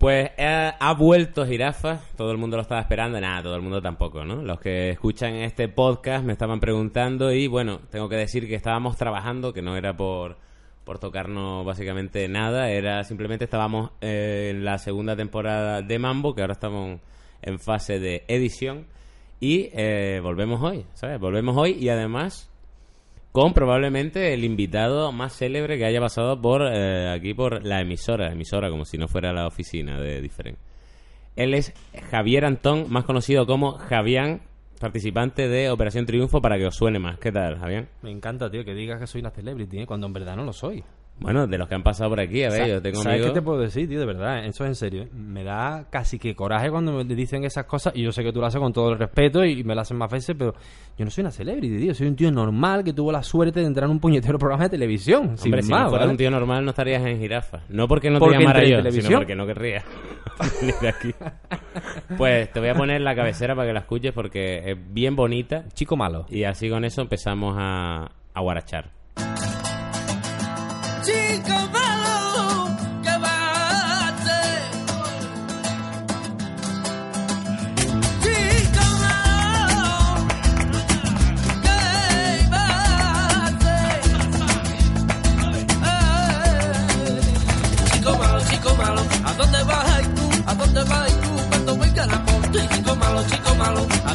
Pues eh, ha vuelto Jirafa, todo el mundo lo estaba esperando, nada, todo el mundo tampoco, ¿no? Los que escuchan este podcast me estaban preguntando y bueno, tengo que decir que estábamos trabajando, que no era por, por tocarnos básicamente nada, era simplemente estábamos eh, en la segunda temporada de Mambo, que ahora estamos en fase de edición y eh, volvemos hoy, ¿sabes? Volvemos hoy y además con probablemente el invitado más célebre que haya pasado por eh, aquí por la emisora, emisora como si no fuera la oficina de diferente. Él es Javier Antón, más conocido como Javián, participante de Operación Triunfo para que os suene más. ¿Qué tal, Javián? Me encanta, tío, que digas que soy una celebrity, ¿eh? cuando en verdad no lo soy. Bueno, de los que han pasado por aquí, a ver, yo tengo ¿Sabes amigos... qué te puedo decir, tío? De verdad, eso es en serio. ¿eh? Me da casi que coraje cuando me dicen esas cosas y yo sé que tú lo haces con todo el respeto y me lo hacen más veces, pero yo no soy una celebrity, tío. Soy un tío normal que tuvo la suerte de entrar en un puñetero programa de televisión. sin Hombre, si más, no fueras un tío normal no estarías en jirafa. No porque no Porque te llamara yo, sino televisión. porque no querría de aquí. Pues te voy a poner la cabecera para que la escuches porque es bien bonita Chico malo. y así con eso empezamos a, a guarachar.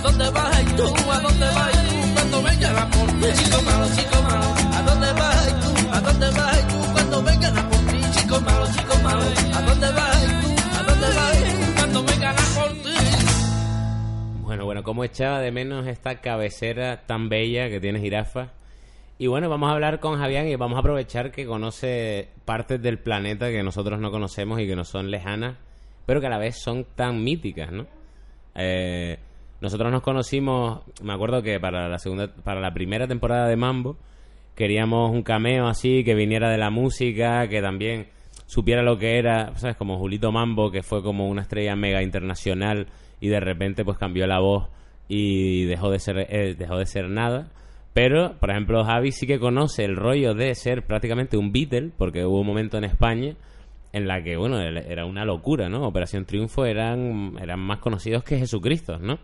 Dónde vas tú? ¿A dónde vas tú cuando venga por ti? Chico malo, chico malo, ¿a dónde vas tú? ¿A dónde vas tú cuando venga por ti? Chico malo, chico malo, ¿a dónde vas tú? ¿A dónde vas tú cuando venga por ti? Bueno, bueno, cómo echaba de menos esta cabecera tan bella que tiene jirafa. Y bueno, vamos a hablar con Javián y vamos a aprovechar que conoce partes del planeta que nosotros no conocemos y que nos son lejanas, pero que a la vez son tan míticas, ¿no? Eh, nosotros nos conocimos, me acuerdo que para la segunda, para la primera temporada de Mambo queríamos un cameo así que viniera de la música, que también supiera lo que era, sabes, como Julito Mambo que fue como una estrella mega internacional y de repente pues cambió la voz y dejó de ser eh, dejó de ser nada. Pero, por ejemplo, Javi sí que conoce el rollo de ser prácticamente un Beatle, porque hubo un momento en España en la que, bueno, era una locura, ¿no? Operación Triunfo eran, eran más conocidos que Jesucristo, ¿no?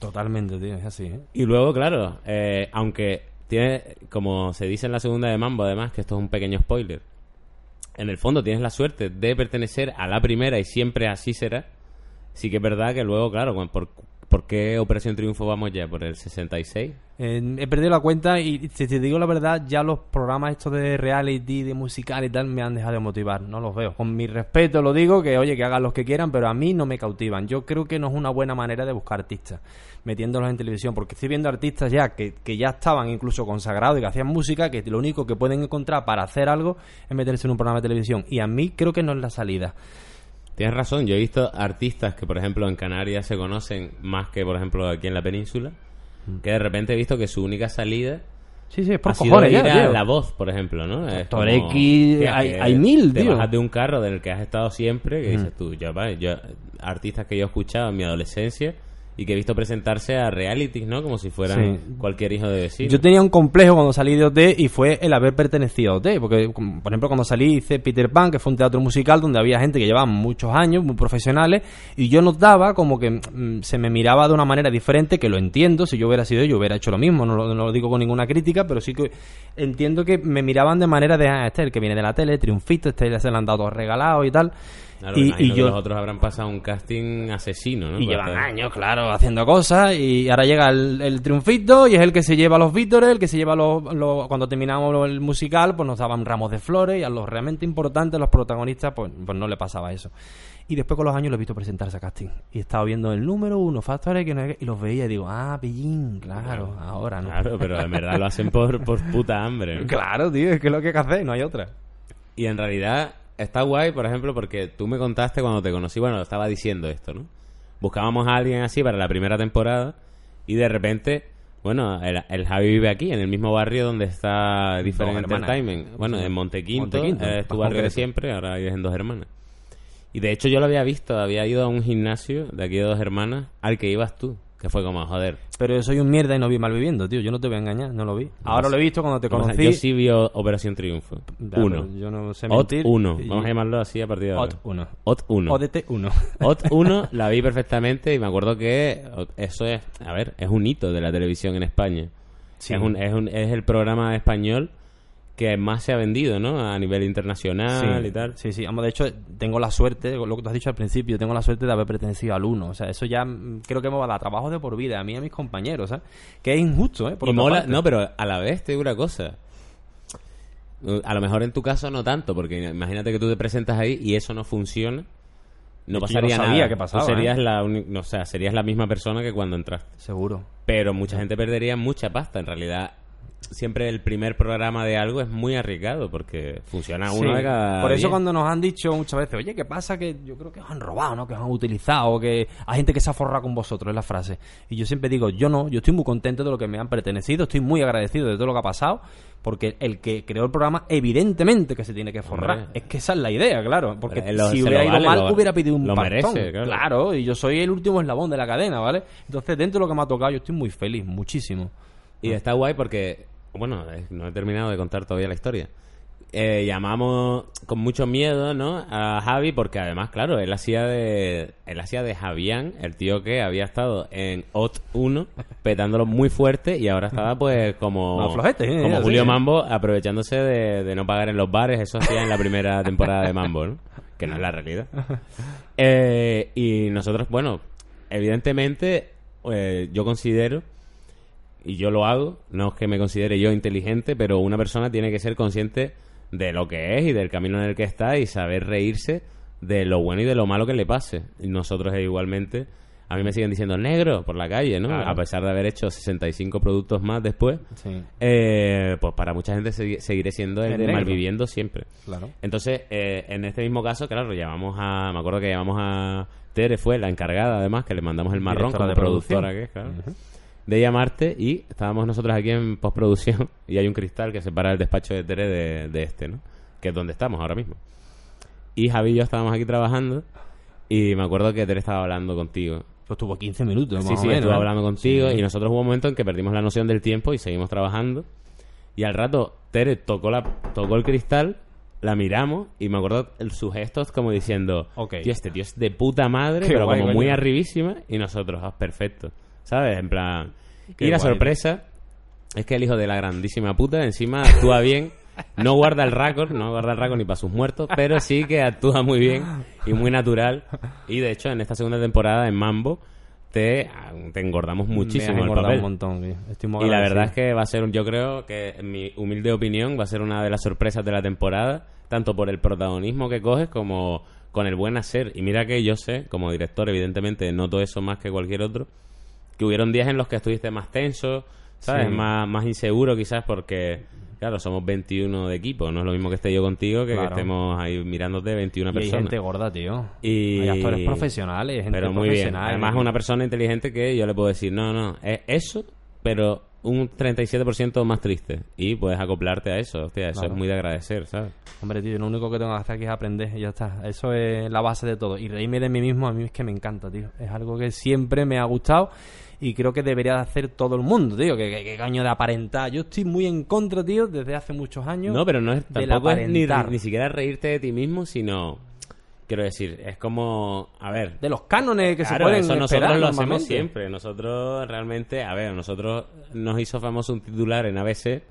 Totalmente, tío, es así, ¿eh? Y luego, claro, eh, aunque tiene, como se dice en la segunda de Mambo, además, que esto es un pequeño spoiler, en el fondo tienes la suerte de pertenecer a la primera y siempre así será. Sí que es verdad que luego, claro, ¿por, ¿por qué Operación Triunfo vamos ya? ¿Por el 66? Eh, he perdido la cuenta y si te digo la verdad, ya los programas estos de reality, de musical y tal, me han dejado de motivar. No los veo. Con mi respeto lo digo, que oye, que hagan los que quieran, pero a mí no me cautivan. Yo creo que no es una buena manera de buscar artistas, metiéndolos en televisión, porque estoy viendo artistas ya que, que ya estaban incluso consagrados y que hacían música, que lo único que pueden encontrar para hacer algo es meterse en un programa de televisión. Y a mí creo que no es la salida. Tienes razón, yo he visto artistas que, por ejemplo, en Canarias se conocen más que, por ejemplo, aquí en la península, que de repente he visto que su única salida Sí, sí, es por ha sido cojones ir ya, a tío. la voz, por ejemplo, ¿no? Es Doctor como, hay- hay mil, te tío. bajas de un carro del que has estado siempre, que dices tú, ya va, yo, artistas que yo he escuchado en mi adolescencia y que he visto presentarse a realities, ¿no? Como si fueran Sí. cualquier hijo de vecino. Yo tenía un complejo cuando salí de OT y fue el haber pertenecido a OT. Porque, por ejemplo, cuando salí hice Peter Pan, que fue un teatro musical donde había gente que llevaba muchos años, muy profesionales, y yo notaba como que mm, se me miraba de una manera diferente, que lo entiendo. Si yo hubiera sido yo, hubiera hecho lo mismo. No lo, no lo digo con ninguna crítica, pero sí que entiendo que me miraban de manera de, ah, este es el que viene de la tele, triunfito, este ya se le han dado todos regalados y tal. Claro, y, y yo, los otros habrán pasado un casting asesino, ¿no? y llevan años, claro, haciendo cosas. Y ahora llega el, el triunfito y es el que se lleva los vítores, el que se lleva los, los- Cuando terminamos el musical, pues nos daban ramos de flores y a los realmente importantes, los protagonistas, pues, pues no le pasaba eso. Y después con los años lo he visto presentarse a casting. Y he estado viendo el número uno, factores que no y los veía y digo, ah, pillín, claro, ahora no. Claro, pero en verdad lo hacen por, por puta hambre. ¿no? Claro, tío, es que es lo que hay que hacer, no hay otra. Y en realidad está guay, por ejemplo, porque tú me contaste cuando te conocí, bueno, estaba diciendo esto, ¿no? Buscábamos a alguien así para la primera temporada y de repente, bueno, el, el Javi vive aquí, en el mismo barrio donde está Different. Entertainment. Bueno, en Montequinto, Montequinto, es tu barrio de siempre, ahora vives en Dos Hermanas. Y de hecho yo lo había visto, había ido a un gimnasio de aquí de Dos Hermanas al que ibas tú. Que fue como, joder. Pero yo soy un mierda y no vi Malviviendo, tío. Yo no te voy a engañar, no lo vi. Ahora lo he visto cuando te conocí. Yo sí vi Operación Triunfo. Ya, Uno. Yo no sé OT mentir. 1. Y- Vamos a llamarlo así a partir de ahora. OT 1. OT 1. ODT 1. OT 1 la vi perfectamente y me acuerdo que eso es, a ver, es un hito de la televisión en España. Sí. Es, un, es, un- es el programa español que más se ha vendido, ¿no? A nivel internacional y tal. Sí, sí. Vamos, de hecho, tengo la suerte, lo que tú has dicho al principio, tengo la suerte de haber pertenecido al 1. O sea, eso ya mm, creo que me va a dar trabajo de por vida a mí y a mis compañeros, ¿sabes? Que es injusto, ¿eh? Por y otra mola, parte. no, pero a la vez te digo una cosa. A lo mejor en tu caso no tanto, porque imagínate que tú te presentas ahí y eso no funciona. No no pasaría sabía nada. que pasaba, Tú serías ¿eh? la no, o sea, serías la misma persona que cuando entraste. Seguro. Pero mucha gente perdería mucha pasta. En realidad, siempre el primer programa de algo es muy arriesgado porque funciona uno Sí. de cada. Por eso diez. cuando nos han dicho muchas veces, oye, ¿qué pasa? Que yo creo que os han robado, ¿no? Que os han utilizado, que hay gente que se ha forrado con vosotros, es la frase. Y yo siempre digo, yo no, yo estoy muy contento de lo que me han pertenecido, estoy muy agradecido de todo lo que ha pasado, porque el que creó el programa, evidentemente que se tiene que forrar. Hombre. Es que esa es la idea, claro. Porque lo- si hubiera ido vale, mal, lo- hubiera pedido un lo pastón. merece, claro. claro, y yo soy el último eslabón de la cadena, ¿vale? Entonces, dentro de lo que me ha tocado, yo estoy muy feliz, muchísimo. Y está guay porque, bueno, eh, no he terminado de contar todavía la historia. Eh, llamamos con mucho miedo, ¿no? A Javi porque además, claro, él hacía de él hacía de Javián, el tío que había estado en OT 1 petándolo muy fuerte y ahora estaba pues como flojete, ¿eh? como Julio. Mambo aprovechándose de, de no pagar en los bares, eso hacía en la primera temporada de Mambo, ¿no? Que no es la realidad. Eh, y nosotros, bueno, evidentemente yo considero y yo lo hago, no es que me considere yo inteligente, pero una persona tiene que ser consciente de lo que es y del camino en el que está y saber reírse de lo bueno y de lo malo que le pase. Y nosotros igualmente, a mí me siguen diciendo negro por la calle, ¿no? Claro. A pesar de haber hecho 65 productos más después, Sí, eh, pues para mucha gente segui- seguiré siendo el El de malviviendo siempre. claro. Entonces, eh, en este mismo caso, claro, llamamos a. Me acuerdo que llamamos a. Tere fue la encargada, además, que le mandamos el marrón como de productora que es, claro. De llamarte y estábamos nosotros aquí en postproducción y hay un cristal que separa el despacho de Tere de, de este, ¿no? Que es donde estamos ahora mismo. Y Javi y yo estábamos aquí trabajando y me acuerdo que Tere estaba hablando contigo. Pues tuvo 15 minutos, Sí, más sí, o menos. estuve ¿eh? hablando contigo Sí. y nosotros hubo un momento en que perdimos la noción del tiempo y seguimos trabajando. Y al rato Tere tocó, la, tocó el cristal, la miramos y me acuerdo el, sus gestos como diciendo, Ok. tío, este tío es de puta madre, Qué pero guay, como muy arribísima y nosotros, ah, perfecto. ¿Sabes? En plan... Qué y la guay, sorpresa es que el hijo de la grandísima puta encima actúa bien. No guarda el récord, no guarda el récord ni para sus muertos, pero sí que actúa muy bien y muy natural. Y de hecho, en esta segunda temporada en Mambo te, te engordamos muchísimo Me has el papel. un montón, tío. Estoy muy Y la verdad es que va a ser, yo creo que en mi humilde opinión, va a ser una de las sorpresas de la temporada, tanto por el protagonismo que coges como con el buen hacer. Y mira que yo sé, como director, evidentemente, noto eso más que cualquier otro, que hubieron días en los que estuviste más tenso, ¿sabes? Sí. Más, más inseguro quizás porque, claro, somos 21 de equipo, no es lo mismo que esté yo contigo que, estemos ahí mirándote 21 Y hay personas. gente gorda, tío. Y- Hay actores profesionales, gente pero muy bien. profesional. Además, una persona inteligente que yo le puedo decir, no, no, es eso, pero un 37% más triste. Y puedes acoplarte a eso. Hostia, eso Claro. es muy de agradecer, ¿sabes? Hombre, tío, lo único que tengo que hacer aquí es aprender y ya está. Eso es la base de todo. Y reírme de mí mismo a mí es que me encanta, tío. Es algo que siempre me ha gustado y creo que debería de hacer todo el mundo, tío. Que, que, caño de aparentar. Yo estoy muy en contra, tío, desde hace muchos años. No, pero no es, tampoco es ni, ni siquiera reírte de ti mismo, sino... Quiero decir, es como... A ver... De los cánones que se Claro, pueden eso nosotros lo hacemos siempre. Nosotros realmente, a ver, nosotros nos hizo famoso un titular en ABC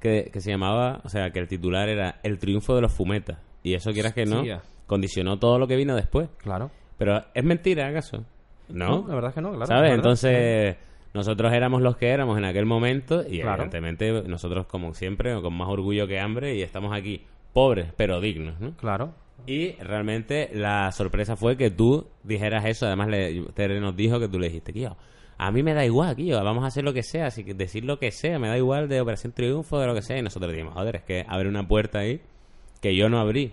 que, que se llamaba, o sea, que el titular era El triunfo de los fumetas. Y eso quieras que no, condicionó todo lo que vino después. Claro. Pero es mentira, ¿acaso? No. la verdad es que no, claro. ¿Sabes? Entonces, nosotros éramos los que éramos en aquel momento y Claro. evidentemente nosotros como siempre, con más orgullo que hambre y estamos aquí pobres pero dignos, ¿no? Claro. Y realmente la sorpresa fue que tú dijeras eso. Además, le, Tere nos dijo que tú le dijiste, tío, a mí me da igual, tío, vamos a hacer lo que sea, así que decir lo que sea, me da igual de Operación Triunfo, de lo que sea. Y nosotros dijimos, joder, es que abre una puerta ahí que yo no abrí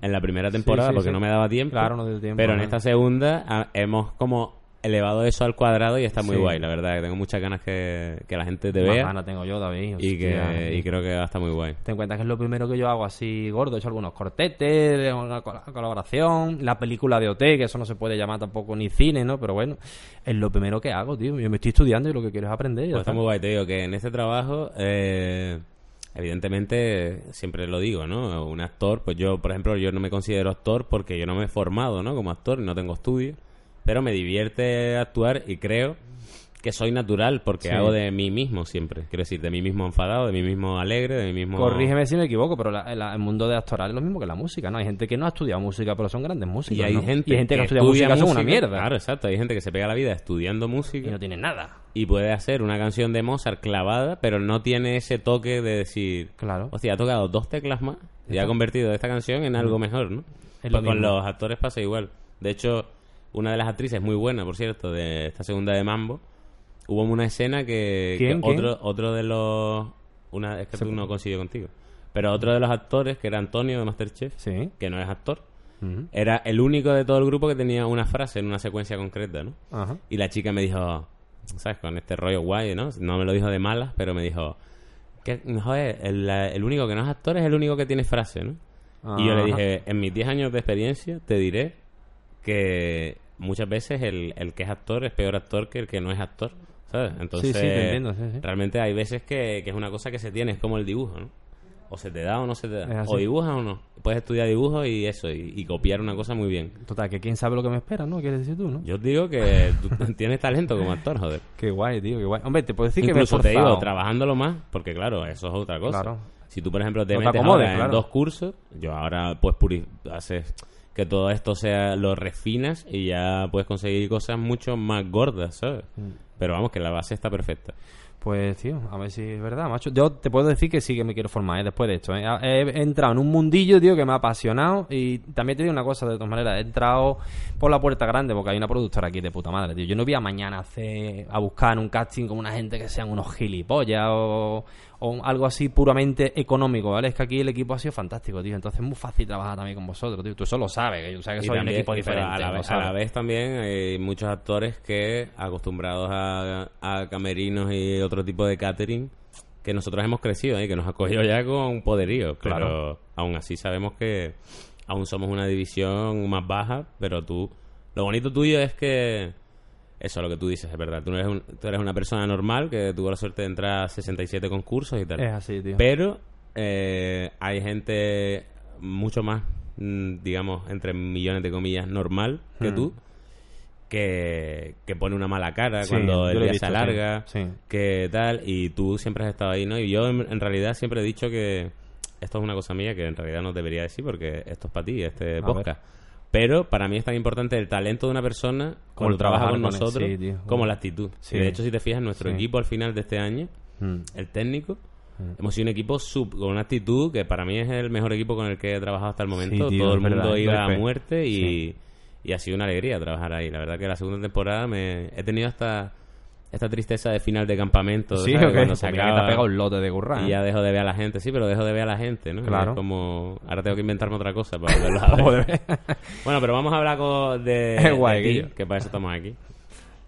en la primera temporada sí, porque sí. no me daba tiempo. Claro, no dio tiempo, Pero en esta segunda ah, hemos como elevado eso al cuadrado y está muy guay, la verdad. que Tengo muchas ganas que, que la gente te Más vea ganas tengo yo, David. y, que, y creo que va a estar muy guay. Ten en cuenta que es lo primero que yo hago así gordo. He hecho algunos cortetes, una col- colaboración, la película de OT, que eso no se puede llamar tampoco ni cine, ¿no? Pero bueno, es lo primero que hago, tío. Yo me estoy estudiando y lo que quiero es aprender. Pues está está. muy guay, te digo que en este trabajo, eh, evidentemente, siempre lo digo, ¿no? Un actor, pues yo, por ejemplo, yo no me considero actor porque yo no me he formado, ¿no? Como actor, no tengo estudios, pero me divierte actuar y creo que soy natural porque Sí. hago de mí mismo siempre. Quiero decir, de mí mismo enfadado, de mí mismo alegre, de mí mismo... Corrígeme si me equivoco, pero la- la- el mundo de actoral es lo mismo que la música, ¿no? Hay gente que no ha estudiado música, pero son grandes músicos. Y hay, ¿no? gente y hay gente que, ha que estudiado estudia música, son una música. mierda. Claro, exacto. Hay gente que se pega la vida estudiando música Y no tiene nada. y puede hacer una canción de Mozart clavada, pero no tiene ese toque de decir, Claro. hostia, ha tocado dos teclas más y ha convertido esta canción en algo mejor, ¿no? Es Pues con los actores pasa igual. De hecho, una de las actrices muy buena, por cierto, de esta segunda de Mambo, hubo una escena que, ¿Quién? que ¿Quién? otro otro de los una es que tú no coincidió contigo, pero otro de los actores que era Antonio de Masterchef, Sí. que no es actor, era el único de todo el grupo que tenía una frase en una secuencia concreta, ¿no? Ajá. Y la chica me dijo, ¿sabes? Con este rollo guay, ¿no? No me lo dijo de malas, pero me dijo, que, joder, el, el único que no es actor es el único que tiene frase, ¿no? Y yo le dije, en mis 10 años de experiencia, te diré que muchas veces el, el que es actor es peor actor que el que no es actor, ¿sabes? Entonces, Sí, sí, te entiendo, sí, sí. realmente hay veces que, que es una cosa que se tiene, es como el dibujo, ¿no? O se te da o no se te da. O dibujas o no. Puedes estudiar dibujo y eso, y, y copiar una cosa muy bien. Total, que quién sabe lo que me espera, ¿no? ¿Quieres decir tú, no? Yo digo que tú tienes talento como actor, joder. Qué guay, tío, qué guay. Hombre, te puedo decir Incluso que me te he digo, esforzado. trabajándolo más, porque claro, eso es otra cosa. Claro. Si tú, por ejemplo, te No te metes acomodes, ahora en dos cursos, yo ahora pues puri- haces que todo esto sea lo refinas y ya puedes conseguir cosas mucho más gordas, ¿sabes? Mm. Pero vamos, que la base está perfecta. Pues, tío, a ver si es verdad, macho. Yo te puedo decir que sí que me quiero formar, ¿eh? Después de esto, ¿eh? He entrado en un mundillo, tío, que me ha apasionado. Y también te digo una cosa, de todas maneras. He entrado por la puerta grande porque hay una productora aquí de puta madre, tío. Yo no voy a mañana hacer, a buscar en un casting como una gente que sean unos gilipollas o, o algo así puramente económico, ¿vale? Es que aquí el equipo ha sido fantástico, tío. Entonces es muy fácil trabajar también con vosotros, tío. Tú eso lo sabes, que yo sé que Y soy un equipo diferente. A la, vez, a la vez también hay muchos actores que, acostumbrados a, a camerinos y otro tipo de catering, que nosotros hemos crecido y que nos ha cogido ya con poderío. Pero Claro. aún así sabemos que aún somos una división más baja, pero tú... Lo bonito tuyo es que... Eso es lo que tú dices, es verdad. Tú, no eres un- tú eres una persona normal que tuvo la suerte de entrar a 67 concursos y tal. Es así, tío. Pero eh, hay gente mucho más, mm, digamos, entre millones de comillas, normal que Hmm. tú, que, que pone una mala cara Sí, cuando el día se sí, alarga, sí. que tal, y tú siempre has estado ahí, ¿no? Y yo en, en realidad siempre he dicho que esto es una cosa mía que en realidad no debería decir porque esto es para ti, este A podcast. Pero para mí es tan importante el talento de una persona cuando trabaja con con nosotros sí, tío. como la actitud. Sí. De hecho, si te fijas, nuestro Sí. equipo al final de este año Mm. el técnico. Hemos sido un equipo sub, con una actitud que para mí es el mejor equipo con el que he trabajado hasta el momento. tío, Todo el mundo verdad, iba a muerte y, y ha sido una alegría trabajar ahí. La verdad que la segunda temporada me he tenido hasta esta tristeza de final de campamento. Sí, ¿sabes? ok. Cuando se acaba te ha pegado un lote de curra. y ya dejo de ver a la gente. Sí, pero dejo de ver a la gente, ¿no? Claro. Es como... Ahora tengo que inventarme otra cosa para volverlo a ver. bueno, pero vamos a hablar con- de, Es guay, de ti, que para eso estamos aquí.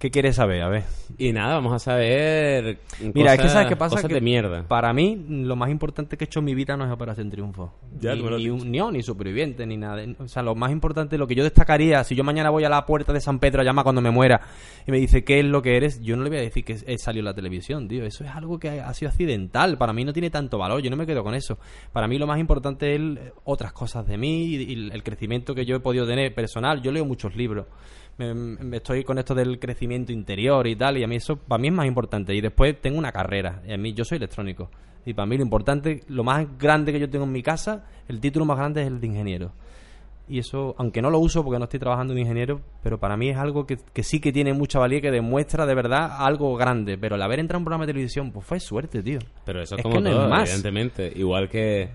¿Qué quieres saber? A ver. Y nada, vamos a saber Mira, es que sabes qué pasa cosas que de mierda. Para mí, lo más importante que he hecho en mi vida no es Operación Triunfo. Ya, ni, tú me lo has ni, dicho. un- ni, ni superviviente, ni nada. O sea, lo más importante, lo que yo destacaría, si yo mañana voy a la puerta de San Pedro a llamar cuando me muera y me dice qué es lo que eres, yo no le voy a decir que he salido en la televisión, tío. Eso es algo que ha sido accidental. Para mí no tiene tanto valor. Yo no me quedo con eso. Para mí lo más importante es otras cosas de mí y, y el crecimiento que yo he podido tener personal. Yo leo muchos libros. Me, me estoy con esto del crecimiento interior y tal, y a mí eso para mí es más importante. Y después tengo una carrera, y a mí yo soy electrónico. Y para mí lo importante, lo más grande que yo tengo en mi casa, el título más grande es el de ingeniero. Y eso, aunque no lo uso porque no estoy trabajando de ingeniero, pero para mí es algo que, que sí que tiene mucha valía, que demuestra de verdad algo grande. Pero el haber entrado en un programa de televisión, pues fue suerte, tío. Pero eso es, como que no es más. evidentemente. Igual que...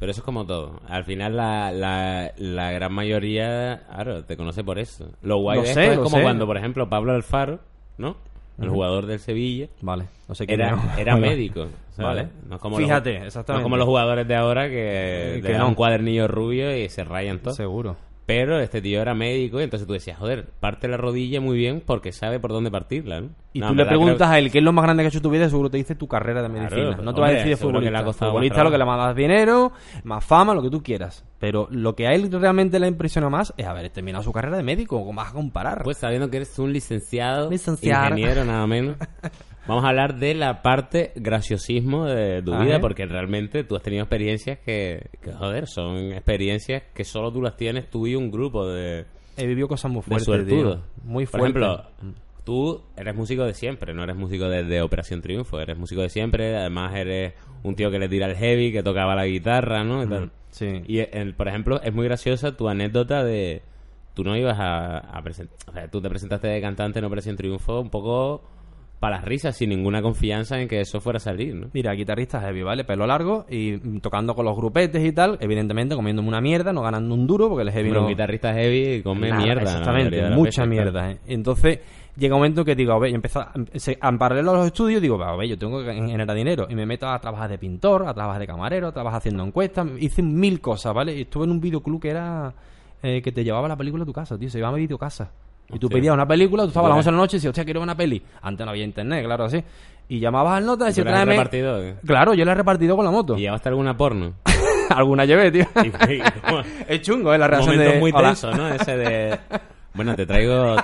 Pero eso es como todo. Al final la, la, la gran mayoría, claro, te conoce por eso. Lo guay Lo de sé, esto es lo como sé. cuando, por ejemplo, Pablo Alfaro, ¿no? El jugador del Sevilla, Vale, no sé quién era, era médico. ¿sabes? Vale. No es como Fíjate, los, exactamente. No es como los jugadores de ahora que, Que le dan no. un cuadernillo rubio y se rayan todo. Seguro. Pero este tío era médico y entonces tú decías, joder, parte la rodilla muy bien porque sabe por dónde partirla, ¿no? Y No, tú le verdad preguntas creo- a él qué es lo más grande que ha hecho tu vida, seguro te dice tu carrera de Claro, medicina. pues, no te va a decir de seguro que le ha futbolista. más futbolista lo que le dar dinero, más fama, lo que tú quieras. Pero lo que a él realmente le impresiona más es haber terminado su carrera de médico. ¿Cómo vas a comparar? Pues sabiendo que eres un licenciado, Licenciado. ingeniero nada menos, vamos a hablar de la parte graciosismo de tu vida, porque realmente tú has tenido experiencias que, que, joder, son experiencias que solo tú las tienes tú y un grupo de, He vivido cosas muy fuertes. Muy Por fuertes. ejemplo, tú eres músico de siempre, no eres músico de, de Operación Triunfo, eres músico de siempre, además eres un tío que le tira el heavy, que tocaba la guitarra, ¿no? Y, tal. sí. Y, el- por ejemplo, es muy graciosa tu anécdota de... Tú no ibas a, presentar... O sea, tú te presentaste de cantante en Operación Triunfo un poco para las risas, sin ninguna confianza en que eso fuera a salir, ¿no? Mira, guitarrista heavy, ¿vale? Pelo largo y mm, tocando con los grupetes y tal. Evidentemente comiéndome una mierda, no ganando un duro porque el heavy Hombre, no... un guitarrista heavy come Nada, mierda. Exactamente, mucha veces, mierda. claro. ¿eh? Entonces llega un momento que digo, a ver, a, se- en paralelo a los estudios, digo, a ver, yo tengo que generar dinero. Y me meto a trabajar de pintor, a trabajar de camarero, a trabajar haciendo encuestas. Hice mil cosas, ¿vale? Y estuve en un videoclub que era eh, que te llevaba la película a tu casa, tío. Se llamaba Videocasa. Y tú pedías una película, tú estabas a las Ya. 11 de la noche y decías, hostia, quiero una peli. Antes no había internet, claro, así. Y llamabas al nota y ¿Y tú decías, tráeme... qué? Claro, yo la he repartido con la moto. ¿Y llevaste alguna porno? Alguna llevé, tío. Es chungo, ¿eh? La Un reacción momento de... muy "Hola". tenso, ¿no? Ese de... Bueno, te traigo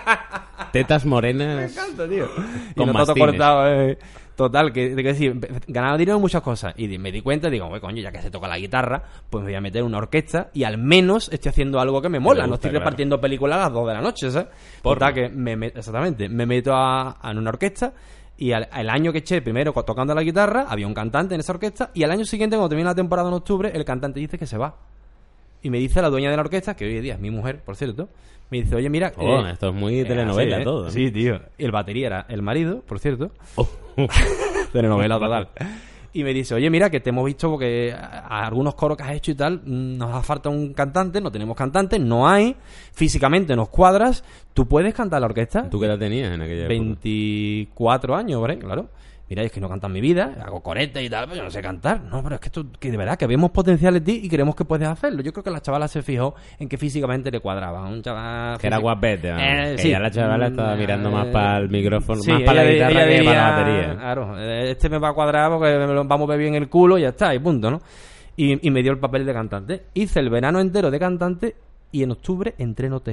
tetas morenas. encanta, tío. Y Con no todo mastines. cortado, eh. Total, que, que decir, ganaba dinero en muchas cosas. Y me di cuenta, digo, "Oye, coño, ya que se toca la guitarra, pues me voy a meter en una orquesta y al menos estoy haciendo algo que me mola. gusta, no estoy claro. repartiendo películas a las 2 de la noche, ¿sabes? Porno. Total, que me, me- exactamente, me meto a, a en una orquesta y al, al año que eché primero tocando la guitarra, había un cantante en esa orquesta y al año siguiente, cuando termina la temporada en octubre, el cantante dice que se va. Y me dice la dueña de la orquesta, que hoy en día es mi mujer, por cierto, me dice, oye, mira... Oh, eh, esto es muy eh, telenovela así, ¿eh? todo. Sí, tío. Y el batería era el marido, por cierto. Oh. Telenovela total. Y me dice, oye, mira, que te hemos visto porque a, a algunos coros que has hecho y tal, mm, nos hace falta un cantante, no tenemos cantante, no hay, físicamente nos cuadras, ¿tú puedes cantar la orquesta? ¿Tú qué edad tenías en aquella época? 24 años, ¿vale? Claro. Mira, es que no canto en mi vida, hago coretes y tal, pero yo no sé cantar. No, pero es que, esto, que de verdad, que vemos potencial en ti y creemos que puedes hacerlo. Yo creo que la chavala se fijó en que físicamente le cuadraba. Un chaval... Que era guapete, vamos. Eh, que sí. ya la chavala estaba Mm, mirando más eh, para el micrófono, sí, más para la guitarra ella que para la batería. Claro, eh, este me va a cuadrar porque me lo vamos a ver bien el culo y ya está, y punto, ¿no? Y, y me dio el papel de cantante. Hice el verano entero de cantante y en octubre entré en OT.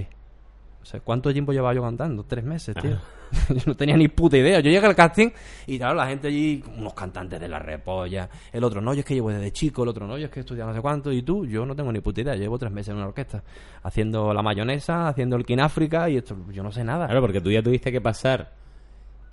O sea, ¿cuánto tiempo llevaba yo cantando? Tres meses, tío. yo no tenía ni puta idea. Yo llegué al casting y claro, la gente allí, unos cantantes de la repolla. El otro, no, yo es que llevo desde chico. El otro, no, yo es que he estudiado no sé cuánto. Y tú, yo no tengo ni puta idea. Llevo tres meses en una orquesta. Haciendo la mayonesa, haciendo el King África y esto, yo no sé nada. Claro, porque tú ya tuviste que pasar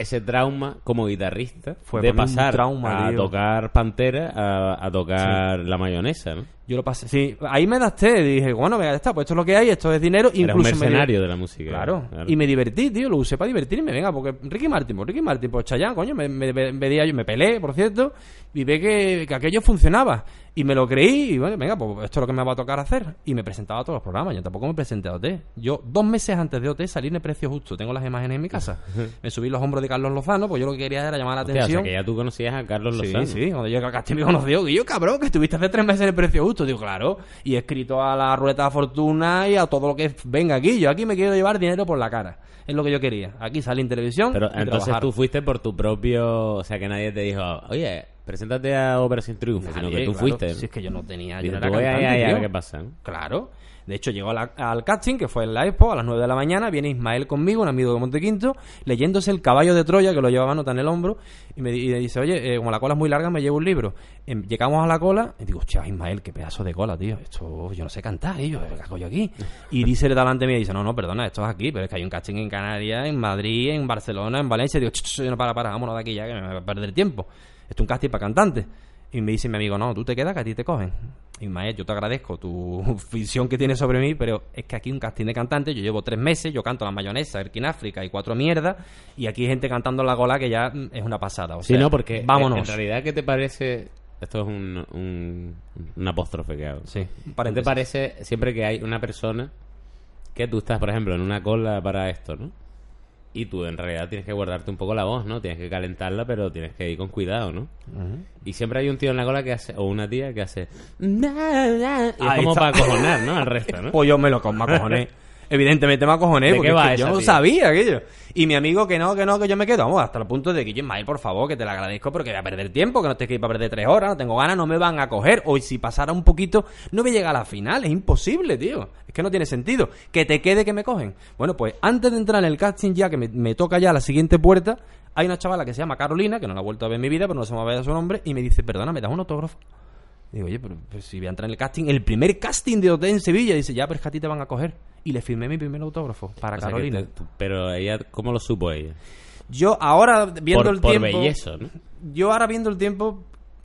ese trauma como guitarrista Fue de pasar trauma, a tío. tocar Pantera a, a tocar la mayonesa, ¿no? Yo lo pasé. Sí, ahí me adapté. Dije, bueno, venga, ya está, pues esto es lo que hay, esto es dinero. Eres un Incluso me mercenario de la música. Claro. Y me divertí, tío. Lo usé para divertirme. Venga, porque Ricky Martin, pues Ricky Martin, pues Chayanne, coño, me, me, me- veía yo, me peleé, por cierto, y ve que, que aquello funcionaba. Y me lo creí, y bueno, venga, pues esto es lo que me va a tocar hacer. Y me presentaba a todos los programas. Yo tampoco me presenté a OT. Yo, dos meses antes de OT, salí en el precio justo. Tengo las imágenes en mi casa. me subí los hombros de Carlos Lozano, pues yo lo que quería era llamar la Hostia, o sea, atención. que ya tú conocías a Carlos Sí, Lozano. sí, cuando llegué al casting me conoció. Y yo, cabrón, que estuviste hace tres meses en el precio justo. Digo, claro. Y he escrito a la ruleta de fortuna y a todo lo que venga aquí. Yo aquí me quiero llevar dinero por la cara. Es lo que yo quería. Aquí salí en televisión. Pero y entonces trabajar. tú fuiste por tu propio... O sea, que nadie te dijo, oye, preséntate a Operación Triunfo, sino que tú claro. fuiste. Si es que yo no tenía. Y Yo no era "Oye, cantante, ay, ay, ay, tío". ¿qué pasa? no? Claro. De hecho, llegó la- al casting, que fue en la Expo, a las 9 de la mañana. Viene Ismael conmigo, un amigo de Montequinto, leyéndose El caballo de Troya, que lo llevaba nota en el hombro. Y me, y me dice, oye, eh, como la cola es muy larga, me llevo un libro. Em, llegamos a la cola y digo, hostia, Ismael, qué pedazo de cola, tío. Esto yo no sé cantar, y yo, ¿qué hago yo aquí? Y dice el delante mío, dice, no, no, perdona, esto es aquí, pero es que hay un casting en Canarias, en Madrid, en Barcelona, en Valencia. Digo, "Ch, ch, no, para, para, vámonos de aquí ya, que me va a perder tiempo. Esto es un casting para cantantes. Y me dice mi amigo, no, tú te quedas que a ti te cogen. Ismael, yo te agradezco tu visión que tienes sobre mí, pero es que aquí un casting de cantante, yo llevo tres meses, yo canto la mayonesa, el África y cuatro mierdas, y aquí hay gente cantando la gola que ya es una pasada. O Sí, no, porque eh, vámonos. en realidad, ¿qué te parece? Esto es un, un, un apóstrofe que hago. Sí, ¿Qué te parece siempre que hay una persona que tú estás, por ejemplo, en una cola para esto, ¿no? Y tú en realidad tienes que guardarte un poco la voz, ¿no? Tienes que calentarla, pero tienes que ir con cuidado, ¿no? Y siempre hay un tío en la cola que hace, o una tía que hace... Y es Ahí como está. para acojonar, ¿no? Al resto, ¿no? Pues yo me lo me acojoné. Evidentemente me acojoné ¿De porque es que yo no tío? sabía aquello. Y mi amigo que no, que no, que yo me quedo, vamos, hasta el punto de que yo, Ismael, por favor, que te lo agradezco porque voy a perder tiempo, que no te que ir para perder tres horas, no tengo ganas, no me van a coger. O si pasara un poquito, no me llega a la final, es imposible, tío. Es que no tiene sentido. Que te quede que me cogen. Bueno, pues antes de entrar en el casting ya, que me, me toca ya la siguiente puerta, hay una chavala que se llama Carolina, que no la he vuelto a ver en mi vida, pero no se me va a ver su nombre, y me dice, perdona, ¿me das un autógrafo? Digo, oye, pero, pero si voy a entrar en el casting, el primer casting de OT en Sevilla, dice, ya, pero es que a ti te van a coger. Y le firmé mi primer autógrafo para O Carolina. te- pero ella, ¿cómo lo supo ella? Yo ahora viendo por, el por tiempo, bellezo, ¿no? yo ahora viendo el tiempo,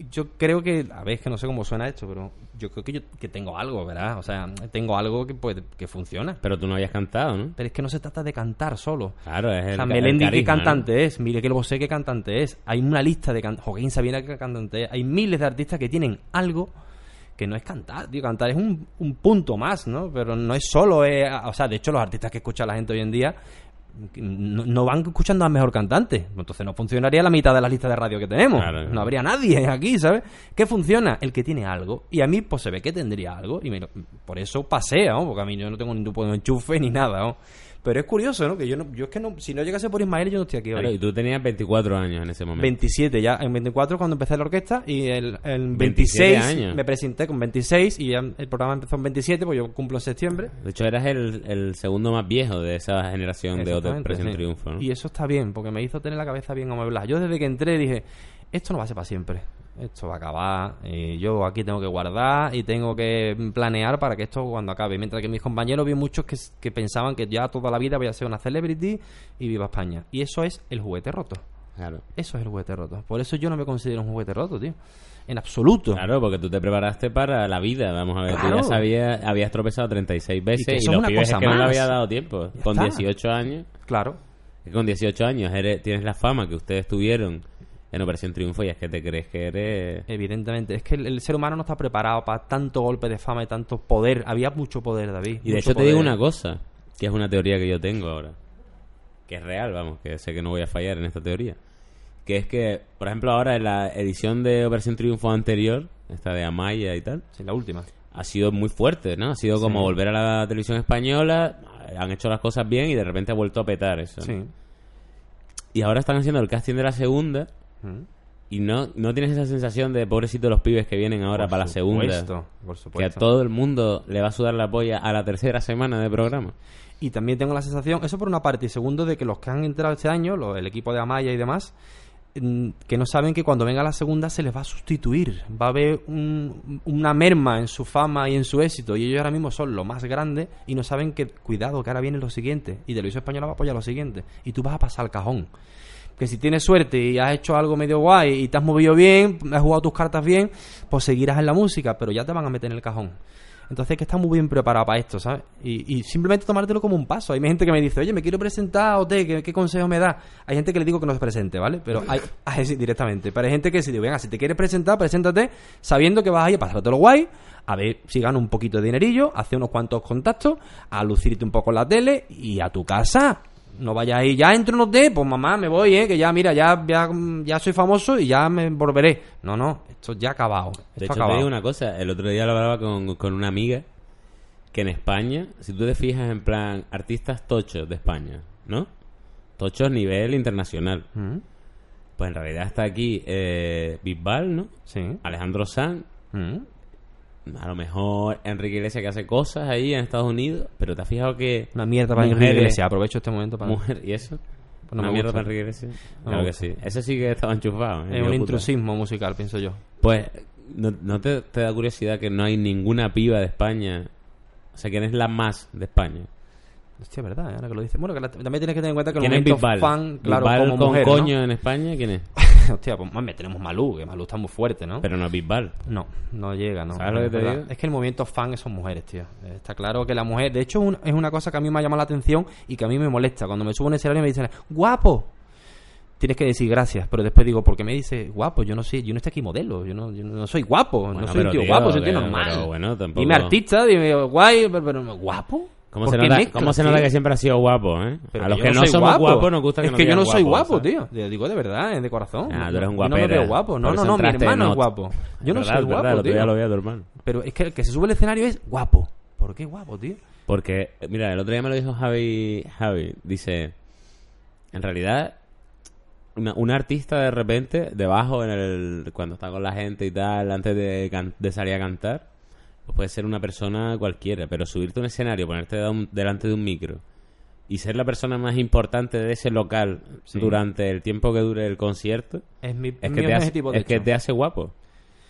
yo creo que, a ver, es que no sé cómo suena esto, pero yo creo que yo que tengo algo, ¿verdad? O sea, tengo algo que puede, que funciona. Pero tú no habías cantado, ¿no? Pero es que no se trata de cantar solo. Claro, es el, O sea, el Melendi qué cantante es, Mire que Bosé qué cantante es. Hay una lista de cantantes, Joaquín Sabina qué cantante es. Hay miles de artistas que tienen algo que no es cantar, tío, cantar es un, un punto más, ¿no? Pero no es solo, eh, o sea, de hecho los artistas que escucha la gente hoy en día no, no van escuchando al mejor cantante. Entonces no funcionaría la mitad de las listas de radio que tenemos. Claro. No habría nadie aquí, ¿sabes? ¿Qué funciona? El que tiene algo. Y a mí, pues se ve que tendría algo. Y me lo- por eso pasea, ¿no? Porque a mí yo no tengo ningún tipo de enchufe ni nada, ¿no? Pero es curioso, ¿no? Que yo, no, yo es que no, si no llegase por Ismael, yo no estoy aquí Claro, hoy. y tú tenías 24 años en ese momento. 27 ya, en 24 cuando empecé la orquesta y el, el 27 26 años. me presenté con 26 y ya el programa empezó en 27, pues yo cumplo en septiembre. De hecho, eras el, el segundo más viejo de esa generación de Exactamente, Presión sí. Triunfo, ¿no? Y eso está bien, porque me hizo tener la cabeza bien amueblada. Yo desde que entré dije, esto no va a ser para siempre. Esto va a acabar. y yo aquí tengo que guardar y tengo que planear para que esto cuando acabe. Mientras que mis compañeros vi muchos que, que pensaban que ya toda la vida voy a ser una celebrity y viva España. Y eso es el juguete roto. Claro. Eso es el juguete roto. Por eso yo no me considero un juguete roto, tío. En absoluto. Claro, porque tú te preparaste para la vida, vamos a ver. Tú Claro. ya sabías, habías tropezado 36 veces que y, eso es los una pibes es que no le había dado tiempo. Ya Con está. 18 años, Claro. que con 18 años eres, tienes la fama que ustedes tuvieron en Operación Triunfo y es que te crees que eres... Evidentemente. Es que el, el ser humano no está preparado para tanto golpe de fama y tanto poder. Había mucho poder, David. Y de hecho te digo una cosa, que es una teoría que yo tengo ahora, que es real, vamos, que sé que no voy a fallar en esta teoría, que es que, por ejemplo, ahora en la edición de Operación Triunfo anterior, esta de Amaya y tal, Sí, la última. ha sido muy fuerte, ¿no? Ha sido como Sí. volver a la televisión española, han hecho las cosas bien y de repente ha vuelto a petar eso. ¿no? Sí. Y ahora están haciendo el casting de la segunda Mm. y no, no tienes esa sensación de pobrecitos los pibes que vienen ahora Por para la segunda. supuesto, Que a todo el mundo le va a sudar la polla a la tercera semana de programa. Y también tengo la sensación, eso por una parte, y segundo, de que los que han entrado este año, lo- el equipo de Amaya y demás, mm, que no saben que cuando venga la segunda se les va a sustituir. Va a haber un- una merma en su fama y en su éxito. Y ellos ahora mismo son lo más grande y no saben que, cuidado, que ahora viene lo siguiente. Y Televisión Española va a apoyar lo siguiente. Y tú vas a pasar al cajón. Que si tienes suerte y has hecho algo medio guay y te has movido bien, has jugado tus cartas bien, pues seguirás en la música, pero ya te van a meter en el cajón. Entonces que estar muy bien preparado para esto, ¿sabes? Y, y simplemente tomártelo como un paso. Hay gente que me dice, oye, me quiero presentar OT, ¿qué, qué consejo me da? Hay gente que le digo que no se presente, ¿vale? Pero hay, directamente. Pero hay gente que se dice, venga, si te quieres presentar, preséntate sabiendo que vas a ir a pasártelo guay, a ver si gana un poquito de dinerillo, hacer unos cuantos contactos, a lucirte un poco en la tele y a tu casa. No vayas ahí, ya entro en OT, pues mamá, me voy, ¿eh? Que ya, mira, ya, ya, ya soy famoso y ya me volveré. No, no, esto ya ha acabado. Esto De hecho, te acabado. digo una cosa. El otro día lo hablaba con, con una amiga que en España, si tú te fijas en plan artistas tochos de España, ¿no? Tochos nivel internacional. Mm, Pues en realidad está aquí eh, Bisbal, ¿no? Sí. Alejandro Sanz, Mm. A lo mejor Enrique Iglesias que hace cosas ahí en Estados Unidos, pero te has fijado que Una mierda para Enrique Iglesias. Aprovecho este momento para... mujer y eso, Pues no una mierda gusta. para Enrique Iglesias. No claro que sí. Ese sí que estaba enchufado. ¿eh? Es un puta. intrusismo musical, pienso yo. Pues, ¿no, no te, te da curiosidad que no hay ninguna piba de España? O sea, ¿quién es la más de España? Hostia, verdad, ahora que lo dices. Bueno, que la- también tienes que tener en cuenta que el ¿Quién es momento Bisbal? fan, claro, Bisbal como con mujer, ¿no? coño en España? ¿Quién es? Hostia, pues mami, tenemos Malú, que Malú está muy fuerte, ¿no? Pero no es Bisbal. No, no llega, ¿no? ¿Sabes lo que te digo? Es que el movimiento fan son mujeres, tío. Está claro que la mujer... De hecho, es una cosa que a mí me ha llamado la atención y que a mí me molesta. Cuando me subo en ese escenario me dicen, ¡guapo! Tienes que decir gracias, pero después digo, ¿por qué me dices guapo? Yo no soy, yo no estoy aquí modelo, yo no, yo no soy guapo, Bueno, no soy un tío tío, guapo, soy un tío normal. pero bueno, tampoco- Dime artista, dime guay, pero, pero ¿guapo? ¿Cómo ¿Por se, nota, mezclas, cómo se tío? nota que siempre ha sido guapo, eh? Pero a los que no, soy somos guapo. guapos nos gusta que Es que yo no soy guapo, ¿sabes? tío. Te digo de verdad, es de corazón. Ah, tú eres un Yo no me guapera. veo guapo. No, no, no, mi hermano es guapo. Yo no soy guapo, tío. lo vi a tu hermano. Pero es que el que se sube al escenario es guapo. ¿Por qué guapo, tío? Porque, mira, el otro día me lo dijo Javi, Javi, dice, en realidad, una, un artista de repente, debajo, en el, cuando está con la gente y tal, antes de salir a cantar, pues puede ser una persona cualquiera, pero subirte a un escenario, ponerte delante de un micro y ser la persona más importante de ese local Sí. durante el tiempo que dure el concierto, Es mi, es que, mi te hace, objetivo, de es que te hace guapo,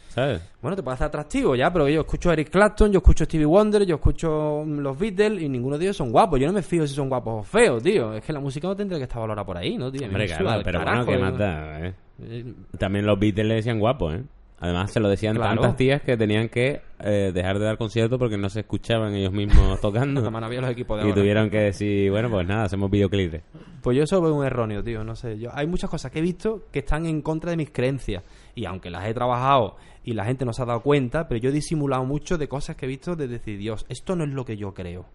¿sabes? Bueno, te puede hacer atractivo ya, pero yo escucho a Eric Clapton, yo escucho a Stevie Wonder, yo escucho mm, los Beatles y ninguno de ellos son guapos. Yo no me fío si son guapos o feos, tío. Es que la música no tendría que estar valorada por ahí, ¿no, tío? Hombre, claro, pero carajo, bueno, ¿qué digo. más da, eh? Eh, También los Beatles le decían guapo, ¿eh? Además se lo decían Claro. tantas tías que tenían que eh, dejar de dar conciertos porque no se escuchaban ellos mismos tocando. Los equipos de y tuvieron que decir, bueno, pues nada, hacemos videoclips. Pues yo eso veo un erróneo, tío. No sé. Yo, hay muchas cosas que he visto que están en contra de mis creencias. Y aunque las he trabajado y la gente no se ha dado cuenta, pero yo he disimulado mucho de cosas que he visto de decir, Dios, esto no es lo que yo creo.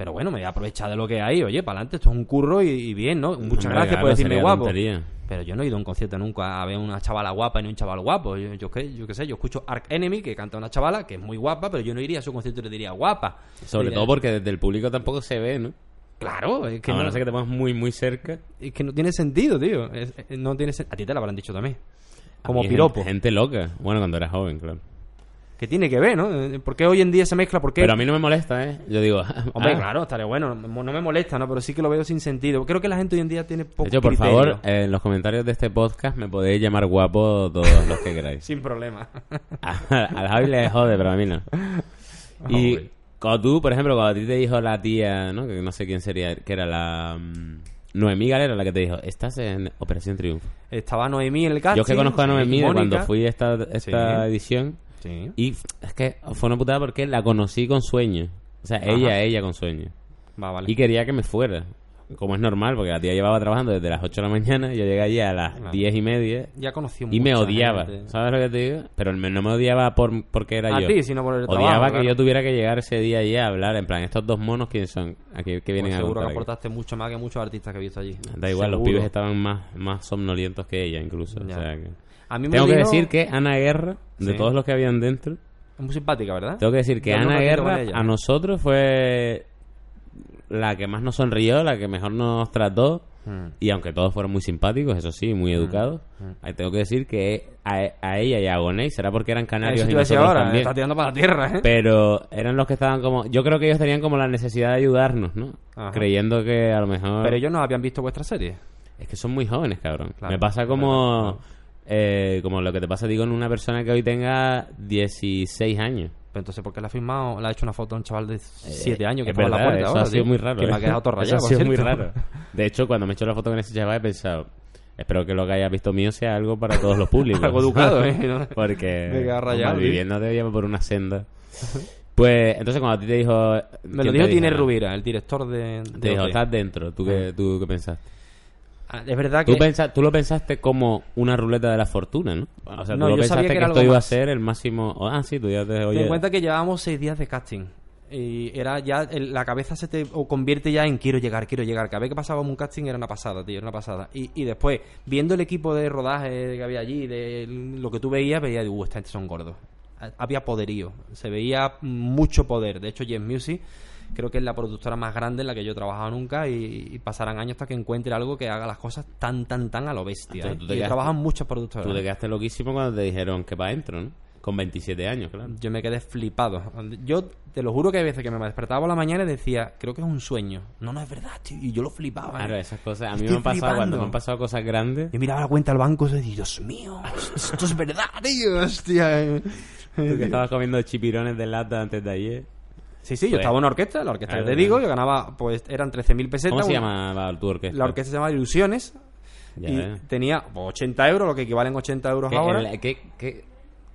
Pero bueno, me voy a aprovechar de lo que hay. Oye, para adelante, esto es un curro y, y bien, ¿no? Muchas Hombre, gracias por decirme guapo. tontería. Pero yo no he ido a un concierto nunca a ver una chavala guapa ni un chaval guapo. Yo, yo, qué, yo qué sé, yo escucho Ark Enemy, que canta una chavala que es muy guapa, pero yo no iría a su concierto y le diría guapa. Sobre Diría, todo porque desde el público tampoco se ve, ¿no? Claro, es que, no, no sé que te pongas muy, muy cerca. es que no tiene sentido, tío. Es- es- no tiene A ti te lo habrán dicho también. Como piropo. Gente, gente loca. Bueno, cuando eras joven, claro. Que tiene que ver, ¿no? Eh, ¿Por qué hoy en día se mezcla? ¿Por qué? Pero a mí no me molesta, ¿eh? Yo digo... Hombre, ah, claro, estaría bueno. No me molesta, ¿no? Pero sí que lo veo sin sentido. Creo que la gente hoy en día tiene poco De hecho, por criterio. favor, eh, en los comentarios de este podcast me podéis llamar guapo todos los que queráis. Sin problema. Al Javi le jode, pero a mí no. Y Hombre. cuando tú, por ejemplo, cuando a ti te dijo la tía, ¿no? Que no sé quién sería, que era la... mm, Noemí Galera la que te dijo, estás en Operación Triunfo. Estaba Noemí en el casting. Yo que conozco a Noemí de cuando fui a esta, esta Sí. edición Sí. y es que fue una putada porque la conocí con sueño. O sea, Ajá. ella, ella con sueño. Va, vale. Y quería que me fuera. Como es normal, porque la tía llevaba trabajando desde las 8 de la mañana, yo llegué allí a las Claro. 10 y media Ya conocí y me odiaba. gente. ¿Sabes lo que te digo? Pero no me odiaba por, porque era A yo. ti, sino por el Odiaba trabajo, que claro. yo tuviera que llegar ese día allí a hablar. En plan, estos dos monos, ¿quiénes son? Aquí, que vienen Pues a seguro que contar aquí? aportaste mucho más que muchos artistas que he visto allí. Da igual, los Seguro. pibes estaban más, más somnolientos que ella, incluso. O Ya. sea que... A mí me Tengo que decir que Ana Guerra, de Sí. todos los que habían dentro, Es muy simpática, ¿verdad? tengo que decir que Yo Ana Guerra a nosotros fue la que más nos sonrió, la que mejor nos trató. Mm. Y aunque todos fueron muy simpáticos, eso sí, muy educados, ahí tengo que decir que a, a ella y a Gonei, será porque eran canarios y nosotros ahora, también, está tirando para la tierra, ¿eh? pero eran los que estaban como... Yo creo que ellos tenían como la necesidad de ayudarnos, ¿no? Ajá. Creyendo que a lo mejor... Pero ellos no habían visto vuestra serie. Es que son muy jóvenes, cabrón. Claro, Me pasa como... eh, como lo que te pasa, digo, en una persona que hoy tenga 16 años. Pero entonces, ¿por qué le ha firmado? Le ha hecho una foto a un chaval de 7 años que Es en la verdad, puerta eso ahora, ha sido tío. muy raro. Que me ¿eh? ha quedado todo Eso rayado, ha sido por muy raro. De hecho, cuando me he hecho la foto con ese chaval he pensado, espero que lo que haya visto mío sea algo para todos los públicos. Algo educado, ¿eh? Porque rayado, viviendo te lleva por una senda. Pues, entonces cuando a ti te dijo... Me ¿quién lo dijo Tine dijo? Rubira, el director de... Te de dijo, estás dentro. ¿Tú qué, tú qué pensaste? Ah, Es verdad Tú, que... pensa- tú lo pensaste como una ruleta de la fortuna, ¿no? O sea, tú No, lo yo sabía pensaste que que, era esto iba a más. ser el máximo... ah, sí, tú ya te... Ten Oye, en cuenta que llevábamos seis días de casting. Y era ya, la cabeza se te o convierte ya en quiero llegar, quiero llegar. Cada vez que pasábamos un casting era una pasada, tío, era una pasada. Y, y después, viendo el equipo de rodaje que había allí, de lo que tú veías, veías, uh, esta gente son gordos. Ha- Había poderío, se veía mucho poder. De hecho, James Music creo que es la productora más grande en la que yo he trabajado nunca y, y pasarán años hasta que encuentre algo que haga las cosas tan, tan, tan a lo bestia. Entonces, ¿eh? tú te Y quedaste- en muchas productoras. tú te quedaste loquísimo cuando te dijeron que para adentro, ¿no? Con 27 años, claro. Yo me quedé flipado. Yo te lo juro que hay veces que me despertaba por la mañana y decía, creo que es un sueño. No, no es verdad, tío. Y yo lo flipaba. Claro, ¿eh? esas cosas. A mí Estoy me han pasado cuando me han pasado cosas grandes. Yo miraba la cuenta del banco y decía, Dios mío, esto es verdad, tío. Hostia. Tú que estabas comiendo chipirones de lata antes de ayer. Sí, sí, yo Pues- estaba en una orquesta, la orquesta que te digo, yo ganaba, pues eran 13.000 pesetas. ¿Cómo se llama tu orquesta? La orquesta se llama Ilusiones. Ya y tenía pues, 80 euros, lo que equivalen 80 euros ¿Qué, ahora. el- qué- qué-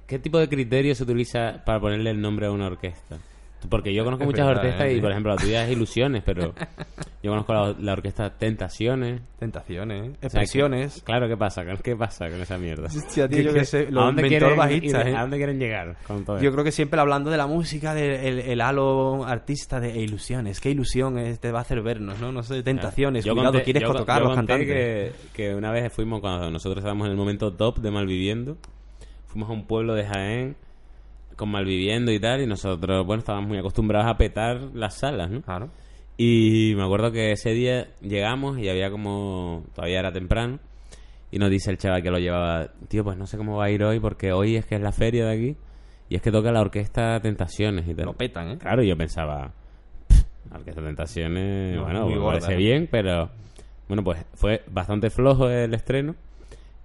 qué tipo de criterio se utiliza para ponerle el nombre a una orquesta? Porque yo conozco Es muchas verdad, orquestas ¿eh? y, por ejemplo, la tuya es Ilusiones, pero Yo conozco la, la orquesta Tentaciones. Tentaciones, ¿eh? O sea, que- expresiones. claro, ¿qué pasa? ¿Qué pasa con esa mierda? Hostia, tío, ¿Qué- yo qué- qué sé, ¿A los dónde inventor quieren bajistas, ir- ¿eh? ¿A dónde quieren llegar con todo Yo creo que siempre hablando de la música, del el, el halo artista de ilusiones. ¿Qué ilusión es- te va a hacer vernos, no? No sé, tentaciones, Yo cuidado, conté- quieres yo- tocar yo los conté cantantes. Que, que una vez fuimos, cuando nosotros estábamos en el momento top de Malviviendo, fuimos a un pueblo de Jaén con Malviviendo y tal, y nosotros, bueno, estábamos muy acostumbrados a petar las salas, ¿no? Claro. Y me acuerdo que ese día llegamos y había como. Todavía era temprano. Y nos dice el chaval que lo llevaba: Tío, pues no sé cómo va a ir hoy porque hoy es que es la feria de aquí. Y es que toca la orquesta Tentaciones y tal. Lo petan, ¿eh? Claro, y yo pensaba: "Pff, La orquesta Tentaciones, No, bueno, me gorda, parece bien, pero. Bueno, pues fue bastante flojo el estreno.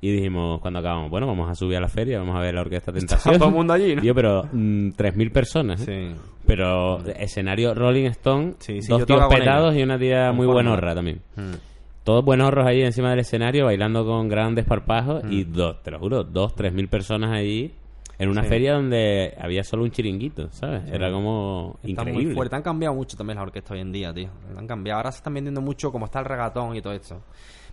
Y dijimos, cuando acabamos, bueno, vamos a subir a la feria, vamos a ver la orquesta Tentaciones. todo el mundo allí, ¿no? Tío, pero mm, 3.000 personas. ¿eh? Sí. Pero escenario Rolling Stone, Sí, sí, dos yo tíos con petados y una tía muy Conforme. buenorra también. Mm. Todos buenorros ahí encima del escenario bailando con grandes parpajos y Mm. dos, te lo juro, dos, tres mil personas ahí en una Sí. feria donde había solo un chiringuito, ¿sabes? Era como Está muy increíble. fuerte. Han cambiado mucho también las orquestas hoy en día, tío. Han cambiado. Ahora se están vendiendo mucho, como está el regatón y todo esto.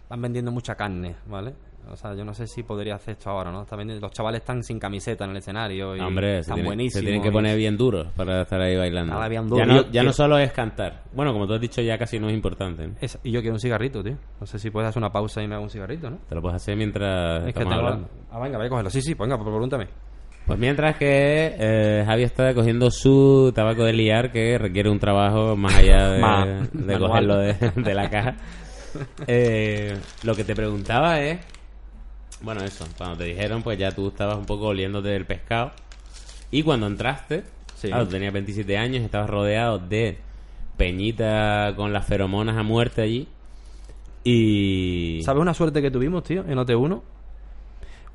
Van vendiendo mucha carne, ¿vale? O sea, yo no sé si podría hacer esto ahora, ¿no? Vendiendo- los chavales están sin camiseta en el escenario y Hombre, están tienen, se buenísimos. tienen que y- poner bien duros para estar ahí bailando. Nada, bien ya duro. no, ya no solo es cantar. Bueno, como tú has dicho, ya casi no es importante. ¿no? Es- y yo quiero un cigarrito, tío. No sé si puedes hacer una pausa y me hago un cigarrito, ¿no? Te lo puedes hacer mientras Es que tengo... hablando. Ah, venga, voy a cogerlo. Sí, sí, venga, pues pregúntame. Pues mientras que eh, Javi está cogiendo su tabaco de liar que requiere un trabajo más allá de, Ma- de manual. cogerlo de, de la caja. Eh, lo que te preguntaba es, bueno eso, cuando te dijeron pues ya tú estabas un poco oliéndote del pescado y cuando entraste, Sí. claro, tenías 27 años, estabas rodeado de peñita con las feromonas a muerte allí y... ¿Sabes una suerte que tuvimos, tío, en OT1?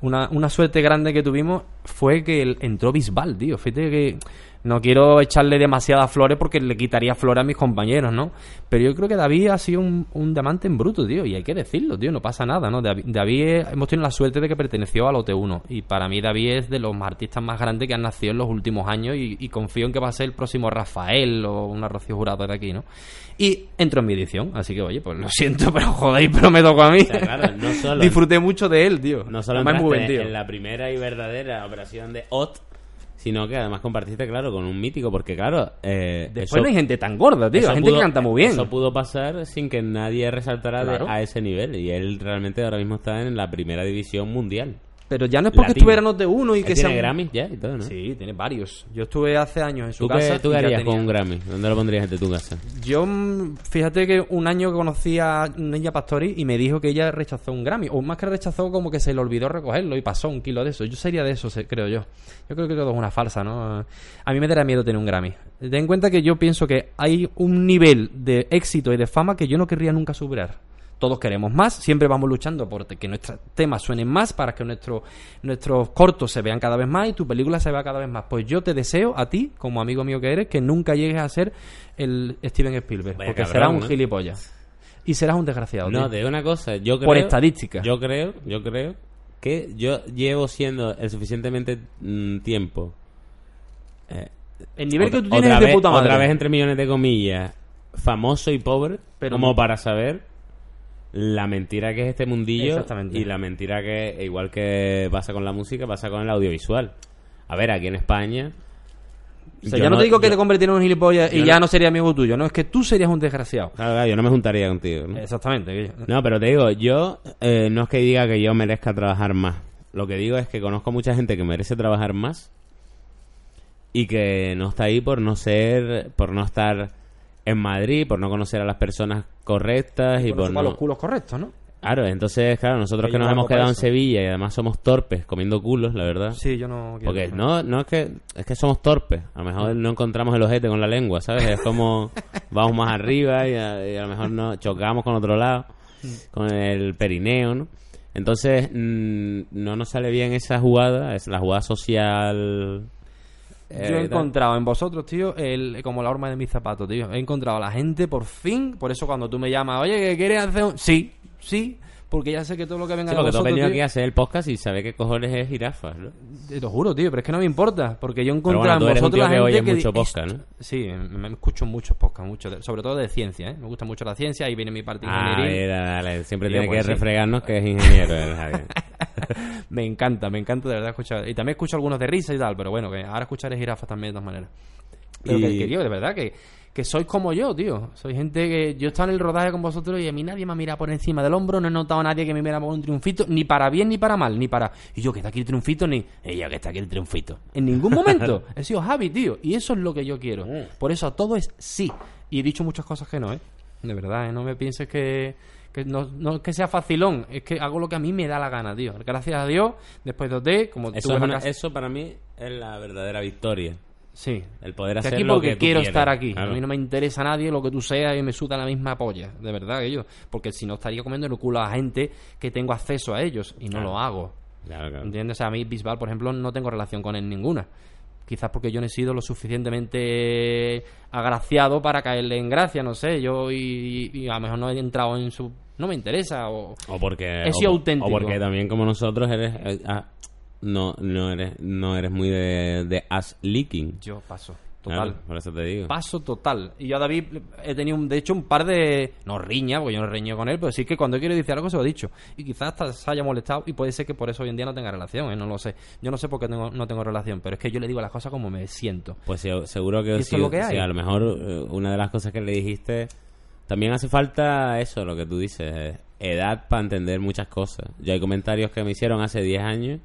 Una, una suerte grande que tuvimos fue que el- entró Bisbal, tío. Fíjate que no quiero echarle demasiadas flores porque le quitaría flores a mis compañeros, ¿no? Pero yo creo que David ha sido un, un diamante en bruto, tío. Y hay que decirlo, tío. No pasa nada, ¿no? David, hemos tenido la suerte de que perteneció al OT1. Y para mí David es de los artistas más grandes que han nacido en los últimos años. Y, y confío en que va a ser el próximo Rafael o una Rocío Jurado de aquí, ¿no? Y entró en mi edición. Así que, oye, pues lo siento, pero jodéis, pero me tocó a mí. sea, claro, no solo- Disfruté mucho de él, tío. No solo Además, muy tío. en la primera y verdadera operación de OT, sino que además compartiste, claro, con un mítico, porque claro, eh, Después eso- no hay gente tan gorda, tío. Hay gente pudo- que canta muy bien. Eso pudo pasar sin que nadie resaltara de- a ese nivel. Y él realmente ahora mismo está en la primera división mundial. Pero ya no es porque Latino. estuviera en OT1 y Él que tiene sea. Grammys ya y todo, ¿no? Sí, tiene varios. Yo estuve hace años en su ¿Tú qué, casa. tú y qué ya harías tenía- con un Grammy? ¿Dónde lo pondrías de tu casa? Yo, mm, fíjate que un año conocí a Ninja Pastori y me dijo que ella rechazó un Grammy. O más que rechazó, como que se le olvidó recogerlo y pasó un kilo de eso. Yo sería de eso, se- creo yo. Yo creo que todo es una farsa, ¿no? A mí me daría miedo tener un Grammy. Ten en cuenta que yo pienso que hay un nivel de éxito y de fama que yo no querría nunca superar. Todos queremos más, siempre vamos luchando por que nuestros temas suenen más, para que nuestro- nuestros cortos se vean cada vez más y tu película se vea cada vez más. Pues yo te deseo a ti, como amigo mío que eres, que nunca llegues a ser el Steven Spielberg, Vaya porque cabrón, serás un ¿no? gilipollas. Y serás un desgraciado. No, tío. digo una cosa. Yo creo, Por estadística. Yo creo, yo creo que yo llevo siendo el suficientemente mm, tiempo. eh, El nivel otra, que tú tienes es de vez, puta madre. Otra vez entre millones de comillas, famoso y pobre, Pero- como para saber la mentira que es este mundillo y la mentira que, igual que pasa con la música, pasa con el audiovisual. A ver, aquí en España... O sea, yo ya no, te digo que yo- te convirtieras en un gilipollas y yo ya no- no sería amigo tuyo, no, es que tú serías un desgraciado. Claro, claro, yo no me juntaría contigo. ¿no? Exactamente. No, pero te digo, yo eh, no es que diga que yo merezca trabajar más. Lo que digo es que conozco mucha gente que merece trabajar más y que no está ahí por no ser, por no estar en Madrid, por no conocer a las personas correctas y por por no... los culos correctos, ¿no? Claro, entonces, claro, nosotros Que nos hemos quedado en. Sevilla y además somos torpes comiendo culos, la verdad. Sí, yo no quiero. Porque no, no es que es que somos torpes. A lo mejor no encontramos el ojete con la lengua, ¿sabes? Es como vamos más arriba y a, y a lo mejor no chocamos con otro lado, con el perineo, ¿no? Entonces mm, no nos sale bien esa jugada, es la jugada social. Eh, Yo he tal. encontrado en vosotros, tío, el, como la horma de mis zapatos, tío. He encontrado a la gente por fin. Por eso cuando tú me llamas, oye, ¿que quieres hacer un...? Sí, sí. Porque ya sé que todo lo que venga Sí, de porque tú has vosotros, aquí a hacer el podcast y sabes qué cojones es jirafas, ¿no? Te lo juro, tío, pero es que no me importa, porque yo encontré bueno, un vosotros tío la que gente oye di- mucho podcast, ¿no? Sí, me, escucho muchos podcasts, mucho, de- sobre todo de ciencia, ¿eh? Me gusta mucho la ciencia, ahí viene mi parte Ah, ingeniería. mira, dale, siempre Tío, tiene pues que sí. refregarnos que es ingeniero, Javier. me encanta, me encanta de verdad escuchar. Y también escucho algunos de risa y tal, pero bueno, que ahora escucharé jirafas también de todas maneras. Pero que, Y- que, tío, de verdad, que, que sois como yo, tío. Soy gente que yo he estado en el rodaje con vosotros y a mí nadie me ha mirado por encima del hombro, no he notado a nadie que me mira por un triunfito, ni para bien ni para mal, ni para. Y yo que está aquí el triunfito, ni. Ella que está aquí el triunfito. En ningún momento he sido Javi, tío. Y eso es lo que yo quiero. Por eso a todo es sí. Y he dicho muchas cosas que no, ¿eh? De verdad, ¿eh? No me pienses que. Que no, no es que sea facilón, es que hago lo que a mí me da la gana, tío. Gracias a Dios, después de OT, como Eso, tuve es la una- casa- eso para mí es la verdadera victoria. Sí, El poder Estoy hacer aquí lo porque que quiero estar aquí. Claro. A mí no me interesa a nadie lo que tú seas y me suda la misma polla. De verdad que yo. Porque si no estaría comiendo el culo a gente que tengo acceso a ellos y no Claro. lo hago. Claro, claro. ¿Entiendes? O sea, a mí Bisbal, por ejemplo, no tengo relación con él ninguna. Quizás porque yo no he sido lo suficientemente agraciado para caerle en gracia, no sé. Yo y, y a lo mejor no he entrado en su... No me interesa o... O porque, He sido o, auténtico. o porque también como nosotros eres eh, ah, no no eres no eres muy de, de ass leaking. Yo paso. Total. Claro, por eso te digo. Paso total. Y yo a David he tenido, un- de hecho, un par de... No riña, porque yo no reño con él, pero sí que cuando quiero decir algo se lo he dicho. Y quizás hasta se haya molestado y puede ser que por eso hoy en día no tenga relación, ¿eh? No lo sé. Yo no sé por qué tengo, no tengo relación, pero es que yo le digo las cosas como me siento. Pues seguro que, sí, a lo mejor eh, una de las cosas que le dijiste también hace falta eso, lo que tú dices, eh, edad para entender muchas cosas. Yo hay comentarios que me hicieron hace 10 años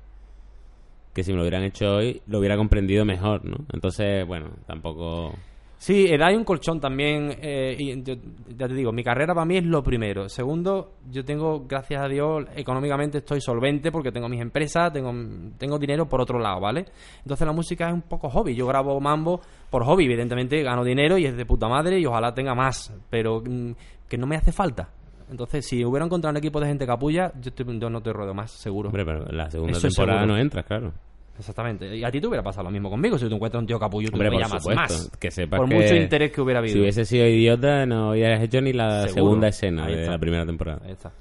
que si me lo hubieran hecho hoy lo hubiera comprendido mejor, ¿no? Entonces, bueno, tampoco Sí, edad y un colchón también. eh, y yo- ya te digo, mi carrera para mí es lo primero. Segundo, yo tengo, gracias a Dios, económicamente estoy solvente porque tengo mis empresas, tengo, tengo dinero por otro lado, ¿vale? Entonces la música es un poco hobby. Yo grabo mambo por hobby, evidentemente gano dinero y es de puta madre y ojalá tenga más, pero mm, que no me hace falta. Entonces, si hubiera encontrado un equipo de gente capulla, yo, estoy- yo no te ruedo más, seguro. Hombre, pero la segunda Eso temporada no entras, claro. Exactamente. Y a ti te hubiera pasado lo mismo conmigo. Si tú encuentras un tío capullo, tú Hombre, me llamas supuesto. más. Que sepas por que mucho interés que hubiera habido. Si hubiese sido idiota, no hubieras hecho ni la Seguro. segunda escena Ahí de está. la primera temporada. Ahí está.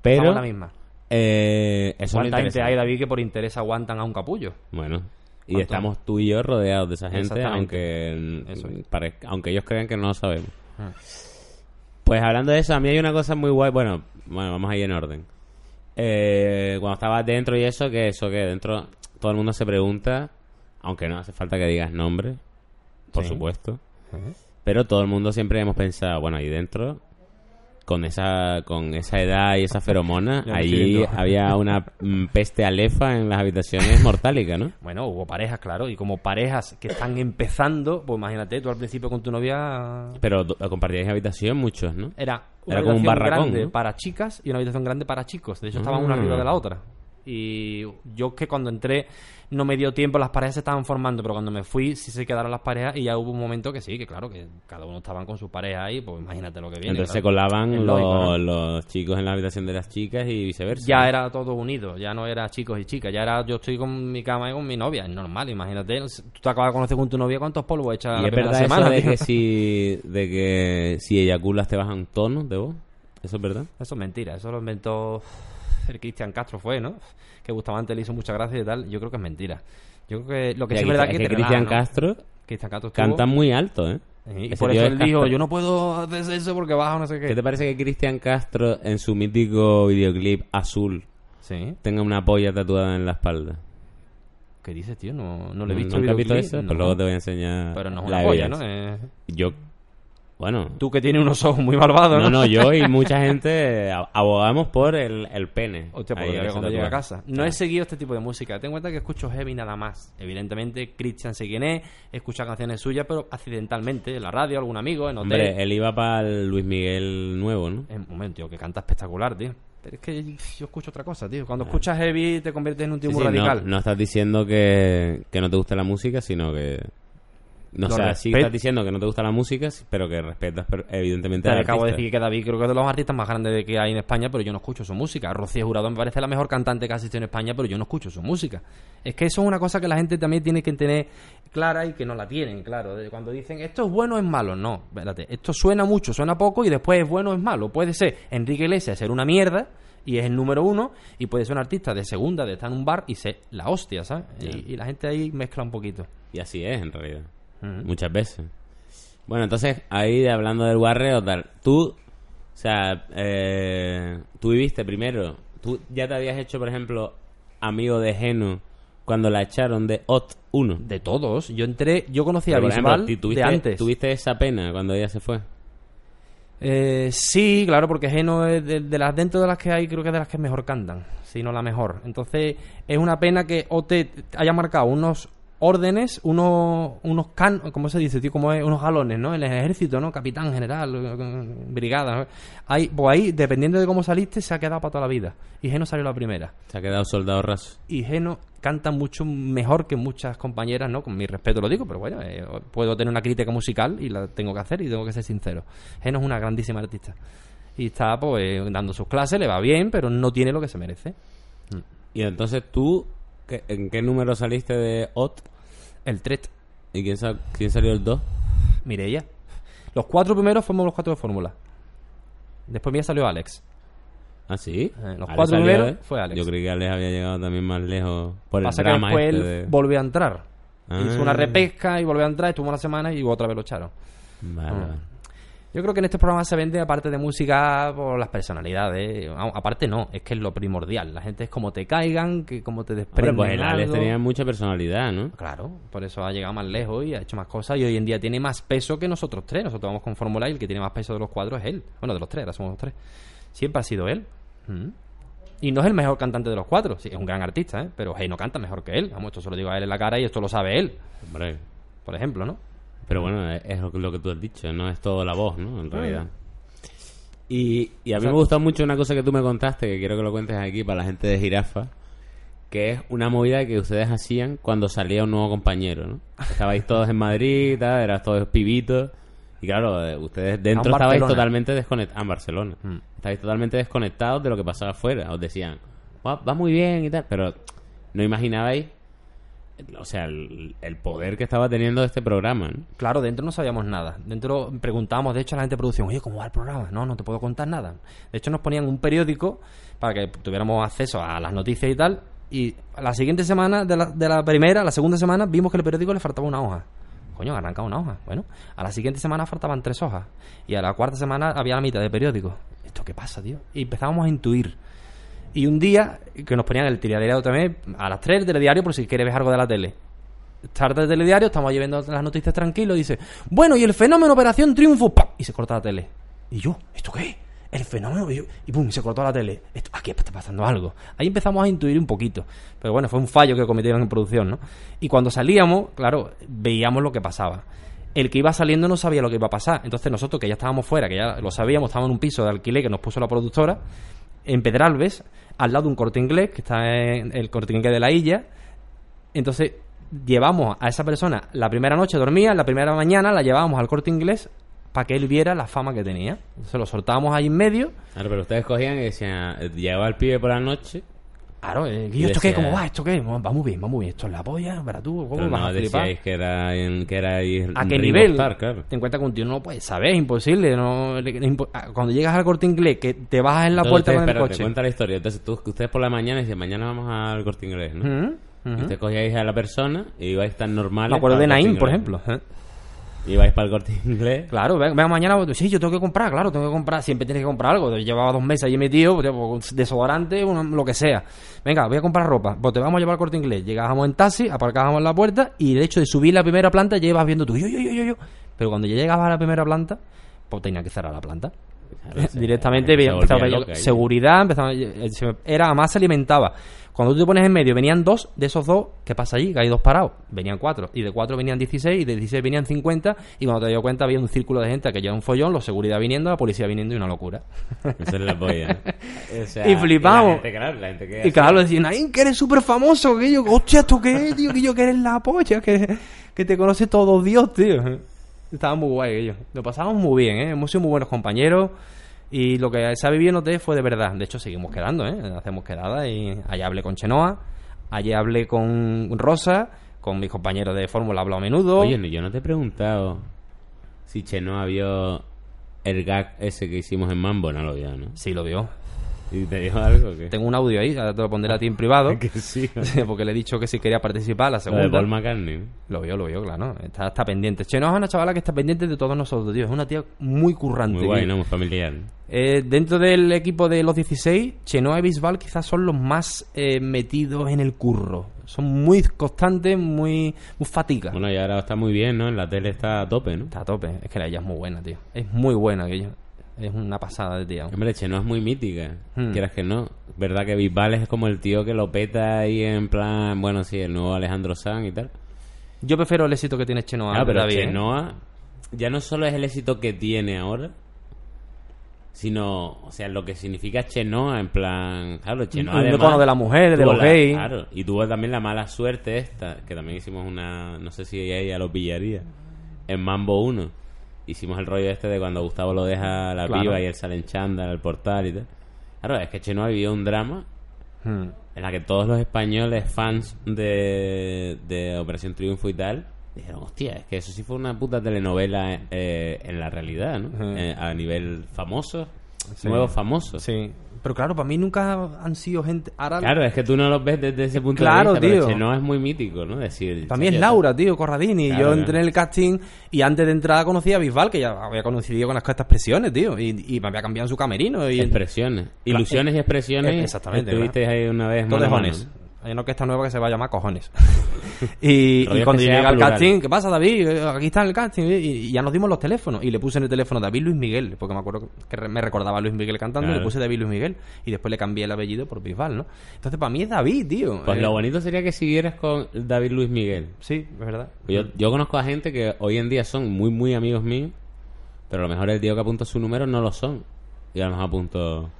Pero, Estamos la misma. eh, eso ¿Cuánta gente hay, David, que por interés aguantan a un capullo? Bueno, y ¿Cuánto? estamos tú y yo rodeados de esa gente, aunque, Eso parezca- aunque ellos crean que no lo sabemos. Ah. Pues hablando de eso, a mí hay una cosa muy guay. Bueno, bueno vamos a ir en orden. Eh, cuando estabas dentro y eso, que eso que dentro todo el mundo se pregunta, aunque no hace falta que digas nombre, por Sí. supuesto. Pero todo el mundo siempre hemos pensado, bueno, ahí dentro, con esa con esa edad y esa feromona, Ya allí había una mm, peste alefa en las habitaciones mortálicas, ¿no? Bueno, hubo parejas, claro, y como parejas que están empezando, pues imagínate, tú al principio con tu novia Pero compartíais habitación muchos, ¿no? era una Era como un barracón, grande ¿no? para chicas y una habitación grande para chicos. De hecho, estaban una Ah. arriba de la otra. Y yo que cuando entré no me dio tiempo, las parejas se estaban formando, pero cuando me fui sí se quedaron las parejas y ya hubo un momento que sí, que claro, que cada uno estaban con su pareja ahí, pues imagínate lo que viene. Entonces se colaban los, lógico, ¿no? los chicos en la habitación de las chicas y viceversa. Ya era todo unido, ya no era chicos y chicas, ya era yo estoy con mi cama y con mi novia, es normal, imagínate, tú te acabas de conocer con tu novia, ¿cuántos polvos echas la es primera verdad semana? de tío? que si de que si eyaculas te bajan tonos de voz. Eso es verdad. Eso es mentira, eso lo inventó el Cristian Castro fue, ¿no? Que Bustamante le hizo mucha gracia y tal, yo creo que es mentira. Yo creo que lo que sí es verdad es que, que Cristian ¿no? Castro Cristian Castro canta muy alto, ¿eh? Y Ese por eso es él dijo, yo no puedo hacer eso porque baja no sé qué. ¿Qué te parece que Cristian Castro en su mítico videoclip azul Sí. tenga una polla tatuada en la espalda? ¿Qué dices, tío? No, no lo he visto. ¿Nunca has visto eso? no. Pues luego te voy a enseñar Pero no es la una polla, ¿no? Eh, Yo, bueno, Tú que tienes unos ojos muy malvados, ¿no? no, no, yo y mucha gente ab- abogamos por el, el pene. Hostia, pues Ahí, cuando llegue a casa. No he seguido este tipo de música. Ten en cuenta que escucho heavy nada más. Evidentemente, Christian sé quién es, escucha canciones suyas, pero accidentalmente, en la radio, algún amigo, en hotel. Hombre, él iba para el Luis Miguel nuevo, ¿no? En un momento, tío, que canta espectacular, tío. Pero es que yo escucho otra cosa, tío. Cuando escuchas heavy te conviertes en un tío Sí, muy sí, no- radical. No, estás diciendo que, que no te gusta la música, sino que... No, Lo o sea, sí estás diciendo que no te gusta la música, pero que respetas pero, evidentemente Te al acabo de artista. decir que David creo que es de los artistas más grandes que hay en España, pero yo no escucho su música. Rocío Jurado me parece la mejor cantante que ha existido en España, pero yo no escucho su música. Es que eso es una cosa que la gente también tiene que tener clara y que no la tienen, claro. Cuando dicen esto es bueno o es malo, no, espérate. Esto suena mucho, suena poco y después es bueno o es malo. Puede ser Enrique Iglesias ser una mierda y es el número uno y puede ser un artista de segunda, de estar en un bar y ser la hostia, ¿sabes? Y, y la gente ahí mezcla un poquito. Y así es, en realidad. Muchas veces. Bueno, entonces, ahí de hablando del guarreo, tal. Tú, o sea, eh, tú viviste primero. Tú ya te habías hecho, por ejemplo, amigo de Geno cuando la echaron de OT 1. De todos, yo entré, yo conocía a Pero, ejemplo, Bisbal ti- tuviste, de antes. ¿Tuviste esa pena cuando ella se fue? Eh, sí, claro, porque Geno es de, de las dentro de las que hay, creo que es de las que mejor cantan, si no la mejor. Entonces, es una pena que OT haya marcado unos órdenes, unos, unos can, ¿cómo se dice, tío? Como es, unos galones, ¿no? En el ejército, ¿no? Capitán, general, eh, brigada. ¿no? Ahí, pues ahí, dependiendo de cómo saliste, se ha quedado para toda la vida. Y Geno salió la primera. Se ha quedado soldado raso. Y Geno canta mucho mejor que muchas compañeras, ¿no? Con mi respeto lo digo, pero bueno, eh, puedo tener una crítica musical y la tengo que hacer y tengo que ser sincero. Geno es una grandísima artista. Y está, pues, dando sus clases, le va bien, pero no tiene lo que se merece. Y entonces tú, ¿qué- ¿en qué número saliste de OT? El Tret, ¿Y quién, sa- quién salió el 2? Mireia. Los cuatro primeros fuimos los cuatro de fórmula. Después mía salió Alex. ¿Ah, sí? Eh, los Alex cuatro primeros de- fue Alex. Yo creí que Alex había llegado también más lejos por el Pasa que drama después este él de- volvió a entrar. Ah. Hizo una repesca y volvió a entrar, estuvo una semana y otra vez lo echaron. Vale, Ah. Yo creo que en este programa se vende, aparte de música, por las personalidades. Aparte no, es que es lo primordial. La gente es como te caigan, que como te Hombre, desprenden pues el Alex tenía mucha personalidad, ¿no? Claro, por eso ha llegado más lejos y ha hecho más cosas. Y hoy en día tiene más peso que nosotros tres. Nosotros vamos con Fórmula y el que tiene más peso de los cuatro es él. Bueno, de los tres, ahora somos los tres. Siempre ha sido él. Mm. Y no es el mejor cantante de los cuatro. Sí, es un gran artista, ¿eh? Pero hey, no canta mejor que él. Vamos, esto se lo digo a él en la cara y esto lo sabe él, Hombre. por ejemplo, ¿no? Pero bueno, es es lo que- tú has dicho, no es todo la voz, ¿no? En realidad. Y, y a mí me gustó mucho una cosa que tú me contaste, que quiero que lo cuentes aquí para la gente de Jirafa, que es una movida que ustedes hacían cuando salía un nuevo compañero, ¿no? Estabais todos en Madrid, tal, eras todos pibitos, y claro, eh, ustedes dentro En estabais Barcelona. totalmente desconectados, en Barcelona, Mm. estabais totalmente desconectados de lo que pasaba afuera, os decían, "Va- va muy bien y tal, pero no imaginabais, o sea, el, poder que estaba teniendo este programa, ¿no? Claro, dentro no sabíamos nada. Dentro preguntábamos, de hecho, a la gente de producción, oye, ¿cómo va el programa? No, no te puedo contar nada. De hecho, nos ponían un periódico para que tuviéramos acceso a las noticias y tal. Y la siguiente semana, de la, de la primera la segunda semana, vimos que el periódico le faltaba una hoja. Coño, arranca una hoja. Bueno, a la siguiente semana faltaban tres hojas. Y a la cuarta semana había la mitad de periódico. ¿Esto qué pasa, tío? Y empezábamos a intuir. Y un día, que nos ponían el telediario también, a las 3 del telediario, por si quieres ver algo de la tele. Tarde del telediario, estamos allí viendo las noticias tranquilos, dice, bueno, y el fenómeno Operación Triunfo, ¡pam! Y se corta la tele. Y yo, ¿esto qué? El fenómeno, y, yo- y pum, se cortó la tele. Esto, aquí está pasando algo. Ahí empezamos a intuir un poquito. Pero bueno, fue un fallo que cometieron en producción, ¿no? Y cuando salíamos, claro, veíamos lo que pasaba. El que iba saliendo no sabía lo que iba a pasar. Entonces nosotros, que ya estábamos fuera, que ya lo sabíamos, estábamos en un piso de alquiler que nos puso la productora, en Pedralbes, al lado de un corte inglés, que está en el corte inglés de la Illa. Entonces, llevamos a esa persona la primera noche dormía, la primera mañana la llevábamos al corte inglés para que él viera la fama que tenía. Entonces lo soltábamos ahí en medio. Claro, pero ustedes cogían y decían, eh, llegaba el pibe por la noche, Claro, eh, ¿y Y esto qué? decía- ¿Cómo va? ¿Esto qué? Va muy bien, va muy bien. ¿Esto es la polla? ¿Para tú? ¿Cómo vas no a decíais que era, en- que era ahí ¿A qué nivel? Starr, claro. Ten en cuenta que un tío no lo puede saber, es imposible. No, ah, cuando llegas al corte inglés, que te bajas en la Entonces, puerta con el coche. cuenta la historia. Entonces, tú, ustedes por la mañana dicen, mañana vamos al corte inglés, ¿no? Y ustedes cogíais a la persona y ibais tan normal. Me acuerdo de Naim, por ejemplo. ¿eh? Ibais para el corte inglés. Claro, venga, mañana, sí, yo tengo que comprar, claro, tengo que comprar, siempre tienes que comprar algo. Llevaba dos meses allí metido, pues, desodorante, uno- lo que sea. Venga, voy a comprar ropa, pues te vamos a llevar al corte inglés. Llegábamos en taxi, aparcábamos en la puerta y el hecho de subir la primera planta ya ibas viendo tú, yo, yo, yo, yo, yo. Pero cuando ya llegabas a la primera planta, pues tenía que cerrar la planta. Claro, se- Directamente se a ver loca seguridad, empezaba, eh, se- era más se alimentaba. Cuando tú te pones en medio, venían dos, de esos dos, ¿qué pasa allí? Que hay dos parados. Venían cuatro. Y de cuatro venían 16, y de 16 venían 50, y cuando te dio cuenta había un círculo de gente que lleva un follón, los seguridad viniendo, la policía viniendo y una locura. Esa es la polla. O sea, Y flipamos. gente, claro, Y claro, decían, ay, que eres súper famoso, que yo, hostia, ¿esto qué es, tío? Que yo que eres la polla, que, que te conoce todo Dios, tío. Estaba muy guay ellos. Lo pasamos muy bien, ¿eh? Hemos sido muy buenos compañeros. Y lo que se ha vivido en OT fue de verdad. De hecho, seguimos quedando, ¿eh? Hacemos quedadas y allá hablé con Chenoa, allá hablé con Rosa, con mis compañeros de Fórmula hablo a menudo. Oye, no, yo no te he preguntado si Chenoa vio el gag ese que hicimos en Mambo, no lo vio, ¿no? Sí, lo vio. ¿Y te dijo algo o qué? Tengo un audio ahí, ahora te lo pondré a ti en privado. que sí. porque le he dicho que si quería participar la Lo de segunda. Paul McCartney. Lo vio, lo vio, claro. Está, está pendiente. Chenoa es una chavala que está pendiente de todos nosotros, tío. Es una tía muy currante. Muy guay, tío. ¿no? Muy familiar. Eh, dentro del equipo de los 16, Chenoa y Bisbal quizás son los más eh, metidos en el curro. Son muy constantes, muy, muy fatigas. Bueno, y ahora está muy bien, ¿no? En la tele está a tope, ¿no? Está a tope. Es que ella es muy buena, tío. Es muy buena aquello. Es una pasada de tía. Hombre, Chenoa es muy mítica, Hmm. quieras que no. Verdad que Bisbal es como el tío que lo peta ahí en plan, bueno, sí, el nuevo Alejandro Sanz y tal. Yo prefiero el éxito que tiene Chenoa. Ah, pero David, ¿eh? Chenoa ya no solo es el éxito que tiene ahora, sino, o sea, lo que significa Chenoa en plan, claro, Chenoa Un además de las mujeres, de los la- gays. Claro, y tuvo también la mala suerte esta, que también hicimos una, no sé si ella lo pillaría, en Mambo 1. Hicimos el rollo este de cuando Gustavo lo deja a la Claro. piba y él sale en chándal al portal y tal. Claro, es que Chenoa vivió un drama Hmm. en la que todos los españoles fans de, de Operación Triunfo y tal dijeron, hostia, es que eso sí fue una puta telenovela eh, en la realidad, ¿no? Ujú. Eh, a nivel famoso, Sí. nuevos famosos. Sí. Pero claro, para mí nunca han sido gente. Ahora, Claro, es que tú no los ves desde ese punto Claro, de vista, pero tío. Chenoa es muy mítico, ¿no? Decir, Para mí es "Chacho, Laura, tío, Corradini. Claro, yo claro. entré en el casting y antes de entrar conocí a Bisbal, que ya había conocido con las estas expresiones, tío. Y, y me había cambiado en su camerino. Y Expresiones. Ilusiones y expresiones. Exactamente, Estuviste ahí una vez. Hay una orquesta nueva que se va a llamar Cojones. y, y cuando llegué al plural. casting, ¿qué pasa, David? Eh, Aquí está el casting. Y, y ya nos dimos los teléfonos. Y le puse en el teléfono David Luis Miguel, porque me acuerdo que me recordaba a Luis Miguel cantando. Claro. Le puse David Luis Miguel. Y después le cambié el apellido por Bisbal, ¿no? Entonces, para mí es David, tío. Pues Eh, lo bonito sería que siguieras con David Luis Miguel. Sí, es verdad. Yo, yo conozco a gente que hoy en día son muy, muy amigos míos, pero a lo mejor el tío que apunta su número no lo son. Y a lo mejor apunto.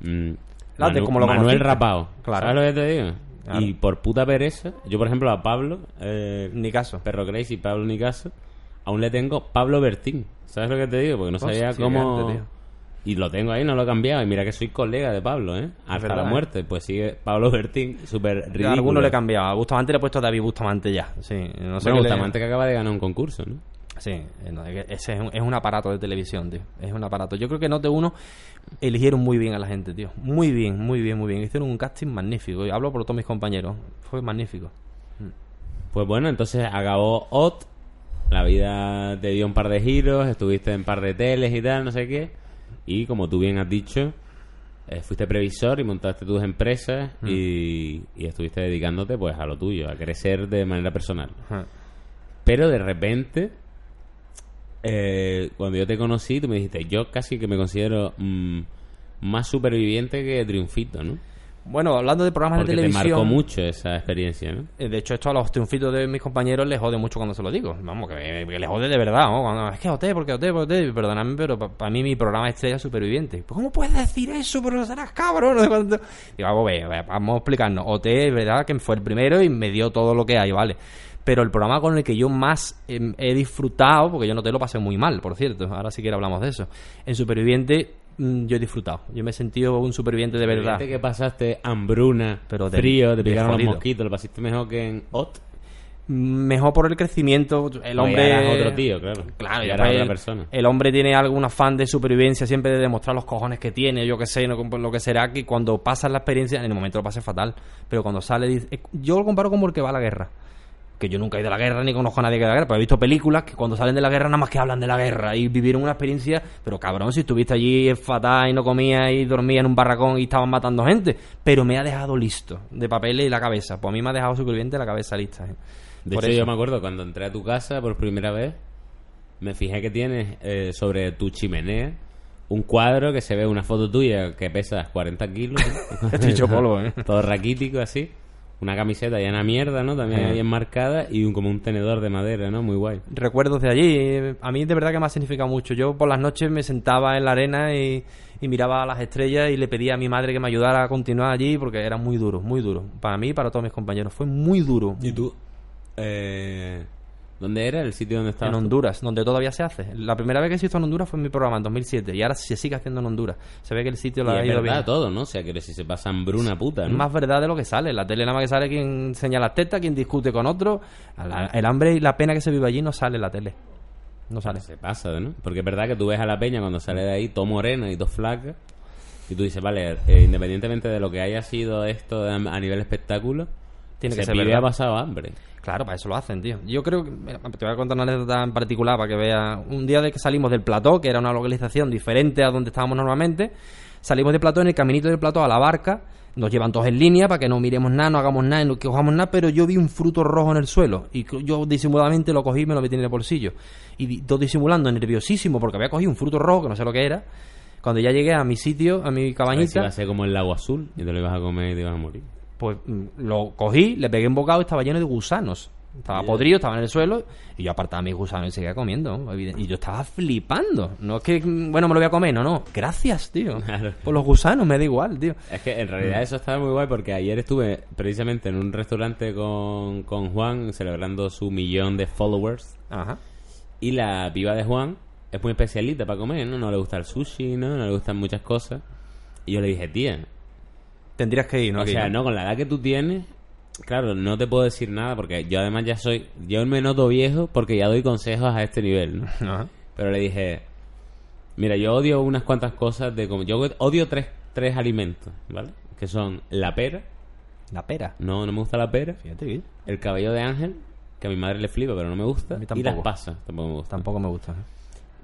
mm, La de Manu- como lo Manuel. Rapao. Claro. ¿Sabes lo que te digo? Claro. Y por puta pereza, yo por ejemplo a Pablo, eh, Ni caso. Perro Crazy, Pablo Nicaso, aún le tengo Pablo Bertín. ¿Sabes lo que te digo? Porque no sabía Hostia, cómo. Y lo tengo ahí, no lo he cambiado. Y mira que soy colega de Pablo, ¿eh? Hasta verdad, la ¿eh? muerte. Pues sigue Pablo Bertín, súper ridículo. a alguno le he cambiado. A Bustamante le he puesto David Bustamante ya. Sí, no sé Bueno, le- Bustamante que acaba de ganar un concurso, ¿no? Sí, no, ese es un, es un aparato de televisión, tío. Es un aparato. Yo creo que Note Uno eligieron muy bien a la gente, tío. Muy bien, muy bien, muy bien. Hicieron un casting magnífico. Hablo por todos mis compañeros. Fue magnífico. Pues bueno, entonces acabó OT, la vida te dio un par de giros, estuviste en un par de teles y tal, no sé qué, y como tú bien has dicho, eh, fuiste previsor y montaste tus empresas y, y estuviste dedicándote pues a lo tuyo, a crecer de manera personal. Ajá. Pero de repente, eh, cuando yo te conocí, tú me dijiste, yo casi que me considero mm, más superviviente que triunfito, ¿no? Bueno, hablando de programas Porque de te televisión. marcó mucho esa experiencia, ¿no? eh, De hecho, esto a los triunfitos de mis compañeros les jode mucho cuando se lo digo. Vamos, que, que les jode de verdad, ¿no? Cuando, es que OT, porque OT, porque OT. Perdóname, pero para mí mi programa estrella es Superviviente. Pues, ¿Cómo puedes decir eso? Pero no serás cabrón. Digo, vamos a ver, a ver, vamos a explicarnos. OT es verdad que fue el primero y me dio todo lo que hay, ¿vale? Pero el programa con el que yo más em, he disfrutado, porque yo no te lo pasé muy mal, por cierto, ahora sí que hablamos de eso. En Superviviente yo he disfrutado. Yo me he sentido un superviviente de verdad. Que pasaste hambruna, Pero de- frío, te de picaron los jodido. mosquitos, lo pasaste mejor que en OT. Mejor por el crecimiento. El hombre. ya eras otro tío, claro. Claro, ya ya eras pues, otra el, persona. el hombre tiene algún afán de supervivencia siempre de demostrar los cojones que tiene, yo que sé, no, lo que será que cuando pasas la experiencia, en el momento lo pase fatal, pero cuando sale, dice- eh, yo lo comparo como el que va a la guerra. Que yo nunca he ido a la guerra ni conozco a nadie que a la guerra, pero he visto películas que cuando salen de la guerra nada más que hablan de la guerra y vivieron una experiencia, pero cabrón, si estuviste allí fatal y no comías y dormías en un barracón y estaban matando gente, pero me ha dejado listo de papeles y la cabeza, pues a mí me ha dejado superviviente la cabeza lista. ¿eh. De Por hecho, eso. yo me acuerdo cuando entré a tu casa por primera vez, me fijé que tienes eh, sobre tu chimenea un cuadro que se ve una foto tuya que pesa 40 kilos. hecho polvo, ¿eh? Todo raquítico así. Una camiseta llena de mierda, ¿no? También ahí enmarcada y un, como un tenedor de madera, ¿no? Muy guay. recuerdos de allí. eh, A mí de verdad que me ha significado mucho. Yo por las noches me sentaba en la arena y, y miraba a las estrellas y le pedía a mi madre que me ayudara a continuar allí porque era muy duro, muy duro. Para mí y para todos mis compañeros. Fue muy duro. ¿Y tú? Eh, ¿Dónde era el sitio donde estabas? En? Honduras, donde todavía se hace. La primera vez que se hizo en Honduras fue en mi programa, en 2007. Y ahora se sigue haciendo en Honduras. Se ve que el sitio lo Y ha es ido verdad bien. todo, ¿no? O sea, que si se pasa hambruna puta, Es más verdad de lo que sale. La tele nada más que sale quien enseña las tetas, quien discute con otro. El hambre y la pena que se vive allí no sale en la tele. No sale. Se pasa, ¿no? Porque es verdad que tú ves a la peña cuando sale de ahí, todo morena y todo flaca. Y tú dices, vale, eh, independientemente de lo que haya sido esto a nivel espectáculo, Tiene que ese ser pibe ha pasado hambre. Claro, para eso lo hacen, tío. Yo creo que. Te voy a contar una anécdota en particular para que veas. Un día de que salimos del plató, que era una localización diferente a donde estábamos normalmente, salimos del plató en el caminito del plató a la barca. Nos llevan todos en línea para que no miremos nada, no hagamos nada, no cojamos nada, pero yo vi un fruto rojo en el suelo y yo disimuladamente lo cogí y me lo metí en el bolsillo. Y todo disimulando, nerviosísimo, porque había cogido un fruto rojo que no sé lo que era. Cuando ya llegué a mi sitio, a mi A ver si cabañita, iba a ser como el lago azul y te lo ibas a comer y te ibas a morir. Pues mm, lo cogí, le pegué un bocado y estaba lleno de gusanos. Estaba podrido, estaba en el suelo y yo apartaba mis gusanos y seguía comiendo. Y yo estaba flipando. No es que, mm, bueno, me lo voy a comer, no, no. Gracias, tío. Claro. Por los gusanos, me da igual, tío. Es que en realidad eso estaba muy guay porque ayer estuve precisamente en un restaurante con, con Juan celebrando su millón de followers Ajá. y la piba de Juan es muy especialita para comer, ¿no? No le gusta el sushi, ¿no? No le gustan muchas cosas. Y yo le dije, tía, Tendrías que ir, ¿no? o Aquí, sea, no, con la edad que tú tienes, claro, no te puedo decir nada porque yo además ya soy, yo me noto viejo porque ya doy consejos a este nivel, ¿no? Ajá. Pero le dije, mira, yo odio unas cuantas cosas de como, yo odio tres, tres alimentos, ¿vale? Que son la pera, La pera. no, no me gusta la pera, Fíjate bien. el cabello de ángel, que a mi madre le flipa, pero no me gusta, A mí y las pasas, tampoco me gustan. Tampoco me gusta. ¿eh?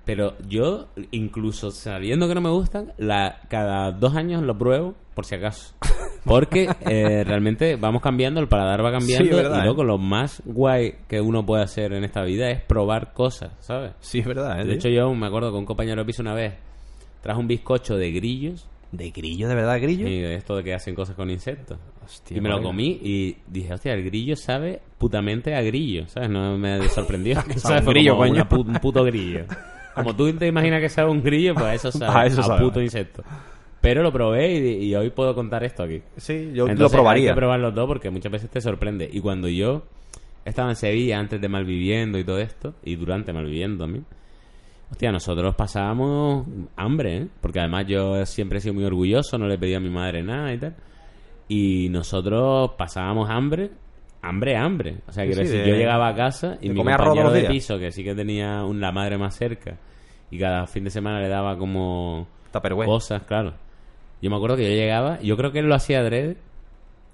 Pero yo, incluso sabiendo que no me gustan, la, cada dos años lo pruebo, por si acaso. Porque eh, realmente vamos cambiando, el paladar va cambiando. Sí, verdad, y ¿eh? luego lo más guay que uno puede hacer en esta vida es probar cosas, ¿sabes? Sí, es verdad, ¿eh? De hecho, yo me acuerdo que un compañero de piso una vez trajo un bizcocho de grillos. ¿De grillo, de verdad, grillo? Y de esto de que hacen cosas con insectos. Hostia, y me lo comí y dije, hostia, el grillo sabe putamente a grillo, ¿sabes? No me sorprendió. Sabe ¿Sabes? un grillo, como coño. una pu- un puto grillo. Como tú te imaginas que sabe un grillo, pues eso sabe A eso a sabe. puto insecto. Pero lo probé y, y hoy puedo contar esto aquí. Sí, yo Entonces, lo probaría. Hay que probar los dos porque muchas veces te sorprende. Y cuando yo estaba en Sevilla antes de Malviviendo y todo esto, y durante Malviviendo también, hostia, nosotros pasábamos hambre, ¿eh? Porque además yo siempre he sido muy orgulloso, no le pedí a mi madre nada y tal. Y nosotros pasábamos hambre, hambre, hambre. O sea, quiero sí, decir, de- yo llegaba a casa y mi compañero de piso, que sí que tenía un- la madre más cerca, y cada fin de semana le daba como Tupperware. cosas, claro. Yo me acuerdo que yo llegaba, yo creo que él lo hacía adrede,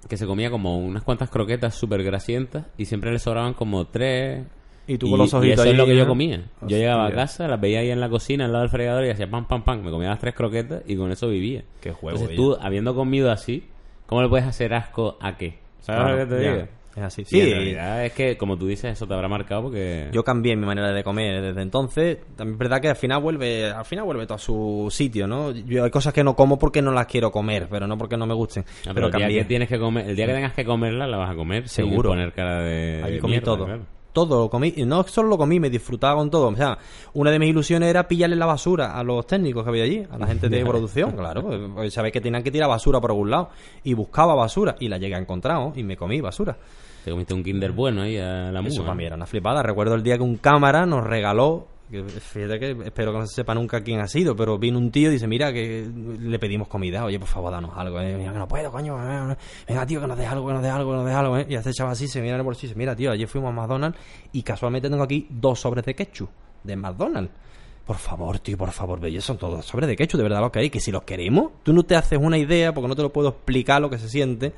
que se comía como unas cuantas croquetas súper grasientas y siempre le sobraban como tres. Y tú con los ojitos eso es lo que yo comía. Yo llegaba a casa, las veía ahí en la cocina, al lado del fregador y hacía pam, pam, pam. Me comía las tres croquetas y con eso vivía. Qué juego, Entonces tú, habiendo comido así, ¿cómo le puedes hacer asco a qué? ¿Sabes Claro, lo que te digo? Es así. Sí, en realidad es que, como tú dices, eso te habrá marcado porque... Yo cambié mi manera de comer desde entonces. También es verdad que al final vuelve, al final vuelve todo a su sitio, ¿no? Yo hay cosas que no como porque no las quiero comer, pero no porque no me gusten. Ah, pero pero el día que tienes que comer, el día que tengas que comerla, la vas a comer Seguro. sin poner cara de. De comí mierda, todo. claro. Todo lo comí. Y no solo lo comí, me disfrutaba con todo. O sea, una de mis ilusiones era pillarle la basura a los técnicos que había allí, a la gente de producción, claro. Pues sabéis que tenían que tirar basura por algún lado. Y buscaba basura. Y la llegué a encontrar, ¿no? Y me comí basura. Te comiste un Kinder bueno ahí a la Eso muga. para mí era una flipada. Recuerdo el día que un cámara nos regaló. Fíjate que espero que no se sepa nunca quién ha sido, pero vino un tío y dice: Mira, que le pedimos comida. Oye, por favor, danos algo. eh. Mira, que no puedo, coño. Venga, tío, que nos dé algo, que nos dé algo, que nos dé algo. eh. Y hace chaval así, se mira en el bolsillo y dice: Mira, tío, ayer fuimos a McDonald's y casualmente tengo aquí dos sobres de ketchup de McDonald's. Por favor, tío, por favor, ve, son todos sobres de ketchup, de verdad lo que hay. Que si los queremos, tú no te haces una idea porque no te lo puedo explicar lo que se siente.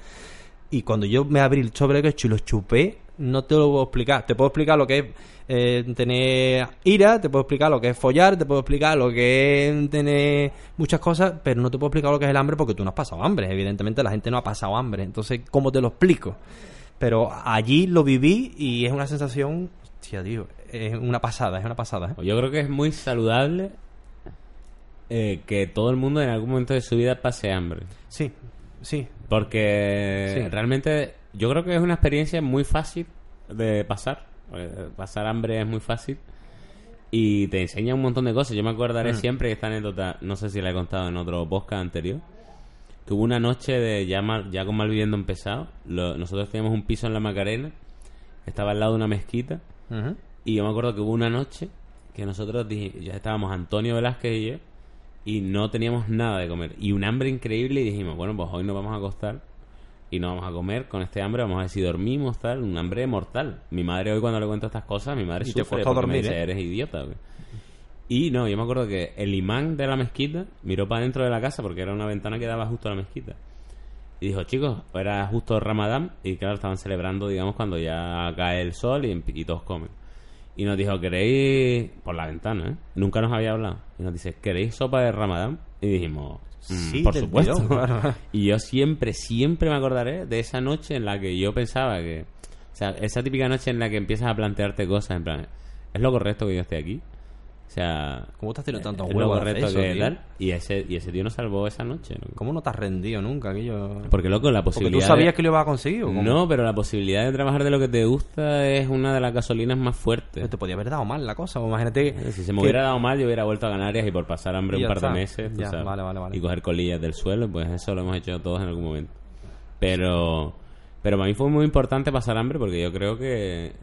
Y cuando yo me abrí el sobre de ketchup y lo chupé, no te lo puedo explicar. Te puedo explicar lo que es eh, tener ira, te puedo explicar lo que es follar, te puedo explicar lo que es tener muchas cosas, pero no te puedo explicar lo que es el hambre porque tú no has pasado hambre. Evidentemente la gente no ha pasado hambre. Entonces, ¿cómo te lo explico? Pero allí lo viví y es una sensación, hostia, tío, es una pasada, es una pasada. ¿eh? Yo creo que es muy saludable eh, que todo el mundo en algún momento de su vida pase hambre. Sí, sí. Porque Sí. realmente yo creo que es una experiencia muy fácil de pasar. Eh, Pasar hambre es muy fácil. Y te enseña un montón de cosas. Yo me acordaré Mm. siempre que esta anécdota, no sé si la he contado en otro podcast anterior, que hubo una noche de ya, mal- ya con Malviviendo empezado. lo- nosotros teníamos un piso en la Macarena, estaba al lado de una mezquita. Y yo me acuerdo que hubo una noche que nosotros dij- ya estábamos Antonio Velázquez y yo y no teníamos nada de comer. Y un hambre increíble y dijimos, bueno, pues hoy nos vamos a acostar y no vamos a comer con este hambre, vamos a ver si dormimos, tal, un hambre mortal. Mi madre hoy cuando le cuento estas cosas, mi madre Y te sufre costó porque me dormir, dice, ¿eh? eres idiota. güey". Y no, yo me acuerdo que el imán de la mezquita miró para dentro de la casa porque era una ventana que daba justo a la mezquita. Y dijo, chicos, era justo Ramadán y claro, estaban celebrando, digamos, cuando ya cae el sol y, y todos comen. Y nos dijo, ¿queréis...? Por la ventana, ¿eh? Nunca nos había hablado. Y nos dice, ¿queréis sopa de Ramadán? Y dijimos, "Mm, Sí, por supuesto. tirón, claro. Y yo siempre, siempre me acordaré de esa noche en la que yo pensaba que... O sea, esa típica noche en la que empiezas a plantearte cosas, en plan, ¿es lo correcto que yo esté aquí? O sea... ¿Cómo te has tenido tantos ¿Es lo huevos eso, que tal? Y ese, y ese tío nos salvó esa noche. ¿no? ¿Cómo no te has rendido nunca? Aquello... Porque, loco, la Porque posibilidad... tú sabías de- que lo ibas a conseguir. No, pero la posibilidad de trabajar de lo que te gusta es una de las gasolinas más fuertes. Te podía haber dado mal la cosa. Imagínate. Eh, Si se me que- hubiera dado mal, yo hubiera vuelto a Canarias y por pasar hambre un par de meses, tú Ya, sabes, vale, vale, vale. y coger colillas del suelo, pues eso lo hemos hecho todos en algún momento. Pero, pero para mí fue muy importante pasar hambre porque yo creo que,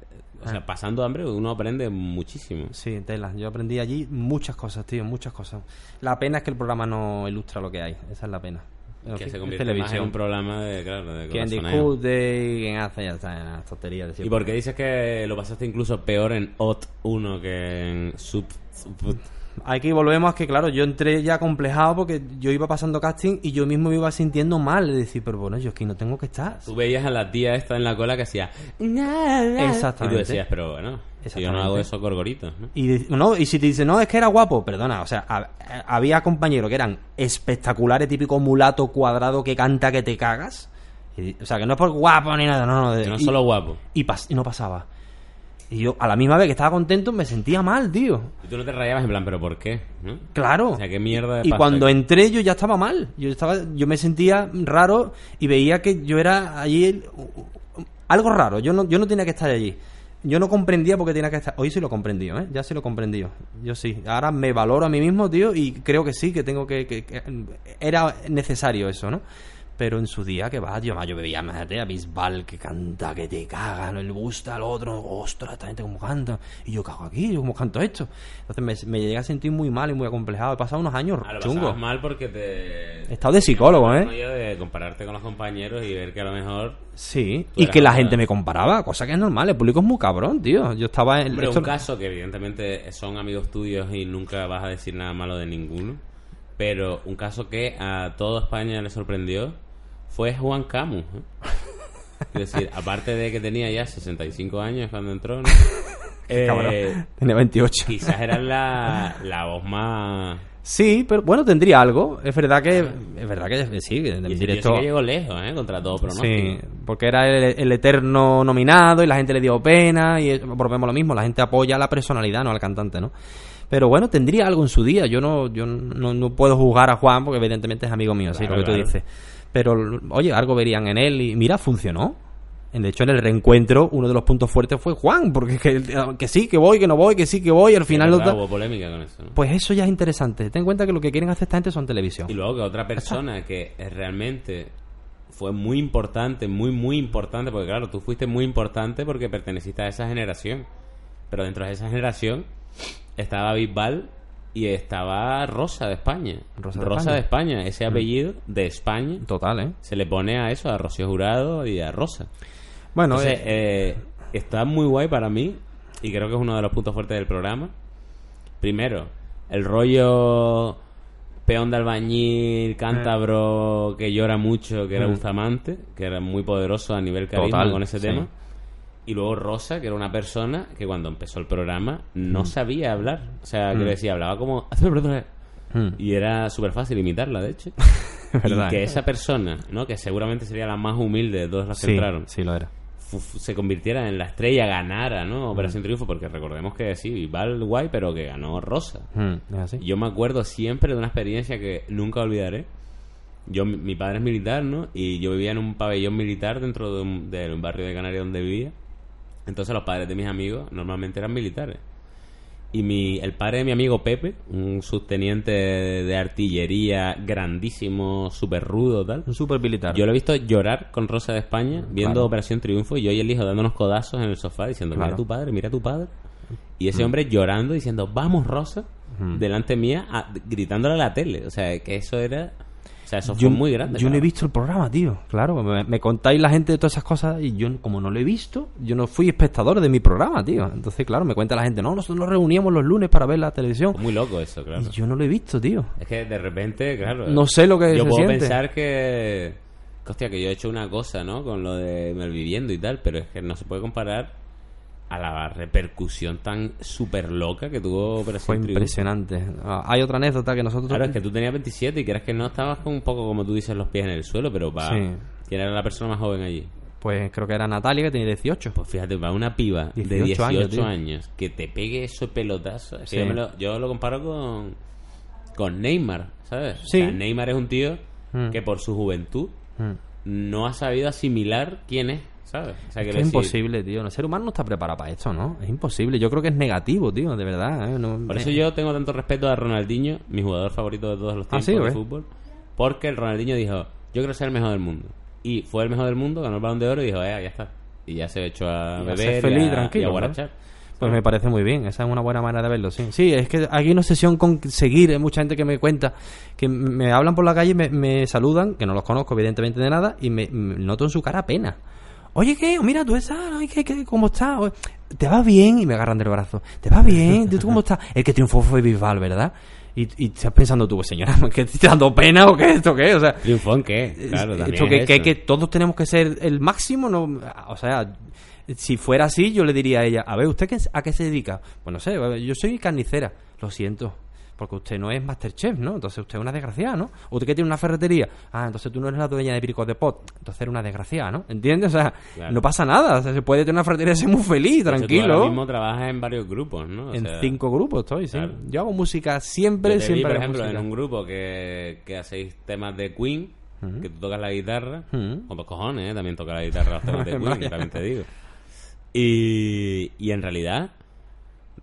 o Ah. sea, pasando hambre uno aprende muchísimo. Sí, tela. Yo aprendí allí muchas cosas, tío, muchas cosas. La pena es que el programa no ilustra lo que hay. Esa es la pena. En Que se convierte más en un programa de, claro, de Quien discute y quien hace, ya está, en las tonterías de ¿Y por qué dices que lo pasaste incluso peor en OT 1 que en Sub... Sub- Aquí volvemos a que, claro, yo entré ya complejado porque yo iba pasando casting y yo mismo me iba sintiendo mal. De decir, pero bueno, yo aquí no tengo que estar. Tú veías a la tía esta en la cola que hacía... Exactamente. Y tú decías, pero bueno, si yo no hago Exactamente. eso gorgoritos, ¿no? Y, de- no, y si te dicen, no, es que era guapo, perdona, o sea, ha- había compañeros que eran espectaculares, típico mulato cuadrado que canta que te cagas. Y- o sea, que no es por guapo ni nada, no, no. de- Que no y, solo guapo. y, pas- y no pasaba. Y yo, a la misma vez que estaba contento, me sentía mal, tío. Y tú no te rayabas en plan, ¿pero por qué? ¿no? Claro. O sea, ¿qué mierda de y cuando entré yo ya estaba mal. Yo estaba, yo me sentía raro y veía que yo era allí el- algo raro. Yo no, yo no tenía que estar allí. Yo no comprendía por qué tenía que estar. Hoy sí lo comprendí, ¿eh? Ya sí lo comprendí. Yo sí. Ahora me valoro a mí mismo, tío, y creo que sí, que tengo que, que- que- era necesario eso, ¿no? Pero en su día, que va, yo, yo veía, imagínate, a Bisbal que canta, que te caga, no le gusta al otro, ostras, esta gente como canta, y yo cago aquí, yo como canto esto. Entonces me, me llegué a sentir muy mal y muy acomplejado. He pasado unos años Ah, lo chungos. mal porque te... He estado de psicólogo, ¿eh? de compararte con los compañeros y ver que a lo mejor... Sí, y que la gente me comparaba, cosa que es normal, el público es muy cabrón, tío. Yo estaba en... Hombre, esto- un caso que evidentemente son amigos tuyos y nunca vas a decir nada malo de ninguno, pero un caso que a toda España le sorprendió fue Juan Camus. ¿eh? Es decir, aparte de que tenía ya 65 años cuando entró, ¿no? Eh. Tiene 28. quizás era la, la voz más... Sí, pero bueno, tendría algo. Es verdad que... Es verdad que sí, en el directo... sí que llegó lejos, ¿eh? Contra todo pronóstico. Sí, porque era el, el eterno nominado y la gente le dio pena y volvemos a lo mismo, la gente apoya a la personalidad, no al cantante, ¿no? Pero bueno, tendría algo en su día. Yo no, yo no, no puedo juzgar a Juan porque evidentemente es amigo mío, sí, Claro, lo que tú dices. Pero oye, algo verían en él y mira, funcionó. De hecho, en el reencuentro, uno de los puntos fuertes fue Juan, porque que, que sí, que voy, que no voy, que sí, que voy, al final... verdad, no ta- hubo polémica con eso, ¿no? Pues eso ya es interesante. Ten en cuenta que lo que quieren hacer esta gente son televisión. Y luego que otra persona que realmente fue muy importante, muy, muy importante, porque claro, tú fuiste muy importante porque perteneciste a esa generación. Pero dentro de esa generación estaba Bisbal y estaba Rosa de España. Rosa de España. de España, ese apellido de España Total, ¿eh? se le pone a eso, a Rocío Jurado y a Rosa. Bueno, Entonces, eh, eh, está muy guay para mí y creo que es uno de los puntos fuertes del programa. Primero, el rollo peón de albañil, cántabro que llora mucho, que era Mm. Bustamante, que era muy poderoso a nivel carisma Total, con ese sí. tema. Y luego Rosa, que era una persona que cuando empezó el programa no sabía hablar. O sea, que Mm. decía, hablaba como... Mm, Y era súper fácil imitarla, de hecho. y que ¿eh? esa persona, ¿no? que seguramente sería la más humilde de todas las que sí, entraron, sí lo era. se convirtiera en la estrella, ganara, ¿no? Operación Triunfo, porque recordemos que sí, Val guay, pero que ganó Rosa. Mm, es así. Yo me acuerdo siempre de una experiencia que nunca olvidaré. Yo, mi- mi padre es militar, ¿no? Y yo vivía en un pabellón militar dentro de un, del barrio de Canarias donde vivía. Entonces los padres de mis amigos normalmente eran militares. Y mi, el padre de mi amigo Pepe, un subteniente de, artillería grandísimo, súper rudo, tal. Un super militar. Yo lo he visto llorar con Rosa de España, viendo Claro. Operación Triunfo, y yo y el hijo dándonos codazos en el sofá diciendo, mira Claro. tu padre, mira tu padre. Y ese hombre llorando, diciendo, vamos Rosa, delante mía, a- gritándole a la tele. O sea, que eso era... O sea, eso Yo, fue muy grande. yo no he visto el programa, tío. Claro, me, me contáis la gente de todas esas cosas y yo, como no lo he visto, yo no fui espectador de mi programa, tío. Entonces, claro, me cuenta la gente, no, nosotros nos reuníamos los lunes para ver la televisión. Muy loco eso, claro. Y yo no lo he visto, tío. Es que de repente, claro. No sé lo que Yo se puedo siente. pensar que. Hostia, que yo he hecho una cosa, ¿no? Con lo de Melviviendo y tal, pero es que no se puede comparar a la repercusión tan súper loca que tuvo Operación Fue Triunfo. impresionante. Ah, hay otra anécdota que nosotros... Claro, es que tú tenías 27 y creas que no estabas con un poco, como tú dices, los pies en el suelo, pero para. Sí. ¿Quién era la persona más joven allí? Pues creo que era Natalia, que tenía 18. Pues fíjate, para una piba de 18 18 años, que te pegue eso pelotazo. es que Sí. yo, me lo, yo lo comparo con, con Neymar, ¿sabes? O sea, Neymar es un tío Mm. que por su juventud Mm. no ha sabido asimilar quién es, ¿sabes? O sea, Es que imposible, tío. El ser humano no está preparado para esto, ¿no? Es imposible. Yo creo que es negativo, tío, de verdad. ¿eh? No- Por eso eh, yo tengo tanto respeto a Ronaldinho, mi jugador favorito de todos los Ah, tiempos ¿sí, o de fútbol, porque el Ronaldinho dijo, yo quiero ser el mejor del mundo. Y fue el mejor del mundo, ganó el balón de oro y dijo, eh, ya está. Y ya se echó a beber y a- tranquilo, y a ¿no? guarachar. Pues me parece muy bien, esa es una buena manera de verlo, sí. Sí, es que hay una obsesión con seguir, hay mucha gente que me cuenta, que me hablan por la calle, me, me saludan, que no los conozco evidentemente de nada, y me, me noto en su cara pena. Oye, ¿qué? Mira, tú estás, ay, ¿qué, qué, ¿cómo estás? Oye, ¿Te va bien? Y me agarran del brazo. ¿Te va bien? ¿Tú cómo estás? El que triunfó fue Bisbal, ¿verdad? Y, y estás pensando tú, pues señora, ¿qué te está dando pena o qué? ¿Esto qué? O sea, ¿Triunfó en qué? Claro, también esto que, es que, todos tenemos que ser el máximo, no, o sea, si fuera así, yo le diría a ella, a ver, ¿usted qué, a qué se dedica? Pues no sé, yo soy carnicera, lo siento, porque usted no es Masterchef, ¿no? Entonces usted es una desgraciada, ¿no? ¿Usted que tiene una ferretería? Ah, entonces tú no eres la dueña de Piricos de Pot, entonces eres una desgraciada, ¿no? ¿Entiendes? O sea, Claro. no pasa nada, o sea, se puede tener una ferretería y ser muy feliz, hecho, tú tranquilo. ahora mismo trabajas en varios grupos, ¿no? O En sea, cinco grupos estoy, sí. claro. Yo hago música yo siempre, vi, siempre por ejemplo, música. en un grupo que, que hacéis temas de Queen, que tú tocas la guitarra, Ujú. o dos cojones, ¿eh? también toca la guitarra los temas de Queen, también te digo. Y, y en realidad,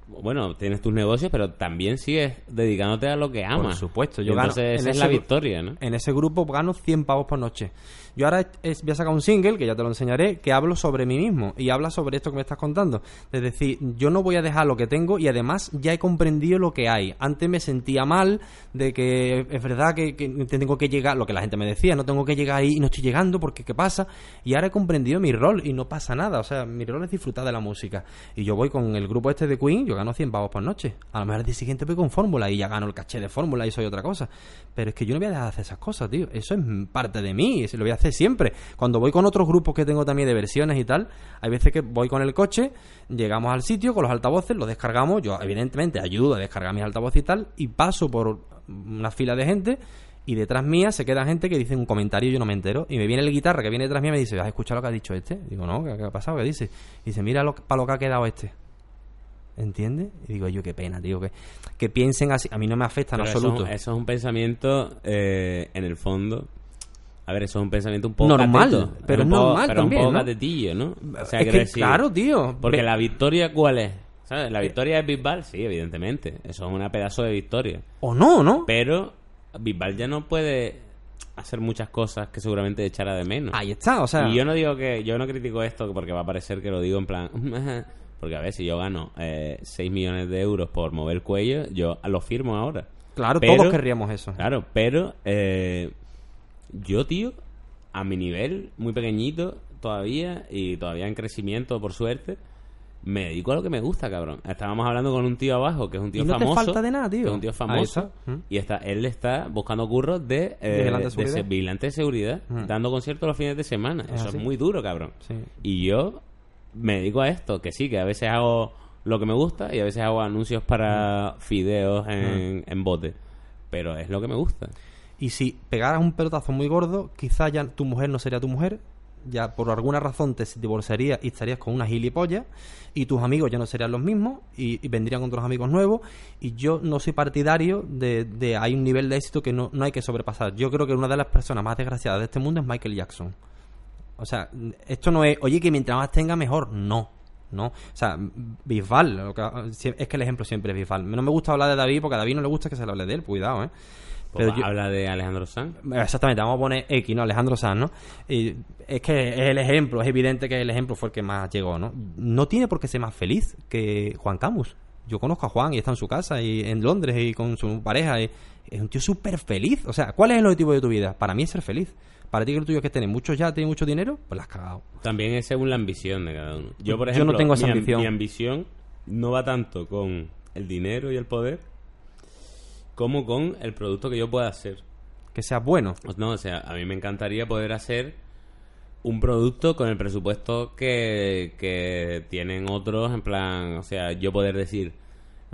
bueno, tienes tus negocios, pero también sigues dedicándote a lo que amas. Por supuesto, yo gano. entonces en esa es la victoria, ¿no? En ese grupo gano 100 pavos por noche. Yo ahora voy a sacar un single, que ya te lo enseñaré, que hablo sobre mí mismo y habla sobre esto que me estás contando. Es decir, yo no voy a dejar lo que tengo y además ya he comprendido lo que hay. Antes me sentía mal de que es verdad que, tengo que llegar, lo que la gente me decía, no tengo que llegar ahí y no estoy llegando porque ¿qué pasa? Y ahora he comprendido mi rol y no pasa nada. O sea, mi rol es disfrutar de la música. Y yo voy con el grupo este de Queen, yo gano 100 pavos por noche. A lo mejor el día siguiente voy con Fórmula y ya gano el caché de Fórmula y soy otra cosa. Pero es que yo no voy a dejar de hacer esas cosas, tío. Eso es parte de mí, eso lo voy a hacer siempre. Cuando voy con otros grupos que tengo también de versiones y tal, hay veces que voy con el coche, llegamos al sitio con los altavoces, los descargamos, yo evidentemente ayudo a descargar mis altavoces y tal, y paso por una fila de gente y detrás mía se queda gente que dice un comentario y yo no me entero. Y me viene el guitarra que viene detrás mía y me dice, ¿has escuchado lo que ha dicho este? Digo, no, ¿qué, ha pasado? ¿Qué dice? Y dice, mira lo, para lo que ha quedado este. ¿Entiendes? Y digo, yo qué pena, tío, que, que piensen así. A mí no me afecta en Pero eso, absoluto. eso es un pensamiento, eh, en el fondo. A ver, eso es un pensamiento un poco Normal, cateto. pero es normal pero también, un poco ¿no? catetillo, ¿no? O sea, es que, decir, claro, tío. Porque Ve- la victoria, ¿cuál es? ¿Sabes? La victoria de Bisbal, sí, evidentemente. Eso es una pedazo de victoria. O no, ¿no? Pero Bisbal ya no puede hacer muchas cosas que seguramente echará de menos. Ahí está, o sea... Y yo no digo que, yo no critico esto porque va a parecer que lo digo en plan, porque a ver, si yo gano eh, 6 millones de euros por mover el cuello, yo lo firmo ahora. Claro, Pero- todos querríamos eso. Claro, pero eh, yo, tío, a mi nivel, muy pequeñito todavía, y todavía en crecimiento, por suerte, me dedico a lo que me gusta, cabrón. Estábamos hablando con un tío abajo, que es un tío Y no te famoso. falta de nada, tío. que es un tío famoso. Mm. Y está, él está buscando curros de, eh, Vigilante de de vigilante de seguridad, Mm. dando conciertos los fines de semana. Es Eso así. es muy duro, cabrón. Sí. Y yo me dedico a esto, que sí, que a veces hago lo que me gusta y a veces hago anuncios para Mm. fideos en, en bote. Pero es lo que me gusta. Y si pegaras un pelotazo muy gordo, quizá ya tu mujer no sería tu mujer, ya por alguna razón te divorciarías y estarías con una gilipollas, y tus amigos ya no serían los mismos, y, vendrían otros amigos nuevos, y yo no soy partidario de, de hay un nivel de éxito que no, no hay que sobrepasar. Yo creo que una de las personas más desgraciadas de este mundo es Michael Jackson. O sea, esto no es, oye, que mientras más tenga mejor, no. No, o sea, Bisbal, es que el ejemplo siempre es Bisbal. No me gusta hablar de David porque a David no le gusta que se le hable de él, cuidado, ¿eh? Pues Pero yo- habla de Alejandro Sanz. Exactamente, vamos a poner X, ¿no? Alejandro Sanz, ¿no? Y es que es el ejemplo, es evidente que el ejemplo fue el que más llegó, ¿no? No tiene por qué ser más feliz que Juan Camus. Yo conozco a Juan y está en su casa y en Londres y con su pareja. y es un tío súper feliz. O sea, ¿cuál es el objetivo de tu vida? Para mí es ser feliz. Para ti que lo tuyo es que tienes muchos ya, tienes mucho dinero, pues la has cagado. También es según la ambición de cada uno. Yo, por Yo ejemplo, no tengo esa mi am- ambición. Mi ambición no va tanto con el dinero y el poder como con el producto que yo pueda hacer. Que seas bueno. No, o sea, a mí me encantaría poder hacer un producto con el presupuesto que, que tienen otros, en plan, o sea, yo poder decir,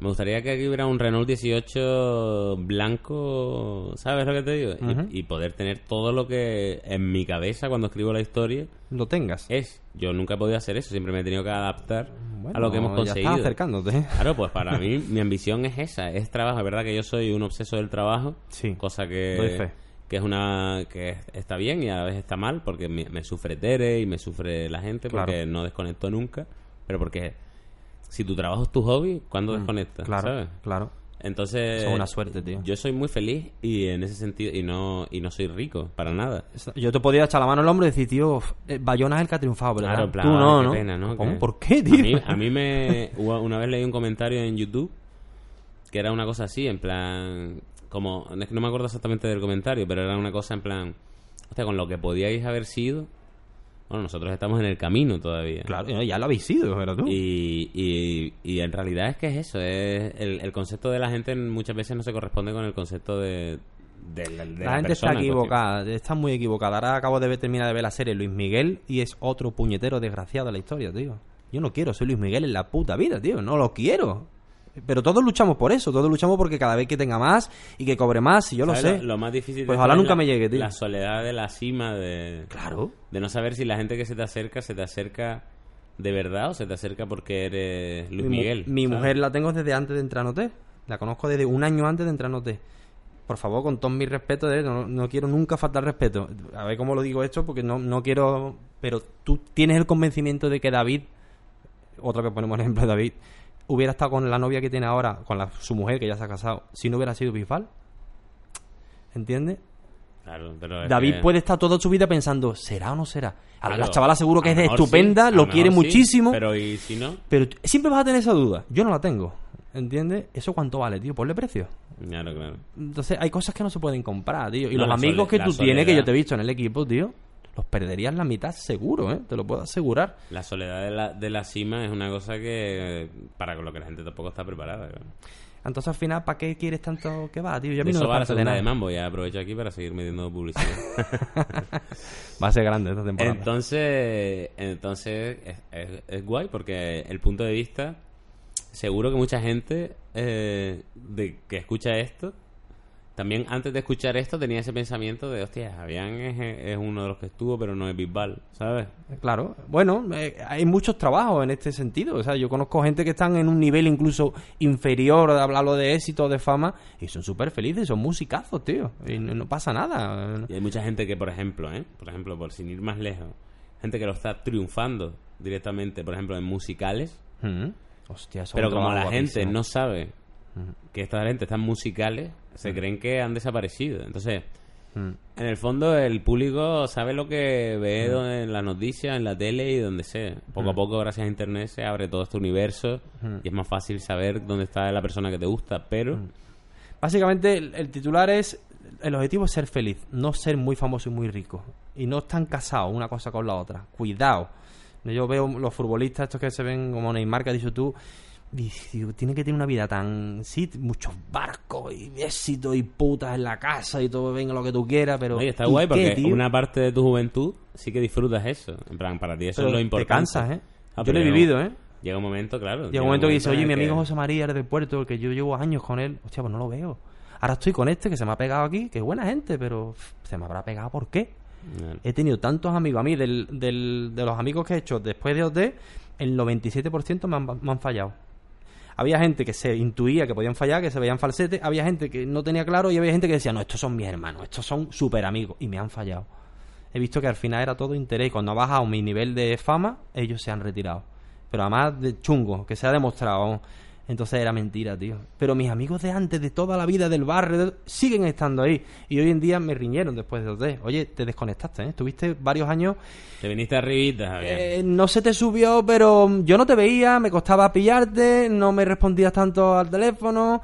me gustaría que aquí hubiera un Renault 18 blanco, ¿sabes lo que te digo? Y- poder tener todo lo que en mi cabeza cuando escribo la historia Lo tengas. es. Yo nunca he podido hacer eso, siempre me he tenido que adaptar Bueno, a lo que hemos Ya conseguido. estás acercándote. Claro, pues para mí mi ambición es esa, es trabajo. Es verdad que yo soy un obseso del trabajo, Sí. cosa Doy que, fe. que es una que es- está bien y a la vez está mal porque me, me sufre Tere y me sufre la gente porque Claro. no desconecto nunca, pero porque si tu trabajo es tu hobby, ¿cuándo desconectas? Mm, Claro, ¿sabes? claro. Entonces, es una suerte, tío. Yo soy muy feliz y en ese sentido y no y no soy rico para nada. Yo te podía echar la mano al hombro y decir, tío, eh, Bayona es el que ha triunfado, pero Claro, plan, tú no, qué ¿no? pena, ¿no? ¿Cómo? ¿Por qué, A tío? mí, a mí me... Una vez leí un comentario en YouTube que era una cosa así, en plan... Como... No me acuerdo exactamente del comentario, pero era una cosa en plan... Hostia, con lo que podíais haber sido... Bueno, nosotros estamos en el camino todavía. Claro, ya lo habéis sido, pero tú. Y, y, y en realidad es que es eso. Es el, el concepto de la gente muchas veces no se corresponde con el concepto de... de la, de la gente está equivocada, está muy equivocada. Ahora acabo de ver, terminar de ver la serie Luis Miguel y es otro puñetero desgraciado de la historia, tío. Yo no quiero ser Luis Miguel en la puta vida, tío. No lo quiero. Pero todos luchamos por eso, todos luchamos porque cada vez que tenga más y que cobre más, y yo lo ¿Sabes sé. Lo, más difícil Pues de ojalá nunca la- me llegue, tío. La soledad de la cima de... Claro. De no saber si la gente que se te acerca, se te acerca de verdad o se te acerca porque eres Luis mi, Miguel. Mi ¿sabes? mujer la tengo desde antes de entrar en OT. La conozco desde un año antes de entrar en OT. Por favor, con todo mi respeto, eh, no, no quiero nunca faltar respeto. A ver cómo lo digo esto, porque no, no quiero... Pero tú tienes el convencimiento de que David, otra vez ponemos el ejemplo de David, hubiera estado con la novia que tiene ahora, con la- su mujer que ya se ha casado, si no hubiera sido Bisbal. ¿Entiendes? Claro, pero David que- puede estar toda su vida pensando, ¿será o no será? Ahora Claro, la chavala seguro que a es sí, estupenda, a lo quiere sí, muchísimo. pero ¿y si no? Pero siempre vas a tener esa duda. Yo no la tengo. ¿Entiendes? ¿Eso cuánto vale, tío? Ponle precio. Claro, claro. Entonces, hay cosas que no se pueden comprar, tío. Y No, los amigos que tú tienes, que yo te he visto en el equipo, tío, los perderías la mitad seguro, ¿eh? Te lo puedo asegurar. La soledad de la, de la cima es una cosa que... Para lo que la gente tampoco está preparada. claro. Entonces, al final, ¿para qué quieres tanto que va, tío? Yo a mí no eso me va la falta de segunda nada. de Mambo. Ya aprovecho aquí para seguir metiendo publicidad. Va a ser grande esta temporada. Entonces, entonces es, es- es guay porque el punto de vista, seguro que mucha gente eh, de que escucha esto, también antes de escuchar esto tenía ese pensamiento de, hostia, Javián es, es uno de los que estuvo, pero no es Bisbal, ¿sabes? Claro, bueno, eh, hay muchos trabajos en este sentido. O sea, yo conozco gente que están en un nivel incluso inferior de hablarlo de éxito, de fama, y son súper felices, son musicazos, tío. Y no, no pasa nada. Y hay mucha gente que, por ejemplo, ¿eh? por ejemplo, por sin ir más lejos, gente que lo está triunfando directamente, por ejemplo, en musicales, Mm. Hostia, pero como la gente no sabe que esta gente está en musicales, se creen que han desaparecido. Entonces, en el fondo el público sabe lo que ve en las noticias, en la tele y donde sea. Poco a poco, gracias a internet, se abre todo este universo y es más fácil saber dónde está la persona que te gusta, pero... Básicamente, el, el titular es: el objetivo es ser feliz, no ser muy famoso y muy rico. Y no están casados una cosa con la otra. Cuidado. Yo veo los futbolistas, estos que se ven como Neymar, que has dicho tú, digo, tienen que tener una vida tan. Sí, muchos barcos y éxito y putas en la casa y todo, venga lo que tú quieras, pero. Oye, está ¿y guay porque una parte de tu juventud sí que disfrutas eso. En plan, para ti eso Pero es lo te importante. cansas, ¿eh? Ah, Yo lo he vivido, ¿eh? Llega un momento, claro. Llega un momento que dice, oye, mi amigo José María es del puerto, que yo llevo años con él. Hostia, pues no lo veo. Ahora estoy con este que se me ha pegado aquí, que es buena gente, pero se me habrá pegado, ¿por qué? He tenido tantos amigos. A mí, del, del- de los amigos que he hecho después de OT, el 97% me han, me han fallado. Había gente que se intuía que podían fallar, que se veían falsete. Había gente que no tenía claro y había gente que decía, no, estos son mis hermanos, estos son súper amigos. Y me han fallado. He visto que al final era todo interés. Cuando ha bajado mi nivel de fama, ellos se han retirado. Pero además de chungo, que se ha demostrado. Entonces era mentira, tío. Pero mis amigos de antes, de toda la vida del barrio, siguen estando ahí. Y hoy en día me riñeron después de OT. Oye, te desconectaste, ¿eh? Estuviste varios años. Te viniste arribita, Javier. eh, no se te subió, pero yo no te veía, me costaba pillarte, no me respondías tanto al teléfono.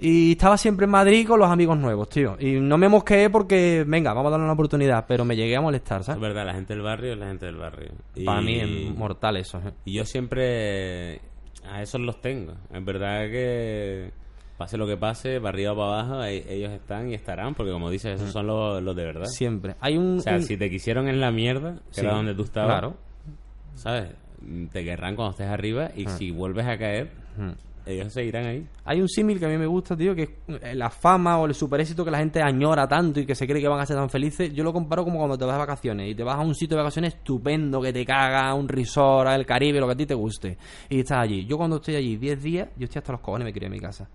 Y estaba siempre en Madrid con los amigos nuevos, tío. Y no me mosqueé porque, venga, vamos a darle una oportunidad. Pero me llegué a molestar, Es ¿sabes? verdad, la gente del barrio es la gente del barrio. Y- Para mí es mortal eso. ¿eh? Y yo siempre a esos los tengo. Es verdad que pase lo que pase, para arriba o para abajo, ellos están y estarán, porque como dices, esos son los, los de verdad. Siempre. Hay un... O sea, un- si te quisieron en la mierda, que Sí, era donde tú estabas, Claro. ¿sabes? Te querrán cuando estés arriba y si vuelves a caer. Ellos seguirán ahí. Hay un símil que a mí me gusta, tío, que es eh, la fama o el super éxito que la gente añora tanto y que se cree que van a ser tan felices. Yo lo comparo como cuando te vas de vacaciones y te vas a un sitio de vacaciones estupendo, que te caga, un resort, el Caribe, lo que a ti te guste. Y estás allí. Yo cuando estoy allí 10 días, yo estoy hasta los cojones, me quiero ir a mi casa.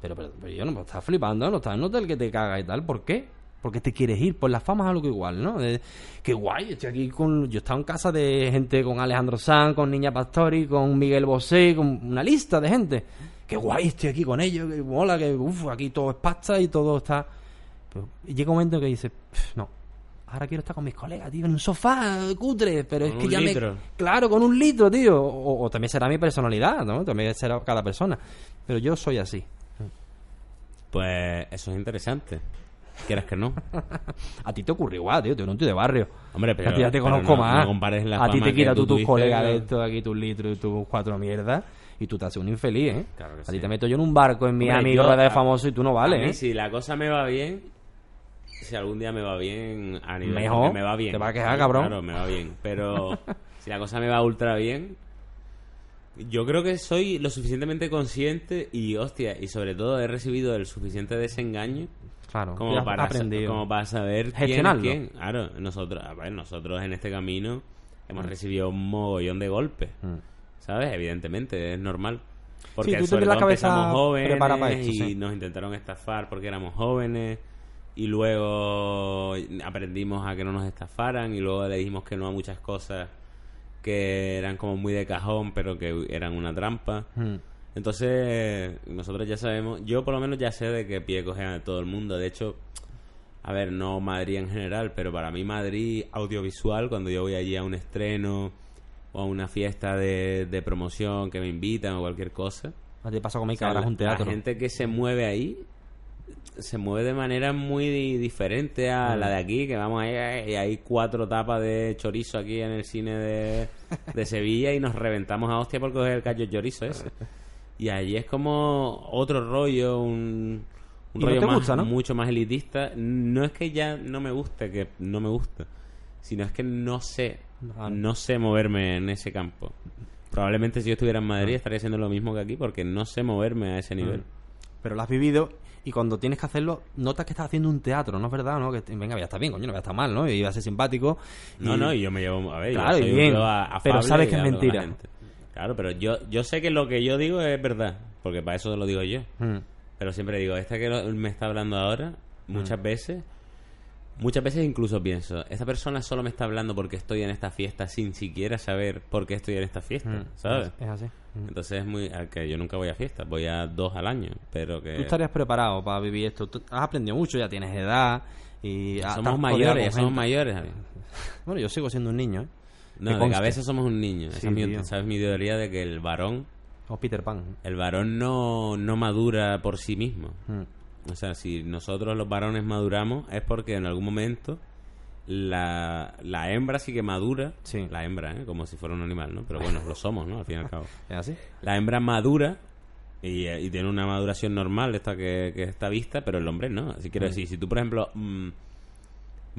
Pero, pero, pero yo no me estás flipando, no estás en un hotel que te caga y tal. ¿Por qué? Porque te quieres ir, pues la fama es algo igual, ¿no? De- qué guay, estoy aquí con... Yo he estado en casa de gente con Alejandro Sanz, con Niña Pastori, con Miguel Bosé, con una lista de gente. Qué guay, estoy aquí con ellos, que mola, que uff, aquí todo es pasta y todo está... Pero llega un momento que dices, "Pff, no, ahora quiero estar con mis colegas, tío, en un sofá cutre, pero es que ya litro. me... Claro, con un litro, tío. O, o también será mi personalidad, ¿no? También será cada persona. Pero yo soy así. Pues eso es interesante. Quieras que no. A ti te ocurre igual, tío. Tú eres un tío de barrio. Hombre, pero, a ti ya te conozco no- más. no a ti te quita tú tus colegas de esto, aquí tus litros y tus cuatro mierdas. Y tú te haces un infeliz, ¿eh? Claro que a sí. ti te meto yo en un barco en yo- rueda de a- famoso y tú no A vales, mí, ¿eh? si la cosa me va bien, si algún día me va bien a nivel Mejor. me va bien. Te va a quejar, cabrón. Claro, me va bien. Pero si la cosa me va ultra bien, yo creo que soy lo suficientemente consciente y, hostia, y sobre todo he recibido el suficiente desengaño Claro, como ya para, aprendido. como para saber quién es Gestionarlo. quién. Claro, nosotros, a ver, nosotros en este camino hemos recibido un mogollón de golpes. Mm. ¿Sabes? Evidentemente, es normal. Porque Sí, tú sobre la cabeza empezamos jóvenes para esto, y sí. nos intentaron estafar porque éramos jóvenes y luego aprendimos a que no nos estafaran y luego le dijimos que no a muchas cosas que eran como muy de cajón pero que eran una trampa. Mm. Entonces, nosotros ya sabemos, yo por lo menos ya sé de qué pie cogen a todo el mundo. De hecho, a ver, no Madrid en general, pero para mí Madrid audiovisual, cuando yo voy allí a un estreno o a una fiesta de, de promoción que me invitan o cualquier cosa. Ti te pasa conmigo que ahora es la- un teatro. La gente que se mueve ahí se mueve de manera muy di- diferente Mm. a la de aquí, que vamos ahí y hay cuatro tapas de chorizo aquí en el cine de, de Sevilla y nos reventamos a hostia por coger el callo chorizo ese. Y allí es como otro rollo, un, un Y no rollo más- gusta, ¿no? mucho más elitista. No es que ya no me guste, que no me gusta, sino es que no sé, Ah. no sé moverme en ese campo. Probablemente si yo estuviera en Madrid estaría haciendo lo mismo que aquí porque no sé moverme a ese nivel. Pero lo has vivido y cuando tienes que hacerlo, notas que estás haciendo un teatro, ¿no es verdad? ¿no? Que venga, ya está bien, coño, no voy a estar mal, ¿no? Y va a ser simpático. No, y- no, y yo me llevo a ver, yo Claro, soy y un bien, tío a- pero sabes que es mentira. Claro, pero yo yo sé que lo que yo digo es verdad, porque para eso lo digo yo. Mm. Pero siempre digo, esta que lo- me está hablando ahora, muchas Mm. veces, muchas veces incluso pienso, esta persona solo me está hablando porque estoy en esta fiesta sin siquiera saber por qué estoy en esta fiesta, Mm. ¿sabes? Es, así. Entonces es muy... a que yo nunca voy a fiestas, voy a dos al año, pero que... Tú estarías preparado para vivir esto. Tú has aprendido mucho, ya tienes edad. Y has- somos mayores, somos mayores. Bueno, yo sigo siendo un niño, ¿eh? No, de cabeza somos un niño. Esa Sí, es mi, tío. esa es mi teoría de que el varón, O Peter Pan. el varón no, no madura por sí mismo. Mm. O sea, si nosotros los varones maduramos es porque en algún momento la, la hembra sí que madura. Sí. La hembra, ¿eh? como si fuera un animal, ¿no? Pero bueno, lo somos, ¿no? Al fin y al cabo. ¿Es así? La hembra madura y, eh, y tiene una maduración normal esta que, que está vista, pero el hombre no. Así quiero decir, si tú, por ejemplo, mm,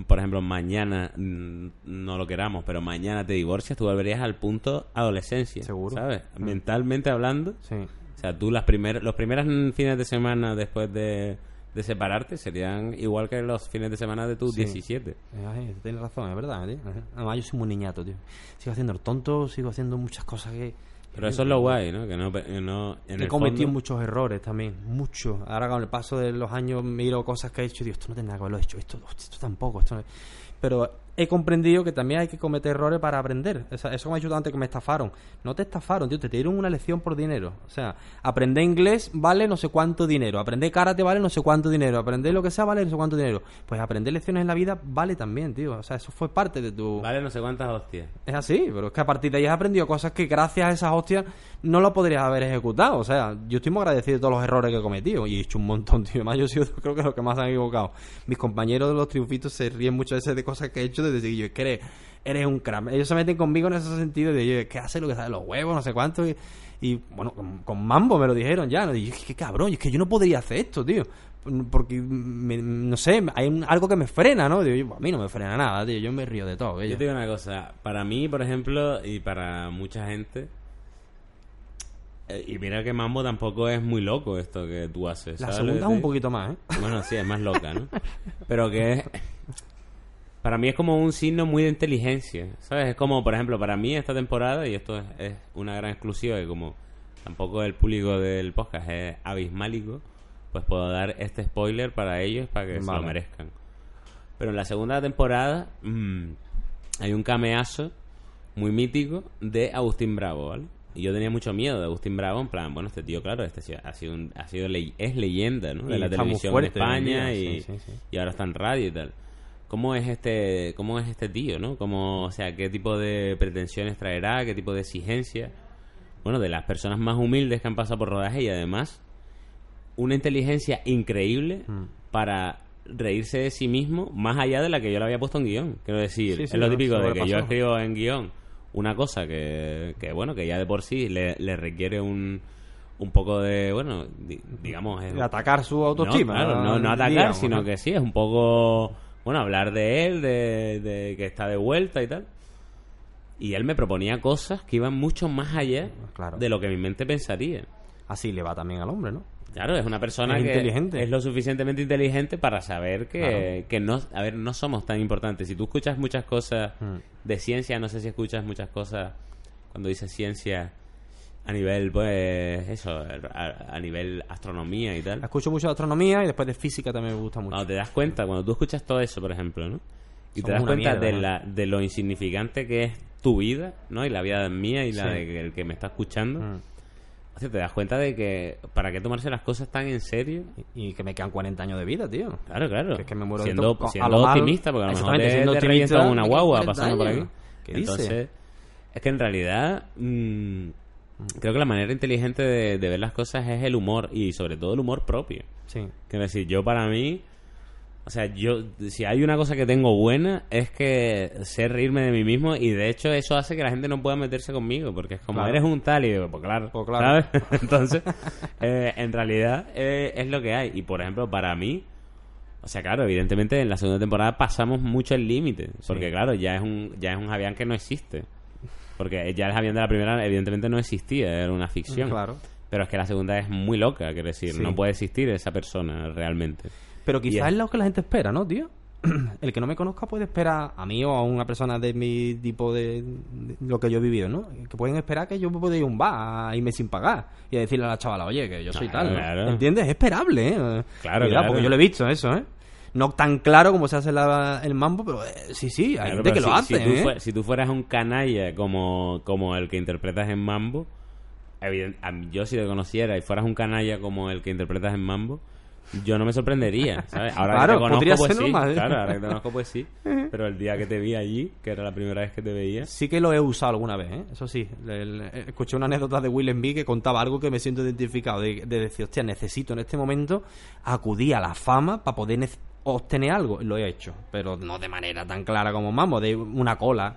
por ejemplo, mañana, mm, no lo queramos, pero mañana te divorcias, tú volverías al punto adolescencia. Seguro. ¿Sabes? Mm. Mentalmente hablando. Sí. O sea, tú las primeras, los primeros fines de semana después de, de separarte serían igual que los fines de semana de tus Sí. 17. Es así, tienes razón, es verdad, tío. Además, yo soy muy niñato, tío. Sigo haciendo el tonto, sigo haciendo muchas cosas que... Pero eso es lo guay, ¿no? Que no, que no en he el fondo- muchos errores también, muchos. Ahora con el paso de los años miro cosas que he hecho y digo, esto no tendría que haberlo hecho, esto, esto tampoco, esto no- Pero he comprendido que también hay que cometer errores para aprender. Eso, eso me ha dicho antes que me estafaron. No te estafaron, tío, te dieron una lección por dinero. O sea, aprender inglés vale no sé cuánto dinero, aprender karate vale no sé cuánto dinero, aprender lo que sea vale no sé cuánto dinero. Pues aprender lecciones en la vida vale también, tío. O sea, eso fue parte de tu... Vale, no sé cuántas hostias. Es así, pero es que a partir de ahí has aprendido cosas que gracias a esas hostias no lo podrías haber ejecutado. O sea, yo estoy muy agradecido de todos los errores que he cometido y he hecho un montón, tío. Más yo he sido, creo que los que más se han equivocado. Mis compañeros de los triunfitos se ríen muchas veces de cosas que he hecho desde que yo, es que eres, eres un cram. Ellos se meten conmigo en ese sentido de, oye, ¿qué hace lo que sabe los huevos? No sé cuánto. Y, y, bueno, con, con Mambo me lo dijeron ya. ¿no? Y yo, qué cabrón, y es que yo no podría hacer esto, tío. Porque, me- no sé, hay un- algo que me frena, ¿no? Digo, yo, a mí no me frena nada, tío. Yo me río de todo. Yo te digo una cosa, para mí, por ejemplo, y para mucha gente, eh, y mira que Mambo tampoco es muy loco esto que tú haces. La ¿sabes lo que segunda es un poquito más, ¿eh? Bueno, sí, es más loca, ¿no? Pero que es- para mí es como un signo muy de inteligencia, ¿sabes? Es como, por ejemplo, para mí esta temporada, y esto es, es una gran exclusiva, que como tampoco el público del podcast es abismálico, pues puedo dar este spoiler para ellos para que se lo merezcan. Pero en la segunda temporada mm, hay un cameazo muy mítico de Agustín Bravo, ¿vale? Y yo tenía mucho miedo de Agustín Bravo, en plan, bueno, este tío, claro, este ha sido, un- ha sido ley- es leyenda, ¿no? De Y la televisión fuerte de España día, y, sí, sí, sí. y ahora está en radio y tal. ¿Cómo es este, cómo es este tío, no? ¿Cómo, o sea, qué tipo de pretensiones traerá, qué tipo de exigencia? Bueno, de las personas más humildes que han pasado por rodaje y además una inteligencia increíble Mm. para reírse de sí mismo más allá de la que yo le había puesto en guion. Quiero decir, Sí, sí, es lo no, típico de que yo escribo en guion una cosa que, que bueno, que ya de por sí le, le requiere un, un poco de, bueno, di- digamos... es- De atacar su autoestima. no, claro, no, no atacar, digamos, sino ¿no? que sí, es un poco, bueno, hablar de él, de, de que está de vuelta y tal. Y él me proponía cosas que iban mucho más allá Claro. de lo que mi mente pensaría. Así le va también al hombre, ¿no? Claro, es una persona Es que inteligente. es lo suficientemente inteligente para saber que, Claro. que no, a ver, no somos tan importantes. Si tú escuchas muchas cosas Mm. de ciencia, no sé si escuchas muchas cosas cuando dices ciencia a nivel, pues, eso, a, a nivel astronomía y tal. Escucho mucho de astronomía y después de física también me gusta mucho. Cuando te das cuenta, cuando tú escuchas todo eso, por ejemplo, ¿no? Y te Somos das una cuenta mierda, de, ¿no? la, de lo insignificante que es tu vida, ¿no? Y la vida mía y la Sí. de el que me está escuchando. Mm. O sea, te das cuenta de que para qué tomarse las cosas tan en serio. Y, y que me quedan 40 años de vida, tío. Claro, claro. Que es que me muero de siendo, to- a siendo lo optimista, porque a lo mejor te, siendo te optimista, una guagua pasando por 40 aquí. ¿Qué dice? Entonces, es que en realidad mm, creo que la manera inteligente de, de ver las cosas es el humor y sobre todo el humor propio. Sí. Quiero decir, yo para mí, o sea, yo, si hay una cosa que tengo buena es que sé reírme de mí mismo y de hecho eso hace que la gente no pueda meterse conmigo porque es como Claro. eres un tal y digo, pues claro, Pues claro. ¿sabes? Entonces, eh, en realidad eh, es lo que hay y por ejemplo para mí, o sea, claro, evidentemente en la segunda temporada pasamos mucho el límite porque claro, ya es un ya es un Javián que no existe. Porque ya el Javián de la primera evidentemente no existía, era una ficción. Claro. Pero es que la segunda es muy loca, quiero decir, Sí. no puede existir esa persona realmente. Pero quizás es- es lo que la gente espera, ¿no, tío? El que no me conozca puede esperar a mí o a una persona de mi tipo de, de lo que yo he vivido, ¿no? Que pueden esperar que yo me pueda ir a un bar a irme sin pagar y a decirle a la chavala, oye, que yo soy Claro, tal. ¿no? claro. ¿Entiendes? Es esperable, ¿eh? Claro, Cuidado, claro. porque yo lo he visto eso, ¿eh? No tan claro como se hace la- el mambo, pero eh, sí, sí, hay Claro, gente que lo hace, si tú, ¿eh? si tú fueras un canalla como, como el que interpretas en Mambo, evident- yo si te conociera y fueras un canalla como el que interpretas en Mambo, yo no me sorprendería, ¿sabes? Ahora Claro, que te conozco, pues sí. normal. Claro, ahora que te conozco, pues sí. Pero el día que te vi allí, que era la primera vez que te veía, Sí que lo he usado alguna vez, ¿eh? Eso sí. Le- le- escuché una anécdota de Will B que contaba algo que me siento identificado. De, de decir, hostia, necesito en este momento acudir a la fama para poder obtener algo. Lo he hecho, pero no de manera tan clara como Mambo, de una cola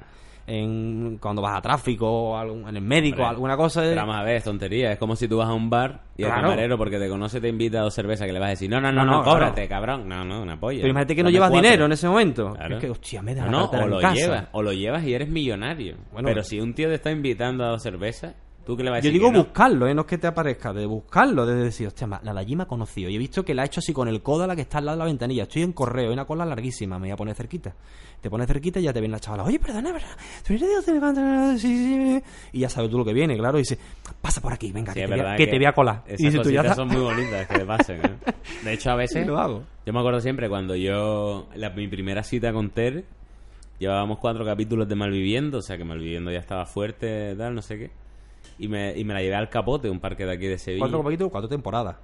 en cuando vas a tráfico en el médico, Hombre, alguna cosa. De... Pero vamos a ver, es tontería. Es como si tú vas a un bar y el Claro. camarero, porque te conoce, te invita a dos cervezas que le vas a decir, no, no, no, No, no, cóbrate, cabrón. No, no, una polla. Pero imagínate que no llevas cuatro. dinero en ese momento. Claro. Es que, hostia, me da No, la no, o lo casa. llevas, o lo llevas y eres millonario. Bueno, pero si un tío te está invitando a dos cervezas, ¿tú qué le vas a Yo decir? digo que no? buscarlo, ¿eh? no es que te aparezca, de buscarlo, de decir, hostia, la de allí me ha conocido. Y he visto que la ha hecho así con el codo a la que está al lado de la ventanilla. Estoy en correo, hay una cola larguísima, me voy a poner cerquita. Te pones cerquita y ya te viene la chavala. Oye, perdona, sí. Y ya sabes tú lo que viene, claro. Y dice, pasa por aquí, venga, Sí, que, te, voy a, verdad que te voy a colar. Y Esas dices tú, ya son muy bonitas que te pasen. ¿eh? De hecho, a Y veces... lo hago. Yo me acuerdo siempre cuando yo... La, mi primera cita con Tere... Llevábamos cuatro capítulos de Malviviendo, o sea que Malviviendo ya estaba fuerte, tal, no sé qué. Y me, y me la llevé al Capote, un parque de aquí de Sevilla. ¿Cuatro capítulos? ¿Cuatro temporadas?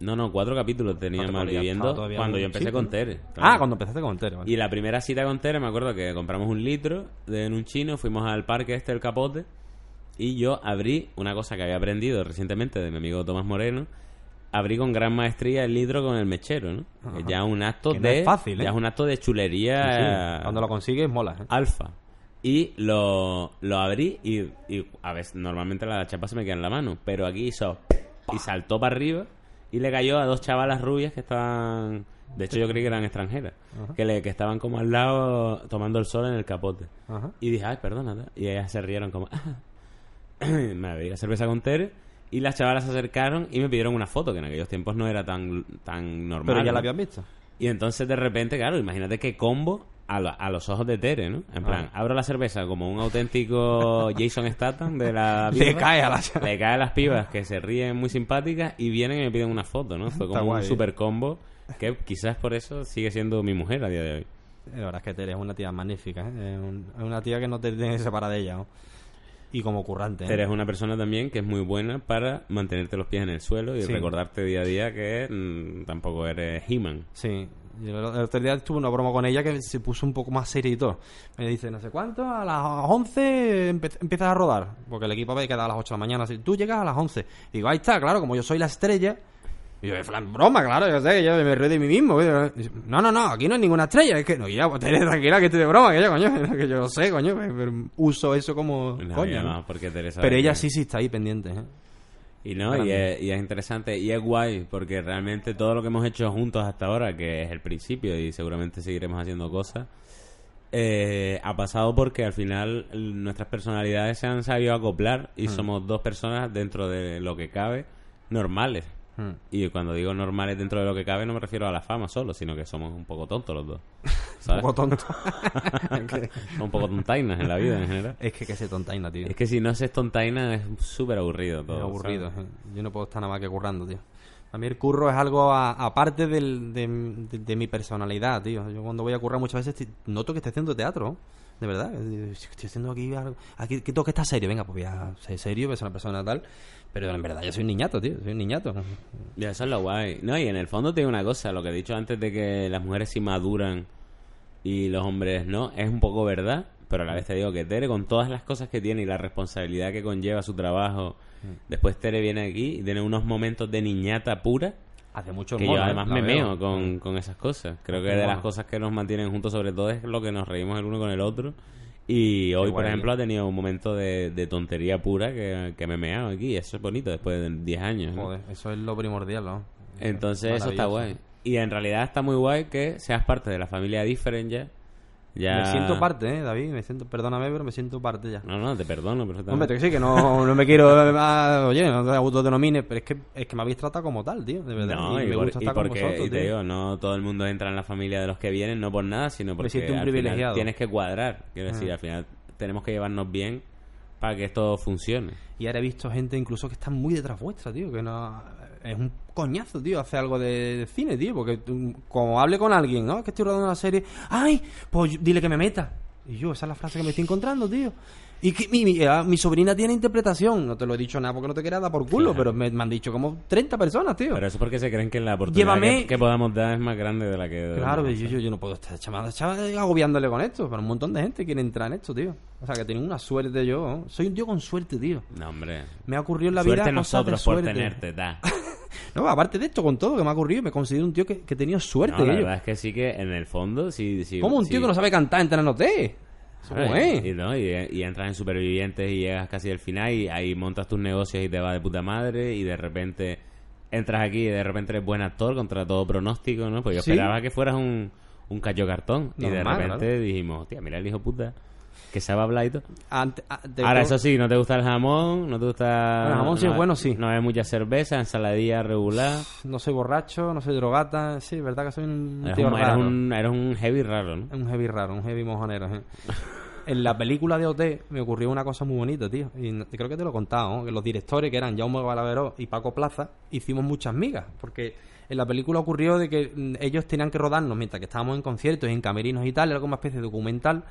No, no, cuatro capítulos tenía Malviviendo cuando yo empecé sí, con. Tere. Ah, cuando empezaste con Tere, vale. Y la primera cita con Tere, me acuerdo que compramos un litro de, en un chino, fuimos al parque este del Capote y yo abrí una cosa que había aprendido recientemente de mi amigo Tomás Moreno. Abrí con gran maestría el litro con el mechero, ¿no? Ajá. ya es un acto Que no de es fácil, ¿eh? ya es un acto de Sí, chulería sí. Cuando lo consigues, mola. ¿eh? alfa. Y lo, lo abrí y, y a veces normalmente la chapa se me queda en la mano, pero aquí hizo y saltó para arriba y le cayó a dos chavalas rubias que estaban, de hecho yo creí que eran extranjeras, que le que estaban como al lado tomando el sol en el capote. Ajá. Y dije, ay, perdona, y ellas se rieron como, me bebí la cerveza con Tere y las chavalas se acercaron y me pidieron una foto que en aquellos tiempos no era tan tan normal. Pero ya ¿no? la habías visto. Y entonces de repente, claro, imagínate qué combo a, lo- a los ojos de Tere, ¿no? En plan, Ah. abro la cerveza como un auténtico Jason Statham de la Le cae a la Le cae a las pibas que se ríen muy simpáticas y vienen y me piden una foto, ¿no? Fue Está como un guay. super combo que quizás por eso sigue siendo mi mujer a día de hoy. La verdad es que Tere es una tía magnífica, ¿eh? Es, un- es una tía que no te tienes que separar de ella, ¿no? Y como currante, ¿eh? Tere es una persona también que es muy buena para mantenerte los pies en el suelo y Sí. recordarte día a día que mm, tampoco eres He-Man. Sí. El otro día tuve una broma con ella que se puso un poco más seria y todo. Me dice, no sé cuánto, a las 11 empe- empiezas a rodar. Porque el equipo ve que da a las 8 de la mañana. Así, tú llegas a las 11. Digo, ahí está, claro, como yo soy la estrella. Y yo, en broma, claro, yo sé, yo me río de mí mismo. Dice, No, no, no, aquí no hay ninguna estrella. Es que, no, ya, pues tenés tranquila que estoy de broma, que yo, coño, que yo lo sé, coño. Pero uso eso como No, coño. porque Tere sabe Pero ella que- sí, sí está ahí pendiente, ¿eh? Y no, y es, y es interesante y es guay porque realmente todo lo que hemos hecho juntos hasta ahora, que es el principio y seguramente seguiremos haciendo cosas, eh, ha pasado porque al final nuestras personalidades se han sabido acoplar Hmm. y somos dos personas dentro de lo que cabe normales. Hmm. Y cuando digo normales dentro de lo que cabe no me refiero a la fama solo, sino que somos un poco tontos los dos. Un ¿sabes? poco tonto. Somos un poco tontainas en la vida en general. es que que se tontaina, tío. Es que si no se tontaina es súper aburrido todo. Aburrido. ¿eh? Yo no puedo estar nada más que currando, tío. A mí el curro es algo aparte de, de- de mi personalidad, tío. Yo cuando voy a currar muchas veces noto que estoy haciendo teatro. De verdad. Estoy haciendo aquí algo. Aquí, que tengo que estar serio. Venga, pues voy a ser serio, voy a ser una persona tal. Pero en verdad yo soy un niñato, tío. Soy un niñato. Ya, eso es lo guay. No, y en el fondo tiene una cosa, lo que he dicho antes de que las mujeres sí maduran y los hombres no, es un poco verdad, pero a la vez te digo que Tere, con todas las cosas que tiene y la responsabilidad que conlleva su trabajo, después Tere viene aquí y tiene unos momentos de niñata pura Hace mucho que mono, yo ¿eh? además me veo. meo con, con esas cosas. Creo que de las cosas que nos mantienen juntos sobre todo es lo que nos reímos el uno con el otro. Y hoy, por ejemplo, ha tenido un momento de, de tontería pura que, que me he meado aquí. Eso es bonito después de 10 años. ¿no? Joder, eso es lo primordial, ¿no? Entonces eso está guay. Y en realidad está muy guay que seas parte de la familia Different ya. Ya... Me siento parte, ¿eh, David? Me siento, perdóname, pero me siento parte ya. No, no, te perdono Hombre, perfectamente. que sí, que no, no me quiero... ah, oye, no te autodenomines, pero es que, es que me habéis tratado como tal, tío, de verdad. No, y, y, me por- gusta y estar con porque vosotros, y te tío. digo, no todo el mundo entra en la familia de los que vienen, no por nada, sino porque siento un al final privilegiado. tienes que cuadrar. Quiero decir, al final tenemos que llevarnos bien para que esto funcione. Y ahora he visto gente incluso que está muy detrás vuestra, tío, que no... Es un coñazo, tío, hacer algo de, cine, tío, porque tú, como hable con alguien, ¿no? Que estoy rodando una serie, ¡ay! Pues dile que me meta. Y yo, esa es la frase que me estoy encontrando, tío. Y que mi, mi, ah, mi sobrina tiene interpretación. No te lo he dicho nada porque no te quería dar por culo, Claro. pero me, me han dicho como 30 personas, tío. Pero eso es porque se creen que la oportunidad que, que podamos dar es más grande de la que... Claro, yo, yo, yo no puedo estar chamada, agobiándole con esto, pero un montón de gente quiere entrar en esto, tío. O sea, que tengo una suerte yo. Soy un tío con suerte, tío. No, hombre. Me ha ocurrido en la Suerte vida cosas de nosotros por suerte. tenerte, da. No, aparte de esto, con todo lo que me ha ocurrido, me considero un tío que, que tenido suerte. No, la verdad es que sí que en el fondo sí... sí ¿Cómo un sí- tío que no sabe cantar entra en es? Y, no, y, y entras en supervivientes y llegas casi al final y ahí montas tus negocios y te va de puta madre y de repente entras aquí y de repente eres buen actor contra todo pronóstico, ¿no? Pues yo Sí. esperaba que fueras un, un cacho cartón y de repente claro. dijimos, tía, mira el hijo puta que sabe hablar y todo. Ante- a- te- Ahora, eso sí, no te gusta el jamón, no te gusta... El jamón sí no- es bueno, sí. No es mucha cerveza, ensaladilla regular. No soy borracho, no soy drogata. Sí, verdad que soy un Eres tío un, eres raro. un, eres un heavy raro, ¿no? Un heavy raro, un heavy mojonero. ¿eh? En la película de OT me ocurrió una cosa muy bonita, tío. Y creo que te lo he contado, ¿no? Que los directores, que eran Jaume Balaveró y Paco Plaza, hicimos muchas migas. Porque En la película ocurrió de que mm, ellos tenían que rodarnos mientras que estábamos en conciertos, en camerinos y tal, era como una especie de documental.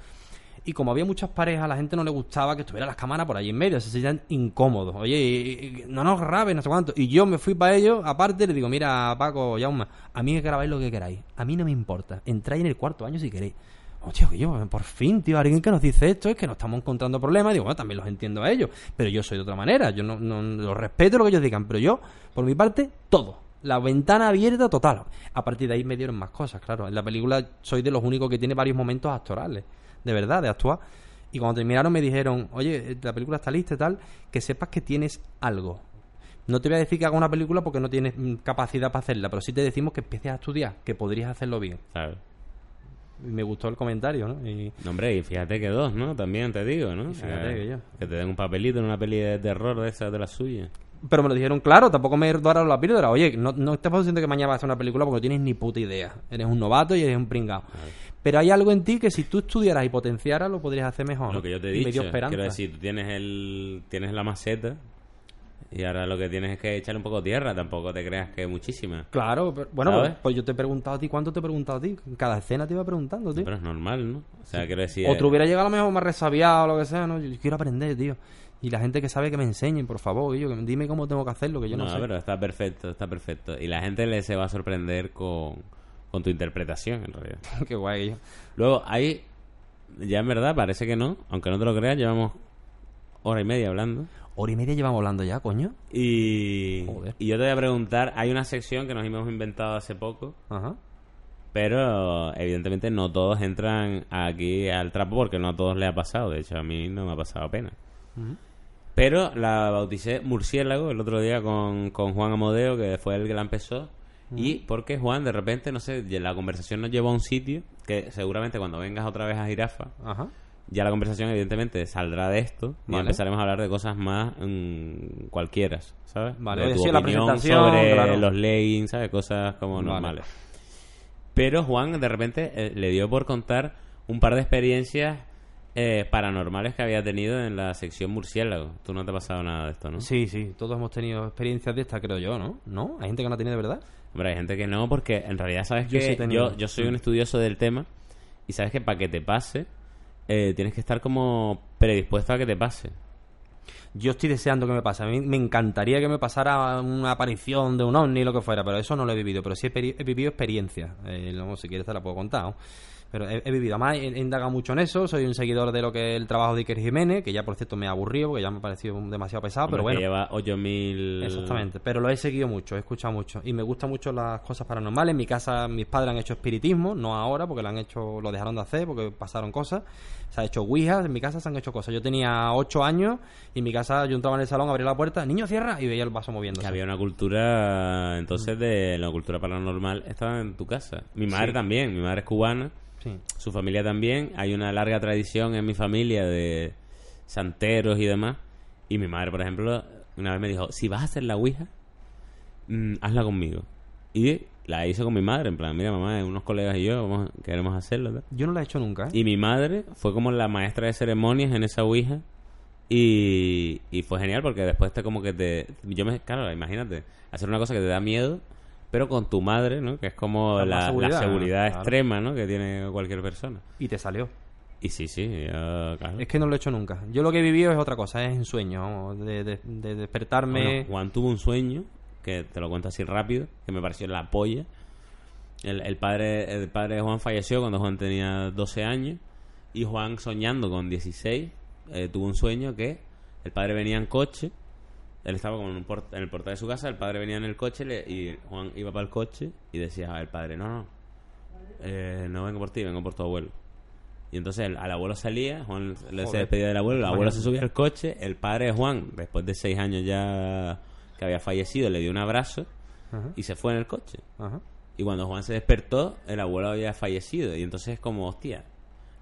Y como había muchas parejas, a la gente no le gustaba que estuvieran las cámaras por allí en medio, se sentían incómodos. Oye, y- no nos grabes, no sé cuánto. Y yo me fui para ellos, aparte le digo, mira, Paco, Yauma, a mí grabáis lo que queráis. A mí no me importa. Entráis en el cuarto año si queréis. Hostia, que yo, por fin, tío, alguien que nos dice esto es que nos estamos encontrando problemas. Digo, bueno, también los entiendo a ellos, pero yo soy de otra manera. Yo no, no los respeto lo que ellos digan, pero yo, por mi parte, todo. La ventana abierta total. A partir de ahí me dieron más cosas, claro. En la película soy de los únicos que tiene varios momentos actorales, de verdad, de actuar. Y cuando terminaron me dijeron, oye, la película está lista y tal, que sepas que tienes algo. No te voy a decir que haga una película porque no tienes mm, capacidad para hacerla, pero sí te decimos que empieces a estudiar, que podrías hacerlo bien. ¿sabes? Y me gustó el comentario, ¿no? Y No, hombre, y fíjate que dos, ¿no? También te digo, ¿no? Y fíjate Eh, que yo. que te den un papelito en una peli de terror de esas de las suyas. Pero me lo dijeron claro, tampoco me doraron la píldora. Oye, no, no estás diciendo que mañana vas a hacer una película porque no tienes ni puta idea. Eres un novato y eres un pringao. Pero hay algo en ti que si tú estudiaras y potenciaras lo podrías hacer mejor. Lo que yo te he dicho, quiero decir, tú tienes el tienes la maceta y ahora lo que tienes es que echarle un poco de tierra, tampoco te creas que muchísima. Claro, pero- bueno, pues, pues yo te he preguntado a ti, ¿cuánto te he preguntado a ti? En cada escena te iba preguntando, tío. Pero es normal, ¿no? O sea, quiero decir, Otro eh, hubiera llegado a lo mejor más resabiado o lo que sea, ¿no? Yo quiero aprender, tío. Y la gente que sabe que me enseñen, por favor, yo, que dime cómo tengo que hacerlo, que yo no, no, sé. pero está perfecto, está perfecto. Y la gente le se va a sorprender con, con tu interpretación, en realidad. Qué guay. Luego, ahí, ya en verdad, parece que no, aunque no te lo creas, llevamos hora y media hablando. Hora y media llevamos hablando ya, coño. Y, Joder. y yo te voy a preguntar, hay una sección que nos hemos inventado hace poco, Ajá. pero evidentemente no todos entran aquí al trapo porque no a todos les ha pasado. De hecho, a mí no me ha pasado apenas. Pero la bauticé Murciélago el otro día con, con Juan Amodeo, que fue el que la empezó. Y porque Juan, de repente, no sé, la conversación nos llevó a un sitio que seguramente cuando vengas otra vez a Jirafa, Ajá. ya la conversación evidentemente saldrá de esto y empezaremos a hablar de cosas más mm, cualquiera, ¿sabes? Vale, de tu sí, la presentación, sobre claro. los leggings, ¿sabes? Cosas como Vale. normales. Pero Juan de repente eh, le dio por contar un par de experiencias eh, paranormales que había tenido en la sección murciélago. Tú no te ha pasado nada de esto, ¿no? Sí, sí, todos hemos tenido experiencias de esta, creo yo, ¿no? ¿No? Hay gente que no ha tenido de verdad. Hombre, hay gente que no, porque en realidad sabes Yo que sí yo, yo soy un estudioso del tema y sabes que para que te pase eh, tienes que estar como predispuesto a que te pase. Yo estoy deseando que me pase. A mí me encantaría que me pasara una aparición de un ovni, lo que fuera, pero eso no lo he vivido. Pero sí he, vivido experiencias. Eh, no, si quieres te la puedo contar. ¿no? Pero he, he vivido. Además, he, he indagado mucho en eso. Soy un seguidor de lo que es el trabajo de Iker Jiménez, que ya por cierto me ha aburrido porque ya me ha parecido demasiado pesado, pero bueno. que lleva 8000 Exactamente, pero lo he seguido mucho, he escuchado mucho y me gustan mucho las cosas paranormales. En mi casa mis padres han hecho espiritismo, no ahora porque lo han hecho, lo dejaron de hacer porque pasaron cosas. Se ha hecho ouija, en mi casa se han hecho cosas. Yo tenía 8 años y en mi casa yo entraba en el salón, abría la puerta, niño cierra y veía el vaso moviéndose. Que había una cultura, entonces, de la cultura paranormal estaba en tu casa. Mi madre Sí. también, mi madre es cubana, Sí. su familia también. Hay una larga tradición en mi familia de santeros y demás. Y mi madre, por ejemplo, una vez me dijo, si vas a hacer la Ouija, mm, hazla conmigo. Y la hice con mi madre, en plan, mira mamá, unos colegas y yo vamos, queremos hacerlo. Yo no la he hecho nunca, ¿eh? Y mi madre fue como la maestra de ceremonias en esa Ouija. Y, y fue genial porque después te como que te... Yo me... Claro, imagínate, hacer una cosa que te da miedo, pero con tu madre, ¿no? Que es como la, la seguridad, seguridad, claro. extrema, ¿no? Que tiene cualquier persona. Y te salió. Y sí, sí, yo, claro. Es que no lo he hecho nunca. Yo lo que he vivido es otra cosa, es en sueño, de, de- de despertarme. Bueno, Juan tuvo un sueño, que te lo cuento así rápido, que me pareció la polla. El, el padre, el padre de Juan falleció cuando Juan tenía 12 años y Juan soñando con 16 eh, tuvo un sueño que el padre venía en coche, él estaba como en, un port- en el portal de su casa, el padre venía en el coche le- y Juan iba para el coche y decía al padre, no, no, eh, no vengo por ti, vengo por tu abuelo. Y entonces el- al abuelo salía, Juan le se despedía del abuelo, el abuelo se subía al coche, el padre de Juan, después de seis años ya que había fallecido, le dio un abrazo Ajá, y se fue en el coche. ajá. Y cuando Juan se despertó, el abuelo había fallecido. Y entonces es como, hostia,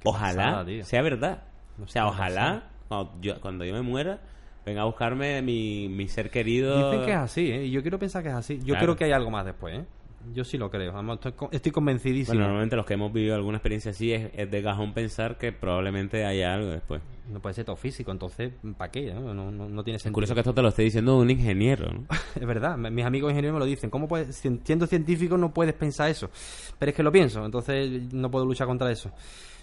Qué ojalá pasada, sea verdad. No o sea, ojalá cuando yo, cuando yo me muera, venga a buscarme mi, mi ser querido. Dicen que es así, ¿eh? Y yo quiero pensar que es así. Yo Claro. creo que hay algo más después, ¿eh? Yo sí lo creo. Estoy, con- estoy convencidísimo. Bueno, normalmente los que hemos vivido alguna experiencia así es, es de cajón pensar que probablemente haya algo después. no puede ser todo físico, entonces, ¿para qué? No, no, no- no tiene Es sentido. curioso que esto te lo esté diciendo un ingeniero, ¿no? Es verdad, mis amigos ingenieros me lo dicen. ¿Cómo puedes, si- siendo científico no puedes pensar eso? Pero es que lo pienso, entonces no puedo luchar contra eso.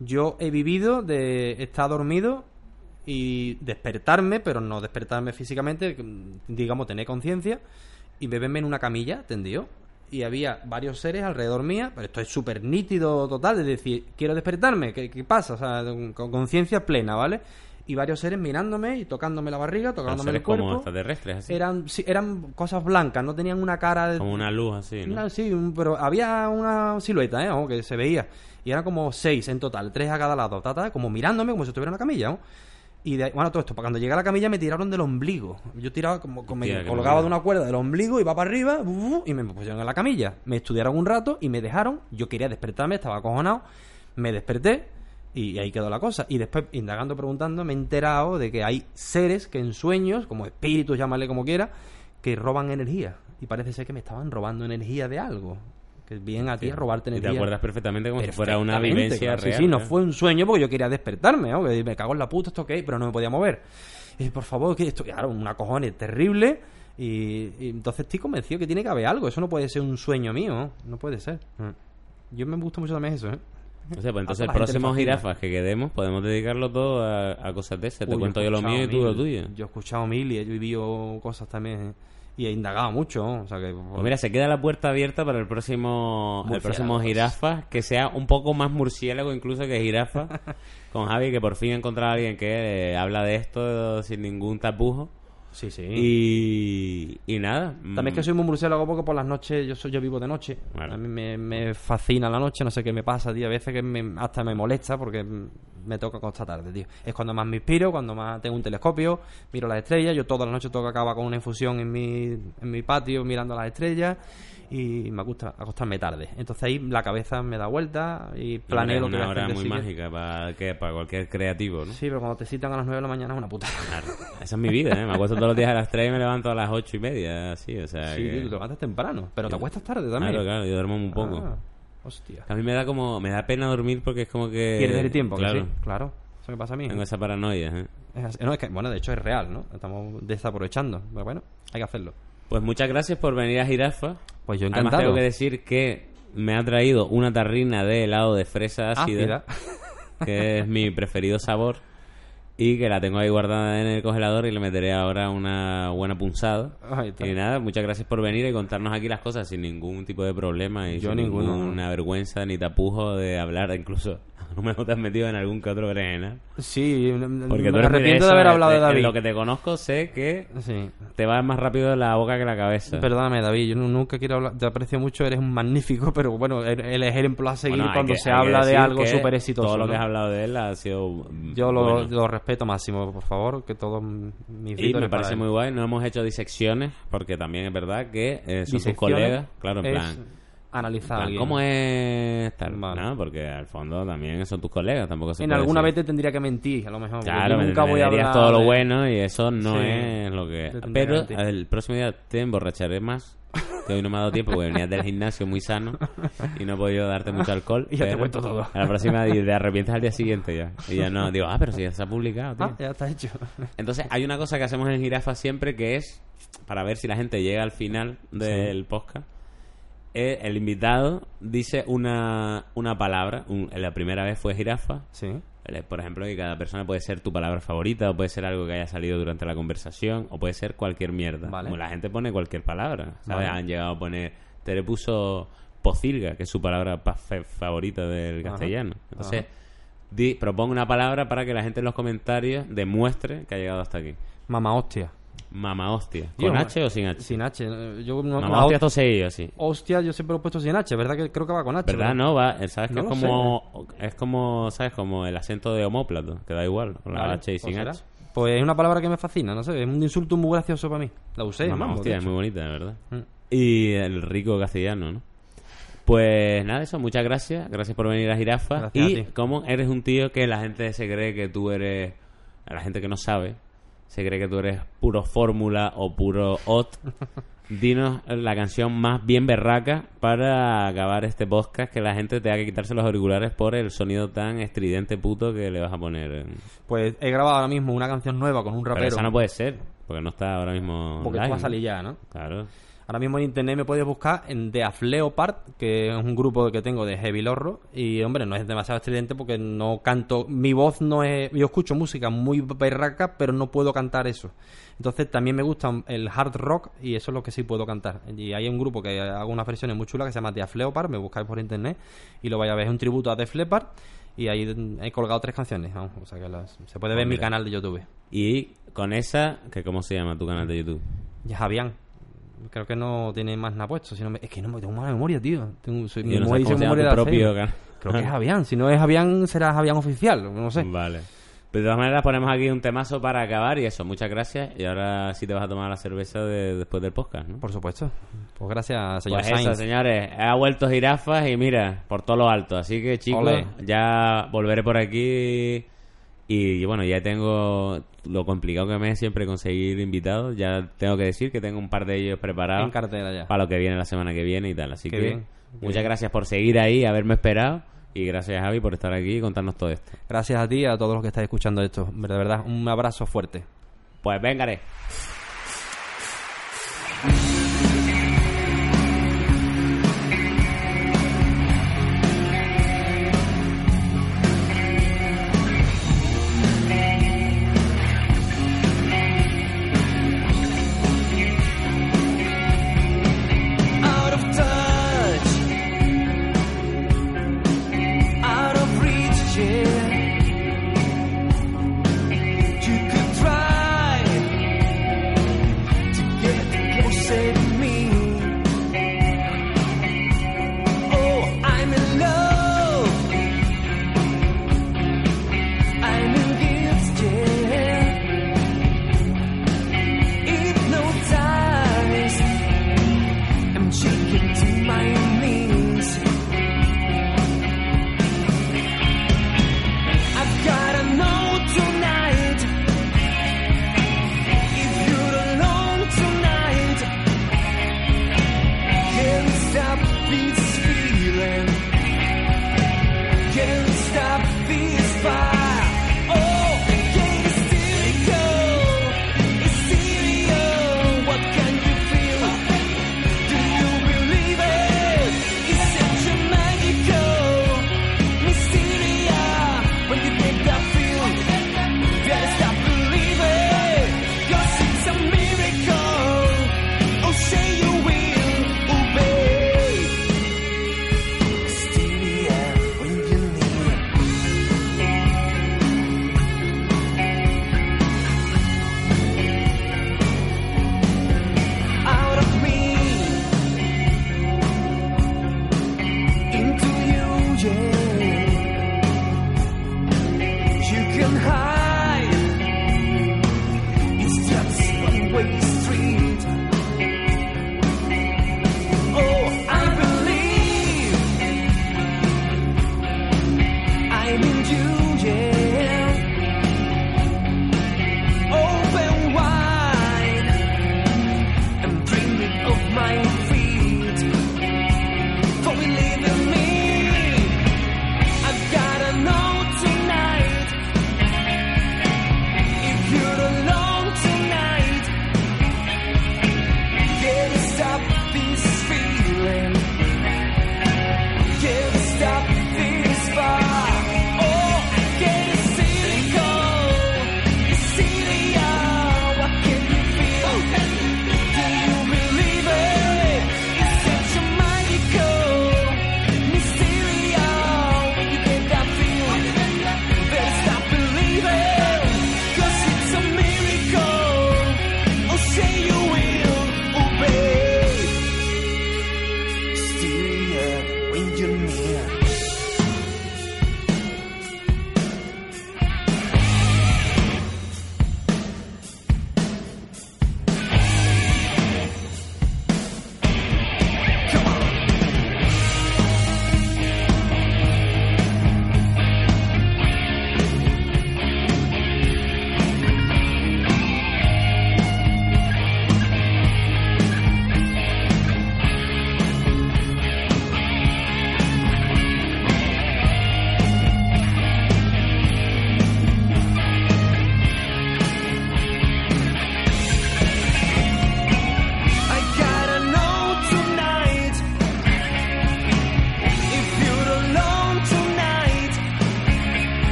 Yo he vivido de estar dormido y despertarme, pero no despertarme físicamente, digamos, tener conciencia y beberme en una camilla tendido. Y había varios seres alrededor mía, pero esto es súper nítido total, es decir, quiero despertarme, ¿qué, qué pasa? O sea, con conciencia plena, ¿vale? Y varios seres mirándome y tocándome la barriga, tocándome el seres como cuerpo extraterrestres, así. eran sí, eran cosas blancas, no tenían una cara de, Como una luz así, ¿no? una- sí, un- pero había una silueta, ¿eh? Ojo, que se veía. Y eran como seis en total, tres a cada lado, ta, ta, como mirándome como si estuviera en una camilla, ¿no? Y de, bueno, todo esto, para cuando llegué a la camilla me tiraron del ombligo. Yo tiraba como, como Hostia, me colgaba de una cuerda del ombligo, iba para arriba, y me pusieron en la camilla. Me estudiaron un rato y me dejaron. Yo quería despertarme, estaba acojonado. Me desperté y ahí quedó la cosa. Y después, indagando, preguntando, me he enterado de que hay seres que en sueños, como espíritus, llámale como quiera, que roban energía. Y parece ser que me estaban robando energía de algo. Que vienen a ti a robarte Y energía. te acuerdas perfectamente como si fuera una vivencia claro. real. Sí, sí, no fue un sueño porque yo quería despertarme, ¿no? Que me cago en la puta, esto qué, pero no me podía mover. Y por favor, que esto, claro, una cojones terrible. Y, y entonces estoy convencido que tiene que haber algo. Eso no puede ser un sueño mío, ¿no? Puede ser. Yo me gusta mucho también eso, ¿eh? O sea, pues entonces toda el la gente le próximo fascina. jirafas que quedemos podemos dedicarlo todo a, a cosas de esas. Te Uy, cuento yo lo mío y tú lo tuyo. Yo he escuchado mil y he vivido cosas también. ¿eh? Y he indagado mucho. O sea que... Pues mira, se queda la puerta abierta para el próximo el próximo Murciélagos. jirafa que sea un poco más murciélago incluso que jirafa con Javi que por fin he encontrado a alguien que eh, habla de esto sin ningún tapujo Sí, sí. y, y nada También es que soy muy murciélago porque por las noches yo soy yo vivo de noche. A mí me, me fascina la noche, no sé qué me pasa, tío. A veces que me- hasta me molesta porque mm, me toca acostar tarde, tío. Es cuando más me inspiro, cuando más tengo un telescopio, miro las estrellas. Yo toda la noche tengo que acabar con una infusión en mi, en mi patio mirando las estrellas y me gusta acostarme tarde. Entonces ahí la cabeza me da vuelta y planeo lo que voy una a hora hacer de muy mágica para, que, para cualquier creativo ¿no? Sí, pero cuando te citan a las 9 de la mañana es una puta. Claro. esa es mi vida ¿eh? me acuesto todos los días a las 3 y me levanto a las 8 y media así o sea Sí, que- tío, te levantas temprano, pero te acuestas tarde también. claro claro yo duermo muy poco Ah, hostia. a mí me da como me da pena dormir porque es como que Pierdes el tiempo, claro sí, claro. Eso me pasa a mí. tengo esa paranoia ¿eh? Es. No, es que, bueno, de hecho es real, ¿no? Estamos desaprovechando. Pero bueno, hay que hacerlo. Pues muchas gracias por venir a Jirafa. Pues yo Además tengo que decir que me ha traído una tarrina de helado de fresa ácida, Ácida. que es mi preferido sabor, y que la tengo ahí guardada en el congelador y le meteré ahora una buena punzada. Ahí está. Y nada, muchas gracias por venir y contarnos aquí las cosas sin ningún tipo de problema y Yo sin ninguna vergüenza ni tapujo de hablar, incluso no me te has metido en algún que otro berenjena. Sí, Porque me tú arrepiento de haber hablado de en David. lo que te conozco sé que Sí. te va más rápido la boca que la cabeza. Perdóname, David, yo nu- nunca quiero hablar. Te aprecio mucho, eres un magnífico, pero bueno, el, el ejemplo a seguir Bueno, cuando que- se que habla de algo que súper exitoso. Todo lo que ¿no? has hablado de él ha sido. Yo lo, bueno. lo respeto máximo, por favor, que todos mis Y me parece muy guay. No hemos hecho disecciones, porque también es verdad que eh, son tus colegas. Claro, en plan. Analizar. a. ¿Cómo es tal? Vale. No, porque al fondo también son tus colegas. Tampoco se En puede alguna vez te tendría que mentir, a lo mejor. Claro, me nunca voy a hablar. todo lo de- bueno y eso no Sí, es lo que. Pero que el próximo día te emborracharé más. Que hoy no me ha dado tiempo porque venías del gimnasio muy sano y no he podido darte mucho alcohol. Y ya te cuento todo. A la próxima y te arrepientes al día siguiente ya. Y ya no, digo, ah, pero si ya se ha publicado, tío. Ah, ya está hecho. Entonces, hay una cosa que hacemos en Jirafa siempre que es, para ver si la gente llega al final del podcast, eh, el invitado dice una, una palabra. Un- la primera vez fue jirafa. Sí. Eh, Por ejemplo, que cada persona puede ser tu palabra favorita, o puede ser algo que haya salido durante la conversación, o puede ser cualquier mierda. Vale. Como la gente pone cualquier palabra. ¿sabes? Vale. Han llegado a poner. Tere puso pocilga, que es su palabra favorita del Ajá. castellano. Entonces, di, propongo una palabra para que la gente en los comentarios demuestre que ha llegado hasta aquí. Mamá hostia. Mamá hostia. ¿Con H o sin H? Sin H. Yo no, Mamá la hostia ho- toseillo, así. hostia, yo siempre lo he puesto sin H, ¿verdad? Que creo que va con H. ¿Verdad? No, va, eh, sabes que No es lo como es como, ¿sabes? Como el acento de homóplato, que da igual, con la H y pues sin será. H. Pues es una palabra que me fascina, no sé, es un insulto muy gracioso para mí. La usé, Mamá hostia, de es muy bonita, de verdad. Mm. Y el rico castellano, ¿no? Pues nada, eso, muchas gracias. Gracias por venir a Jirafa. Gracias y a ti. como eres un tío que la gente se cree que tú eres. La gente que no sabe, se cree que tú eres puro fórmula o puro hot. dinos la canción más bien berraca para acabar este podcast que la gente tenga que quitarse los auriculares por el sonido tan estridente puto que le vas a poner. Pues he grabado ahora mismo una canción nueva con un Pero rapero. esa no puede ser, porque no está ahora mismo. porque live, va a salir ya, ¿no? Claro. Ahora mismo en internet me puedes buscar en The Leopard, que es un grupo que tengo de heavy lorro. Y hombre, no es demasiado estridente porque no canto. Mi voz no es. Yo escucho música muy berraca, pero no puedo cantar eso. Entonces también me gusta el hard rock y eso es lo que sí puedo cantar. Y hay un grupo que hago unas versiones muy chulas que se llama The Leopard, me buscáis por internet y lo vais a ver. Es un tributo a Def Leppard y ahí he colgado tres canciones. vamos, o sea que las- se puede ver en mi canal de YouTube. Y con esa, que ¿cómo se llama tu canal de YouTube? Javián. Creo que no tiene más nada puesto. Si no me- Es que no me tengo mala memoria, tío. Tengo, soy, mi no memoria dice memoria de propio. Creo que es Javián. Si no es Javián, será Javián oficial. No sé. Vale. Pero de todas maneras ponemos aquí un temazo para acabar y eso, muchas gracias. Y ahora sí te vas a tomar la cerveza de- después del podcast, ¿no? Por supuesto. Pues gracias, señor Pues eso, señores, ha vuelto jirafas y mira, por todo lo alto. Así que chicos, ya volveré por aquí y bueno, ya tengo lo complicado que me es siempre conseguir invitados. Ya tengo que decir que tengo un par de ellos preparados En cartera ya. para lo que viene la semana que viene y tal. Así Qué que bien, muchas bien. gracias por seguir ahí, haberme esperado y gracias Javi por estar aquí y contarnos todo esto. Gracias a ti y a todos los que estáis escuchando esto. De verdad, un abrazo fuerte. Pues vengaré.